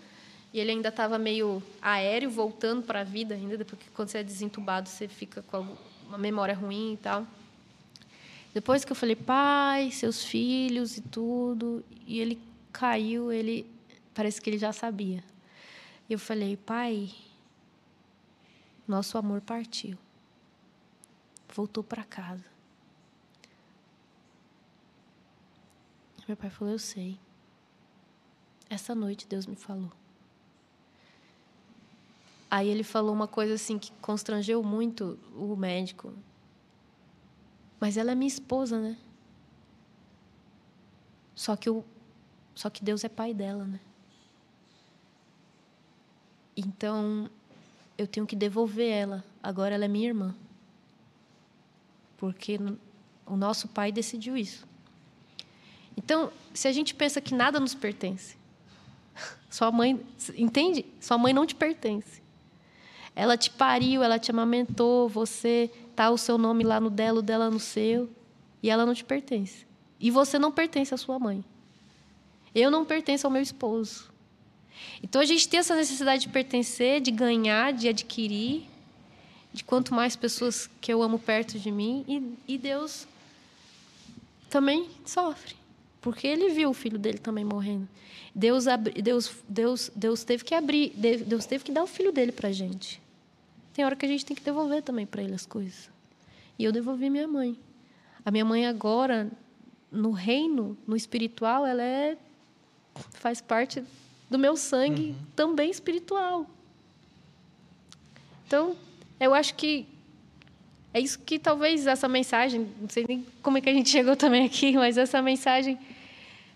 E ele ainda estava meio aéreo, voltando para a vida ainda, porque quando você é desentubado, você fica com uma memória ruim e tal. Depois que eu falei, pai, seus filhos e tudo, e ele caiu, ele parece que ele já sabia. E eu falei, pai, nosso amor partiu. Voltou para casa. Meu pai falou: Eu sei. Essa noite Deus me falou. Aí ele falou uma coisa assim que constrangeu muito o médico. Mas ela é minha esposa, né? Só que o só que Deus é pai dela, né? Então, eu tenho que devolver ela. Agora ela é minha irmã. Porque o nosso pai decidiu isso. Então, se a gente pensa que nada nos pertence, [LAUGHS] sua mãe, entende? Sua mãe não te pertence. Ela te pariu, ela te amamentou, você tá o seu nome lá no dela, o dela no seu, e ela não te pertence. E você não pertence à sua mãe. Eu não pertenço ao meu esposo. Então a gente tem essa necessidade de pertencer, de ganhar, de adquirir, de quanto mais pessoas que eu amo perto de mim, e, e Deus também sofre porque ele viu o filho dele também morrendo. Deus, Deus, Deus, Deus teve que abrir, Deus teve que dar o filho dele para a gente. Tem hora que a gente tem que devolver também para ele as coisas. E eu devolvi minha mãe. A minha mãe agora, no reino, no espiritual, ela é faz parte do meu sangue uhum. também espiritual. Então, eu acho que é isso que talvez essa mensagem, não sei nem como é que a gente chegou também aqui, [LAUGHS] mas essa mensagem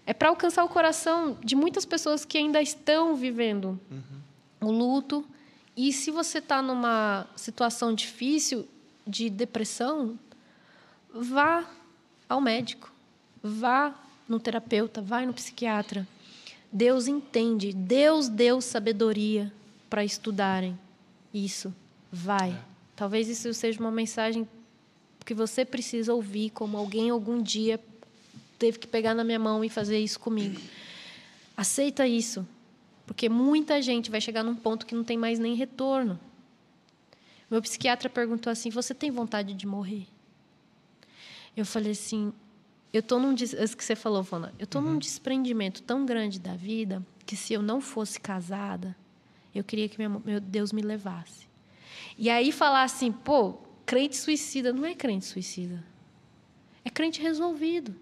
é para alcançar o coração de muitas pessoas que ainda estão vivendo uhum. o luto. E se você está numa situação difícil de depressão, vá ao médico, vá no terapeuta, vá no psiquiatra. Deus entende, Deus deu sabedoria para estudarem isso. Vai. É. Talvez isso seja uma mensagem que você precisa ouvir como alguém algum dia teve que pegar na minha mão e fazer isso comigo. [CLEARS THROAT] Aceita isso, porque muita gente vai chegar num ponto que não tem mais nem retorno. Meu psiquiatra perguntou assim: "Você tem vontade de morrer?" Eu falei assim: "Eu tô num isso que você falou, Fona. Eu tô uhum. num desprendimento tão grande da vida que se eu não fosse casada, eu queria que meu Deus me levasse." E aí falar assim: "Pô, crente suicida não é crente suicida. É crente resolvido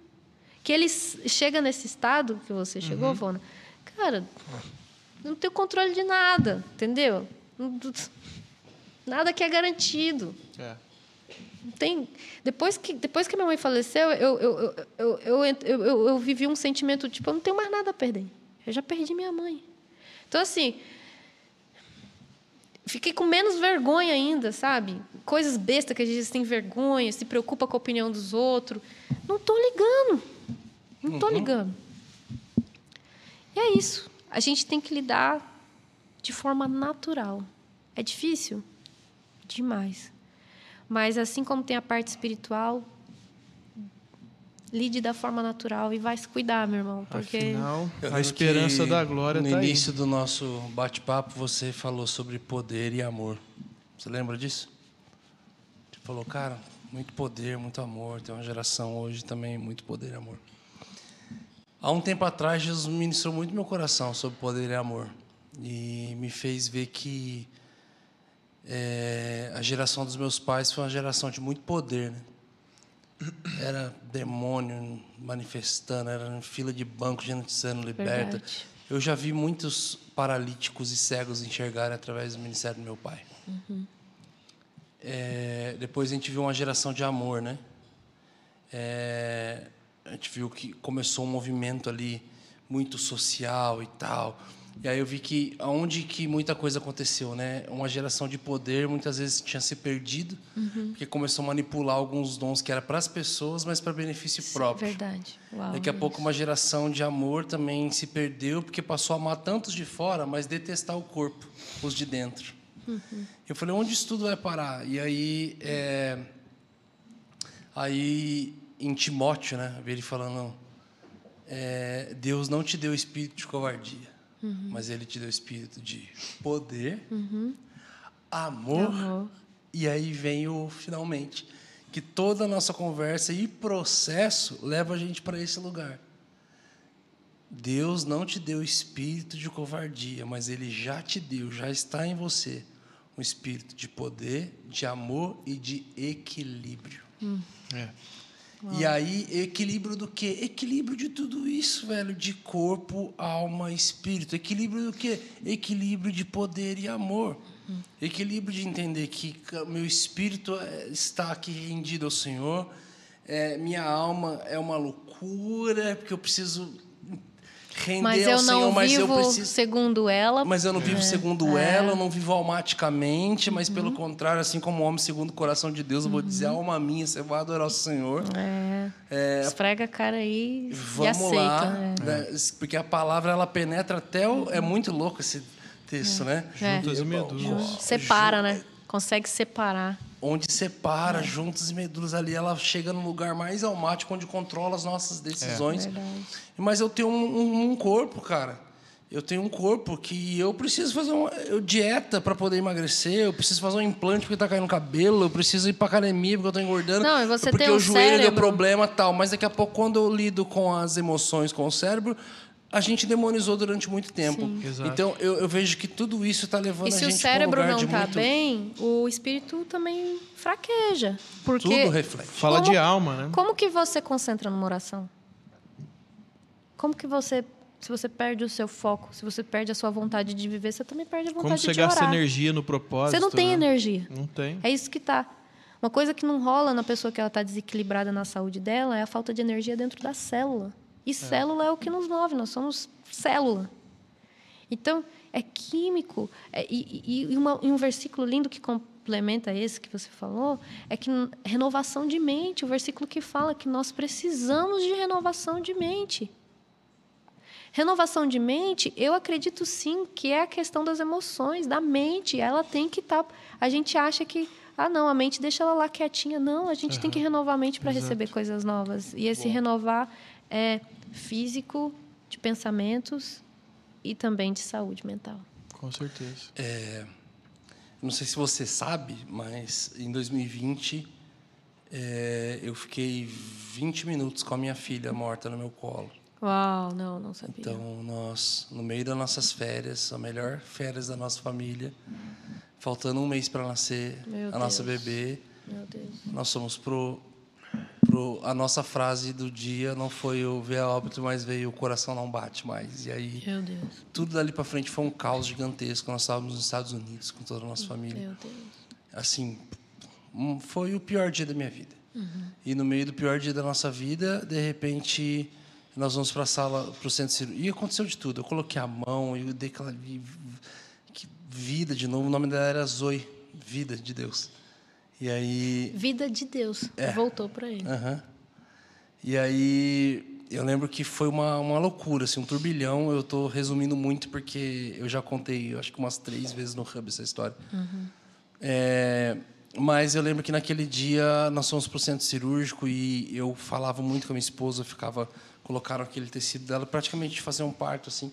que ele chega nesse estado que você chegou, uhum. Fona, cara, não tem controle de nada, entendeu? Nada que é garantido. É. Tem, depois, que, depois que minha mãe faleceu, eu, eu, eu, eu, eu, eu, eu vivi um sentimento tipo, eu não tenho mais nada a perder. Eu já perdi minha mãe. Então, assim, fiquei com menos vergonha ainda, sabe? Coisas bestas que a gente tem vergonha, se preocupa com a opinião dos outros. Não estou ligando. Não estou uhum. ligando. E é isso. A gente tem que lidar de forma natural. É difícil? Demais. Mas assim como tem a parte espiritual, lide da forma natural e vai se cuidar, meu irmão, porque Afinal, a esperança da glória no tá início do nosso bate-papo você falou sobre poder e amor. Você lembra disso? Você falou, cara, muito poder, muito amor. Tem uma geração hoje também muito poder e amor. Há um tempo atrás, Jesus ministrou muito meu coração sobre poder e amor. E me fez ver que é, a geração dos meus pais foi uma geração de muito poder, né? Era demônio manifestando, era fila de banco, gente sendo liberta. Verdade. Eu já vi muitos paralíticos e cegos enxergarem através do ministério do meu pai. Uhum. É, depois a gente viu uma geração de amor, né? É, a gente viu que começou um movimento ali muito social e tal. E aí eu vi que aonde que muita coisa aconteceu, né? Uma geração de poder muitas vezes tinha se perdido, uhum. porque começou a manipular alguns dons que era para as pessoas, mas para benefício próprio. Verdade. Uau, Daqui a isso. pouco uma geração de amor também se perdeu, porque passou a amar tantos de fora, mas detestar o corpo, os de dentro. Uhum. Eu falei, onde isso tudo vai parar? E aí, é... aí em Timóteo, né? Ele falando, é... Deus não te deu espírito de covardia uhum. mas ele te deu espírito de poder, uhum. amor, amor, e aí vem o finalmente. Que toda a nossa conversa e processo leva a gente para esse lugar. Deus não te deu espírito de covardia, mas Ele já te deu, já está em você, um espírito de poder, de amor e de equilíbrio. Hum. É. Uau. E aí, equilíbrio do quê? Equilíbrio de tudo isso, velho. De corpo, alma, espírito. Equilíbrio do quê? Equilíbrio de poder e amor. Hum. Equilíbrio de entender que meu espírito é, está aqui rendido ao Senhor. É, minha alma é uma loucura, porque eu preciso render mas eu ao não Senhor, mas eu preciso. Segundo ela. Mas eu não vivo é, segundo é. ela, eu não vivo almaticamente, mas uhum. pelo contrário, assim como o homem segundo o coração de Deus, eu vou dizer, uhum. alma minha, você vai adorar o Senhor. É. é Esfrega a cara aí vamos e aceita. Lá, né? né? Porque a palavra ela penetra até o. É muito louco esse texto, é. né? É. Juntas e medulas. Separa, né? Consegue separar onde separa é. juntas e medulas ali, ela chega no lugar mais almático onde controla as nossas decisões. É. Mas eu tenho um, um, um, corpo, cara. Eu tenho um corpo que eu preciso fazer uma eu, dieta para poder emagrecer, eu preciso fazer um implante porque tá caindo cabelo, eu preciso ir para academia porque eu tô engordando, Não, e você porque tem um o joelho cérebro... deu problema tal. Mas daqui a pouco, quando eu lido com as emoções, com o cérebro, a gente demonizou durante muito tempo. Então eu, eu, vejo que tudo isso está levando a gente para um lugar E se o cérebro não está muito... bem, o espírito também fraqueja, porque tudo reflete. Fala como, de alma, né? Como que você concentra numa oração? Como que você se você perde o seu foco, se você perde a sua vontade de viver, você também perde a vontade de orar. Como você gasta energia no propósito? Você não tem né? energia. Não tem. É isso que está. Uma coisa que não rola na pessoa que ela está desequilibrada na saúde dela é a falta de energia dentro da célula. E é. célula é o que nos move, nós somos célula. Então, é químico. É, e, e, uma, e, um versículo lindo que complementa esse que você falou é que renovação de mente, o versículo que fala que nós precisamos de renovação de mente. Renovação de mente, eu acredito sim que é a questão das emoções, da mente. Ela tem que estar. Tá, a gente acha que ah, não, a mente deixa ela lá quietinha. Não, a gente uhum. tem que renovar a mente para receber coisas novas. E esse Bom. renovar é físico, de pensamentos e também de saúde mental. Com certeza. É, não sei se você sabe, mas em 2020 é, eu fiquei 20 minutos com a minha filha morta no meu colo. Uau, não, não sabia. Então, nós, no meio das nossas férias, a melhor férias da nossa família, faltando um mês para nascer Meu a Deus. nossa bebê, nós fomos pro pro, a nossa frase do dia não foi o ver a óbito, mas veio o coração não bate mais. E aí, tudo dali para frente foi um caos gigantesco. Nós estávamos nos Estados Unidos com toda a nossa família. Assim, foi o pior dia da minha vida. Uhum. E no meio do pior dia da nossa vida, de repente, nós vamos para a sala, para o centro cirúrgico. E aconteceu de tudo. Eu coloquei a mão, eu dei aquela vida de novo. O nome dela era Zoe, vida de Deus. E aí. Vida de Deus. É. Voltou para ele. Uhum. E aí eu lembro que foi uma, uma loucura, assim, um turbilhão. Eu estou resumindo muito porque eu já contei, eu acho que umas três vezes no Hub essa história. Uhum. É, mas eu lembro que naquele dia nós fomos para o centro cirúrgico e eu falava muito com a minha esposa, ficava colocaram aquele tecido dela, praticamente fazer um parto assim.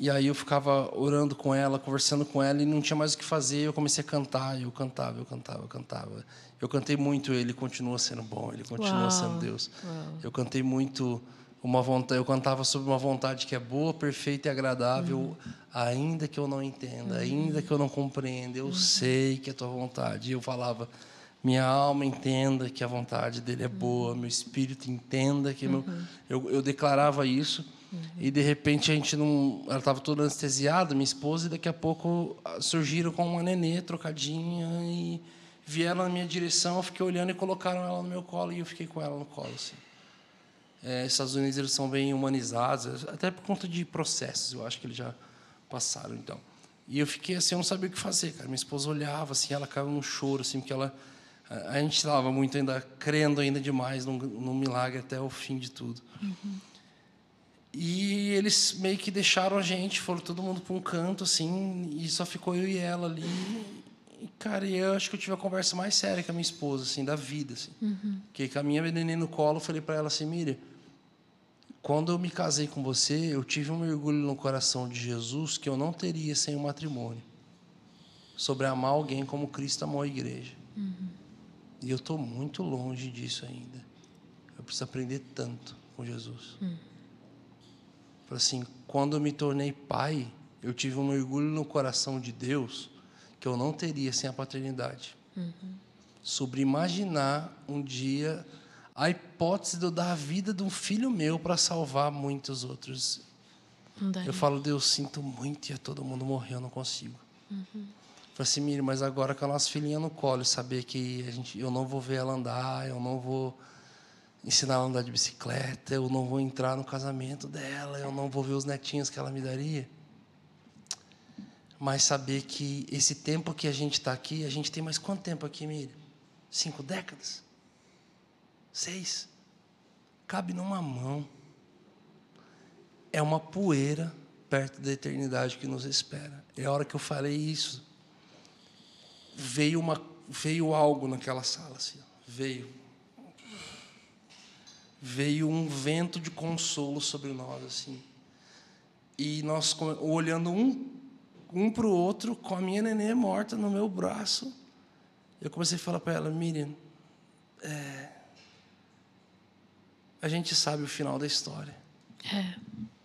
E aí eu ficava orando com ela, conversando com ela e não tinha mais o que fazer. Eu comecei a cantar, eu cantava, eu cantava, eu cantava. Eu cantei muito, ele continua sendo bom, ele continua Uau. sendo Deus. Uau. Eu cantei muito uma vontade, eu cantava sobre uma vontade que é boa, perfeita e agradável, uhum. ainda que eu não entenda, uhum. ainda que eu não compreenda, eu uhum. sei que é tua vontade. E eu falava, minha alma entenda que a vontade dele é boa, meu espírito entenda que meu, eu, eu declarava isso. E de repente a gente não, ela estava toda anestesiada, minha esposa, e daqui a pouco ah, surgiram com uma nenê trocadinha e vieram na minha direção, eu fiquei olhando e colocaram ela no meu colo e eu fiquei com ela no colo assim. É, Estados Unidos eles são bem humanizados, até por conta de processos, eu acho que eles já passaram então. E eu fiquei assim, eu não sabia o que fazer, cara. Minha esposa olhava assim, ela caiu num choro assim, porque ela a gente estava muito ainda crendo ainda demais num, milagre até o fim de tudo. Uhum. E eles meio que deixaram a gente, foram todo mundo para um canto assim, e só ficou eu e ela ali. E, cara, eu acho que eu tive a conversa mais séria com a minha esposa, assim, da vida, assim. Uhum. Que com a minha neném no colo, eu falei para ela assim, Miriam, quando eu me casei com você, eu tive um mergulho no coração de Jesus que eu não teria sem o matrimônio. Sobre amar alguém como Cristo amou a igreja. Uhum. E eu estou muito longe disso ainda. Eu preciso aprender tanto com Jesus. Uhum. Assim, quando eu me tornei pai, eu tive um mergulho no coração de Deus que eu não teria sem a paternidade. Uhum. Sobre imaginar um dia a hipótese de eu dar a vida de um filho meu para salvar muitos outros. Eu falo, Deus, sinto muito e todo mundo morreu, eu não consigo. Uhum. Falei assim, Miriam, mas agora com a nossa filhinha no colo, saber que a gente, eu não vou ver ela andar, eu não vou ensinar ela a andar de bicicleta, eu não vou entrar no casamento dela, eu não vou ver os netinhos que ela me daria. Mas saber que esse tempo que a gente está aqui, a gente tem mais quanto tempo aqui, Miriam? Cinco décadas? Seis. Cabe numa mão. É uma poeira perto da eternidade que nos espera. É a hora que eu falei isso. Veio, uma, veio algo naquela sala, assim, veio. Veio um vento de consolo sobre nós, assim. E nós, olhando um, um para o outro, com a minha neném morta no meu braço, eu comecei a falar para ela, Miriam, é, a gente sabe o final da história. É.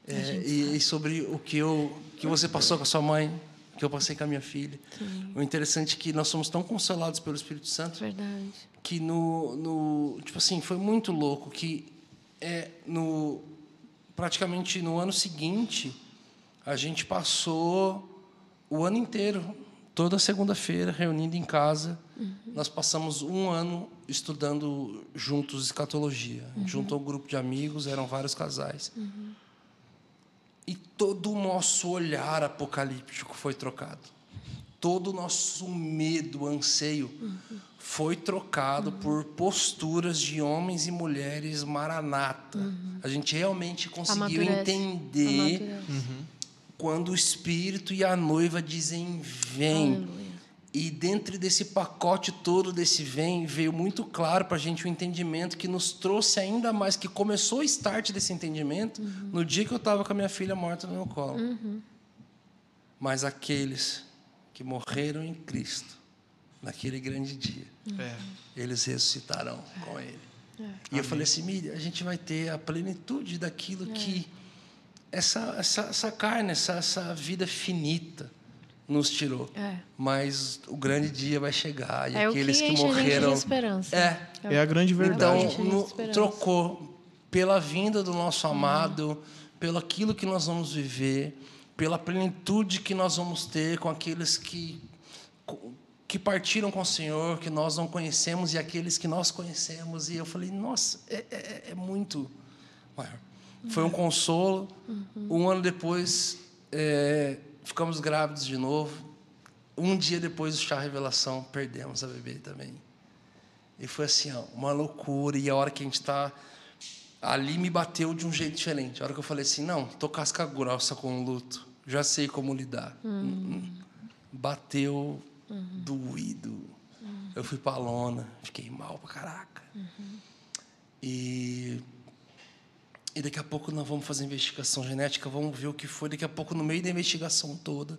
é e, e, sobre o que eu que você passou com a sua mãe, que eu passei com a minha filha. Sim. O interessante é que nós somos tão consolados pelo Espírito Santo. Verdade. Que no, no tipo assim foi muito louco que é no praticamente no ano seguinte a gente passou o ano inteiro toda segunda-feira reunindo em casa. Uhum. Nós passamos um ano estudando juntos escatologia, uhum. junto ao grupo de amigos, eram vários casais. Uhum. E todo o nosso olhar apocalíptico foi trocado. Todo o nosso medo, anseio uhum. Foi trocado uhum. por posturas de homens e mulheres maranata. Uhum. A gente realmente conseguiu Amadurece. entender quando o Espírito e a noiva dizem vem. Aleluia. E dentro desse pacote todo desse vem, veio muito claro para a gente o entendimento que nos trouxe ainda mais, que começou o start desse entendimento uhum. no dia que eu estava com a minha filha morta no meu colo. Uhum. Mas aqueles que morreram em Cristo, naquele grande dia, uhum. Eles ressuscitarão com Ele. É. E Amém. eu falei assim, Miriam, a gente vai ter a plenitude daquilo é. que essa, essa, essa carne, essa, essa vida finita nos tirou. É. Mas o grande dia vai chegar e é aqueles que, que morreram. esperança. É. é a grande verdade. Então, no, trocou pela vinda do nosso amado, uhum. pelo aquilo que nós vamos viver, pela plenitude que nós vamos ter com aqueles que que partiram com o Senhor, que nós não conhecemos e aqueles que nós conhecemos. E eu falei, nossa, é, é, é muito maior. Foi um consolo. Uhum. Um ano depois, é, ficamos grávidos de novo. Um dia depois do chá revelação, perdemos a bebê também. E foi assim, ó, uma loucura. E a hora que a gente está ali me bateu de um jeito diferente. A hora que eu falei assim, não, tô casca grossa com o luto, já sei como lidar. Uhum. Bateu uhum. doído. Uhum. Eu fui para lona, fiquei mal pra caraca. Uhum. E e daqui a pouco nós vamos fazer investigação genética, vamos ver o que foi. Daqui a pouco, no meio da investigação toda,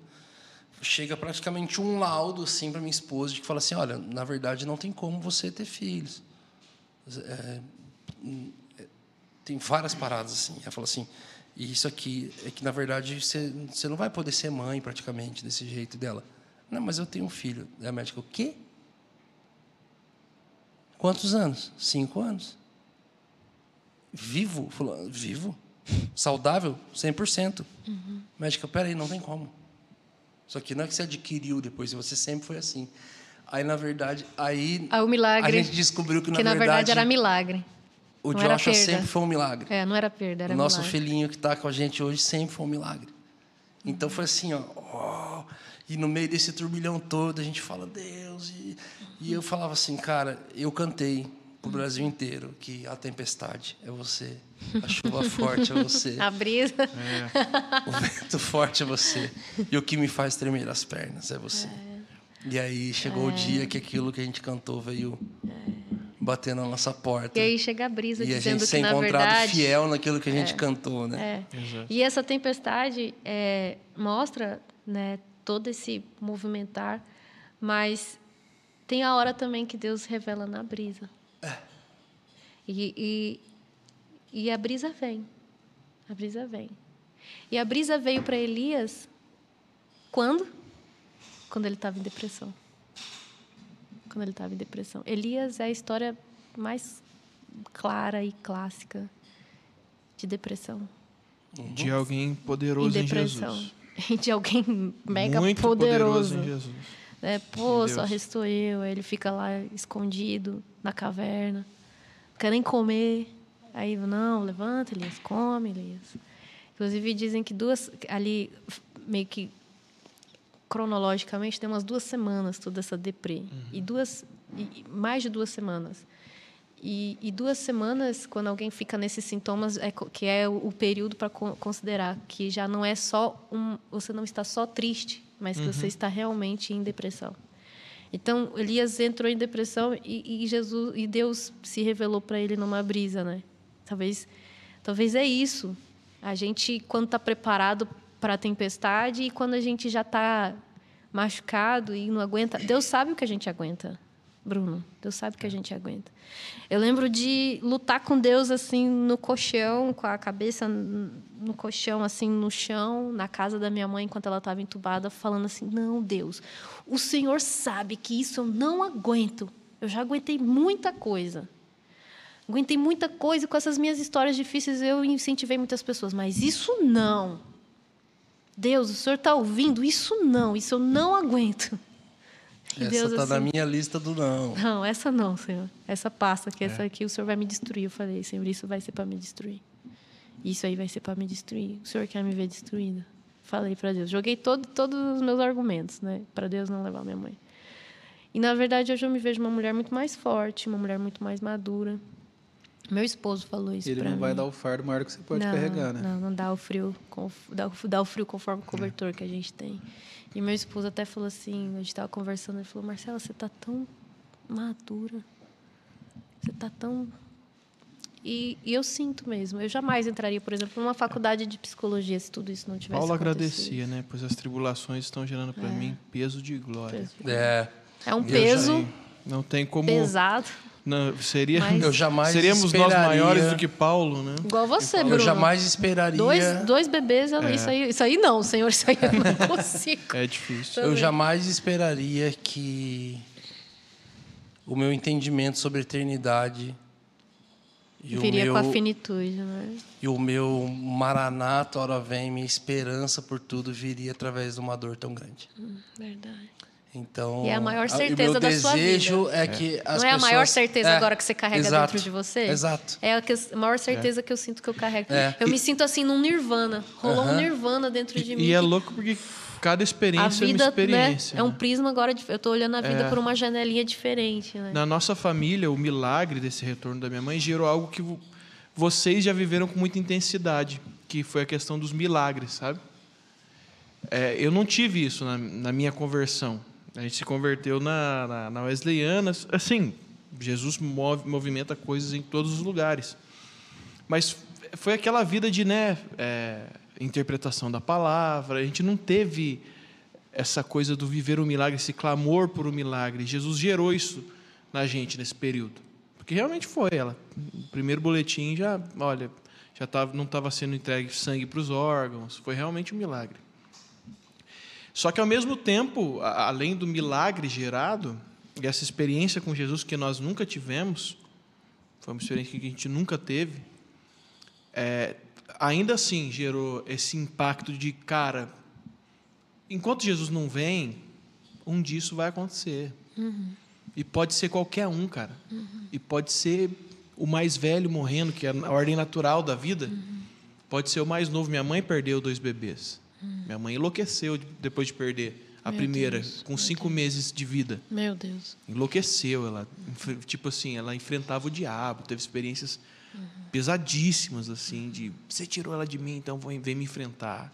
chega praticamente um laudo assim para minha esposa de que fala assim, olha, na verdade não tem como você ter filhos. É, tem várias paradas assim. Ela falou assim, e isso aqui é que na verdade você não vai poder ser mãe praticamente desse jeito dela. Não, mas eu tenho um filho. A médica, o quê? Quantos anos? Cinco anos. Vivo? Falou, vivo? Saudável? 100%. Uhum. Médica, peraí, não tem como. Só que não é que você adquiriu depois, você sempre foi assim. Aí, na verdade, aí ah, o milagre, a gente descobriu que, que na, na verdade, era milagre. O não Joshua sempre foi um milagre. É, não era perda, era O nosso milagre. filhinho que está com a gente hoje sempre foi um milagre. Então foi assim, ó. Oh, e no meio desse turbilhão todo, a gente fala, Deus. E, e eu falava assim, cara, eu cantei para o Brasil inteiro que a tempestade é você, a chuva [LAUGHS] forte é você. A brisa. É. O vento forte é você. E o que me faz tremer as pernas é você. É. E aí chegou é. o dia que aquilo que a gente cantou veio bater na nossa porta. E aí chega a brisa e dizendo a gente que, na encontrado verdade, fiel naquilo que a gente é, cantou, né? É. E essa tempestade é, mostra, né, todo esse movimentar, mas tem a hora também que Deus revela na brisa. É. E, e, e a brisa vem. A brisa vem. E a brisa veio para Elias quando? Quando ele estava em depressão quando ele estava em depressão. Elias é a história mais clara e clássica de depressão. De alguém poderoso em, depressão. em Jesus. [LAUGHS] De alguém mega Muito poderoso. poderoso em Jesus. É, pô, só restou eu. Aí ele fica lá escondido na caverna. Não quer nem comer. Aí, não, levanta, Elias, come, Elias. Inclusive, dizem que duas, ali, meio que cronologicamente tem umas duas semanas toda essa deprê uhum. e duas e mais de duas semanas e, e, duas semanas quando alguém fica nesses sintomas é que é o, o período para considerar que já não é só um você não está só triste mas que uhum. você está realmente em depressão então Elias entrou em depressão e, e Jesus e Deus se revelou para ele numa brisa né talvez talvez é isso a gente quando está preparado para a tempestade e quando a gente já está machucado e não aguenta. Deus sabe o que a gente aguenta, Bruno. Deus sabe que a gente aguenta. Eu lembro de lutar com Deus assim no colchão, com a cabeça no colchão, assim no chão, na casa da minha mãe enquanto ela estava entubada, falando assim: Não, Deus, o Senhor sabe que isso eu não aguento. Eu já aguentei muita coisa. Aguentei muita coisa com essas minhas histórias difíceis. Eu incentivei muitas pessoas, mas isso não. Deus, o senhor está ouvindo? Isso não, isso eu não aguento. E essa está assim, na minha lista do não. Não, essa não, Senhor. Essa passa, que é. essa aqui o Senhor vai me destruir. Eu falei, Senhor, isso vai ser para me destruir. Isso aí vai ser para me destruir. O Senhor quer me ver destruída. Falei para Deus. Joguei todo, todos os meus argumentos, né? Para Deus não levar minha mãe. E, na verdade, hoje eu me vejo uma mulher muito mais forte, uma mulher muito mais madura, meu esposo falou isso Ele não mim. vai dar o fardo maior que você pode não, carregar, né? Não, não dá o frio, dá, dá o frio conforme o cobertor é. que a gente tem. E meu esposo até falou assim, a gente estava conversando, ele falou, Marcela, você está tão madura, você está tão... E, e, eu sinto mesmo, eu jamais entraria, por exemplo, numa faculdade de psicologia se tudo isso não tivesse Paulo agradecia, né? Pois as tribulações estão gerando para é. mim peso de glória. Peso de glória. É. É um peso... Não tem como... Pesado. Não, seria, Mas eu jamais seríamos nós maiores do que Paulo, né? Igual você, Bruno. Eu jamais esperaria. Dois, dois bebês, é. isso, aí, isso aí não, senhor, isso aí eu não [LAUGHS] consigo. É difícil. Eu jamais esperaria que o meu entendimento sobre eternidade e Viria meu, com a finitude, né? E o meu maranata, hora vem, minha esperança por tudo viria através de uma dor tão grande. Hum, verdade. Então, e é a maior certeza da sua vida. O desejo é que as Não é pessoas... a maior certeza é, agora que você carrega exato, dentro de você? Exato. É a, que, a maior certeza é. que eu sinto que eu carrego. É. Eu e... me sinto assim num nirvana. Rolou uh -huh. um nirvana dentro de e, mim. E é louco porque cada experiência vida, é uma experiência. Né, é um né? prisma agora. Eu estou olhando a vida é. por uma janelinha diferente. Né? Na nossa família, o milagre desse retorno da minha mãe gerou algo que vocês já viveram com muita intensidade, que foi a questão dos milagres, sabe? É, eu não tive isso na, na minha conversão. A gente se converteu na, na, na Wesleyana. Assim, Jesus move, movimenta coisas em todos os lugares. Mas foi aquela vida de né, é, interpretação da palavra. A gente não teve essa coisa do viver o milagre, esse clamor por um milagre. Jesus gerou isso na gente nesse período. Porque realmente foi. Ela, o primeiro boletim já, olha, já tava, não estava sendo entregue sangue para os órgãos. Foi realmente um milagre. Só que, ao mesmo tempo, além do milagre gerado, e essa experiência com Jesus que nós nunca tivemos, foi uma experiência que a gente nunca teve, é, ainda assim gerou esse impacto de, cara, enquanto Jesus não vem, um dia isso vai acontecer. Uhum. E pode ser qualquer um, cara. Uhum. E pode ser o mais velho morrendo, que é a ordem natural da vida. Uhum. Pode ser o mais novo. Minha mãe perdeu dois bebês. Minha mãe enlouqueceu depois de perder a Meu primeira, Deus. com cinco Deus. meses de vida. Meu Deus. Enlouqueceu. Ela, tipo assim, ela enfrentava o diabo, teve experiências uhum. pesadíssimas, assim, de você tirou ela de mim, então vem me enfrentar.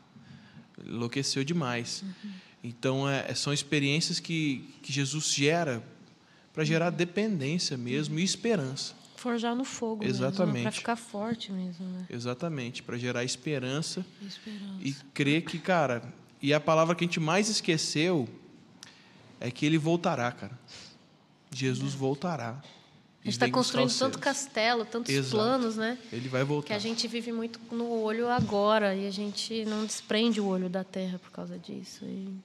Enlouqueceu demais. Uhum. Então, é, são experiências que, que Jesus gera para gerar dependência mesmo e esperança. Forjar no fogo Exatamente. Para ficar forte mesmo, né? Exatamente, para gerar esperança, esperança e crer que, cara, e a palavra que a gente mais esqueceu é que ele voltará, cara. Jesus é. voltará. A gente está construindo tanto castelo, tantos Exato. planos, né? Ele vai voltar. Que a gente vive muito no olho agora e a gente não desprende o olho da terra por causa disso. E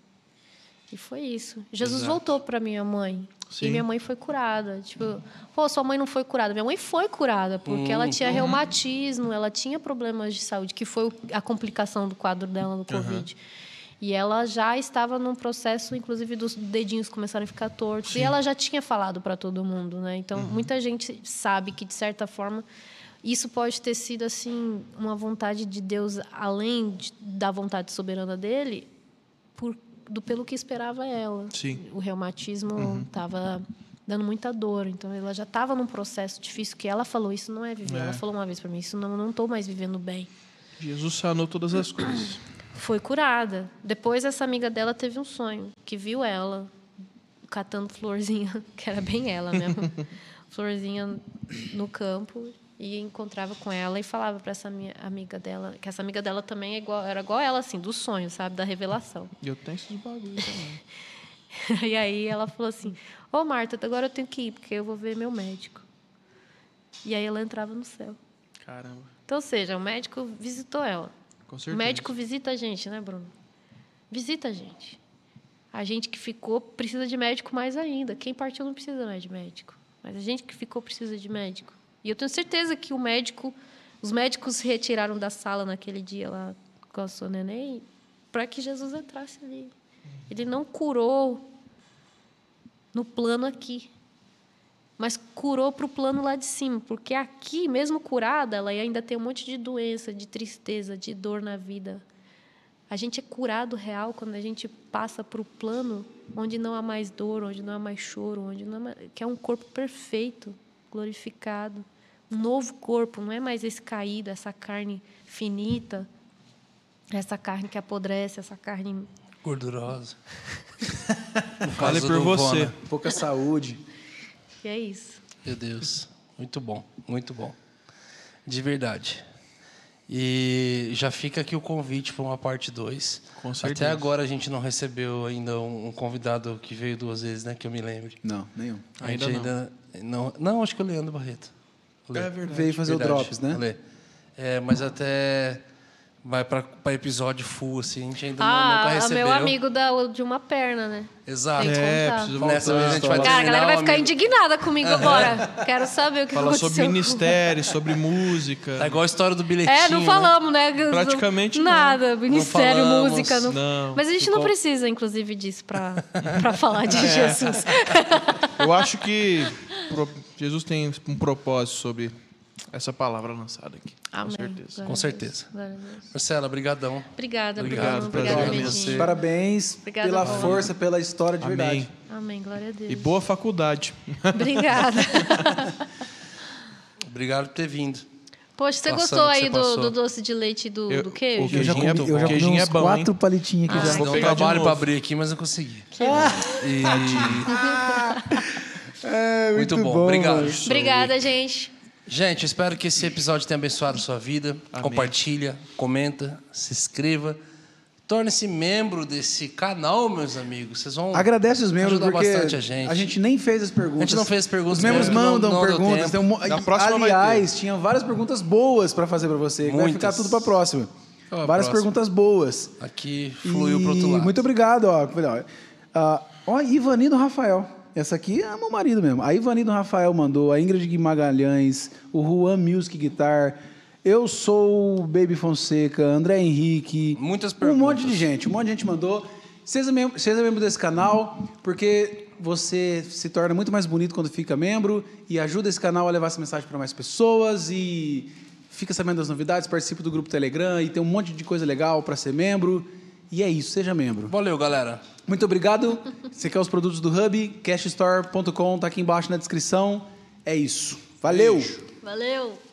e foi isso. Jesus Exato. voltou para minha mãe. Sim. E minha mãe foi curada. Tipo, pô, sua mãe não foi curada. Minha mãe foi curada, porque ela tinha uhum. reumatismo, ela tinha problemas de saúde, que foi a complicação do quadro dela no Covid. Uhum. E ela já estava num processo, inclusive, dos dedinhos começarem a ficar tortos. Sim. E ela já tinha falado para todo mundo, né? Então, uhum. muita gente sabe que, de certa forma, isso pode ter sido, assim, uma vontade de Deus, além de, da vontade soberana dele, por do pelo que esperava ela. Sim. O reumatismo estava uhum. dando muita dor, então ela já estava num processo difícil que ela falou isso não é viver. É. Ela falou uma vez para mim isso não não estou mais vivendo bem. Jesus sanou todas as coisas. [CLEARS THROAT] Foi curada. Depois essa amiga dela teve um sonho que viu ela catando florzinha, [LAUGHS] que era bem ela mesmo, [LAUGHS] florzinha no campo e encontrava com ela e falava para essa minha amiga dela, que essa amiga dela também é igual, era igual ela, assim, do sonho, sabe? Da revelação. E eu tenho esses bagulho também. [LAUGHS] e aí ela falou assim: Ô, oh, Marta, agora eu tenho que ir, porque eu vou ver meu médico. E aí ela entrava no céu. Caramba. Então, ou seja, o médico visitou ela. Com certeza. O médico visita a gente, né, Bruno? Visita a gente. A gente que ficou precisa de médico mais ainda. Quem partiu não precisa mais de médico. Mas a gente que ficou precisa de médico. E eu tenho certeza que o médico, os médicos se retiraram da sala naquele dia lá com a sua neném para que Jesus entrasse ali. Ele não curou no plano aqui, mas curou para o plano lá de cima, porque aqui, mesmo curada, ela ainda tem um monte de doença, de tristeza, de dor na vida. A gente é curado real quando a gente passa para o plano onde não há mais dor, onde não há mais choro, onde não há mais, que é um corpo perfeito, glorificado um novo corpo, não é mais esse caído, essa carne finita, essa carne que apodrece, essa carne gordurosa. [LAUGHS] Fale por você. Vona. Pouca saúde. E é isso. Meu Deus, muito bom, muito bom. De verdade. E já fica aqui o convite para uma parte 2. Com certeza. Até agora a gente não recebeu ainda um convidado que veio duas vezes, né? Que eu me lembre. Não, nenhum. A ainda gente ainda não. não. Não, acho que é o Leandro Barreto. Lê. É verdade. Veio fazer verdade, o Drops, né? Lê. É, mas até vai para episódio full, assim, a gente ainda ah, nunca recebeu. meu amigo da, de uma perna, né? Exato. É, Nessa vez a gente vai Cara, a galera vai ficar amigo. indignada comigo agora. Quero saber o que Fala aconteceu. sobre ministério, sobre música. É igual a história do bilhetinho. É, não falamos, né? né? Praticamente Nada. Não. Ministério, não falamos, música. Não... não. Mas a gente não precisa, inclusive, disso para falar de [LAUGHS] é. Jesus. Eu acho que Jesus tem um propósito sobre essa palavra lançada aqui. Amém. Com certeza. Com certeza. Marcela, brigadão. Obrigada, Obrigado. Obrigada, você. Parabéns Obrigada, pela força, pela história de Amém. verdade. Amém, glória a Deus. E boa faculdade. Obrigada. [LAUGHS] Obrigado por ter vindo. Poxa, você Passando gostou aí do, do, doce de leite e do, eu, do queijo? O queijinho eu já comi, eu já comi uns é bom, quatro hein? palitinhos aqui ah, já. Vou pegar trabalho para abrir aqui, mas não consegui. Ah. E... [LAUGHS] é, muito, muito, bom. bom Obrigado. Obrigada, gente. Gente, espero que esse episódio tenha abençoado a sua vida. Amém. Compartilha, comenta, se inscreva. Torne-se membro desse canal, meus amigos. Vocês vão. Agradece os membros ajudar porque bastante a gente. a gente nem fez as perguntas. A gente não fez as perguntas Os membros mesmo, mandam não- não perguntas. Tem um Na próxima vai Aliás, tinha várias perguntas boas para fazer para você. que Vai Muitas. ficar tudo para próxima. Qual a várias próxima? perguntas boas. Aqui fluiu E pro outro lado. Muito obrigado, ó. Ó, Ah, ó Ivanino Rafael. Essa aqui é meu marido mesmo. A Ivanino Rafael mandou, a Ingrid Magalhães, o Juan Music Guitar. Eu sou o Baby Fonseca, André Henrique. Muitas Um monte de perguntas. gente, um monte de gente mandou. Seja membro, seja membro desse canal, porque você se torna muito mais bonito quando fica membro e ajuda esse canal a levar essa mensagem para mais pessoas e fica sabendo das novidades, participa do grupo Telegram e tem um monte de coisa legal para ser membro. E é isso, seja membro. Valeu, galera. Muito obrigado. Você quer os produtos do Hub? Cashstore.com tá aqui embaixo na descrição. É isso. Valeu. Beijo. Valeu!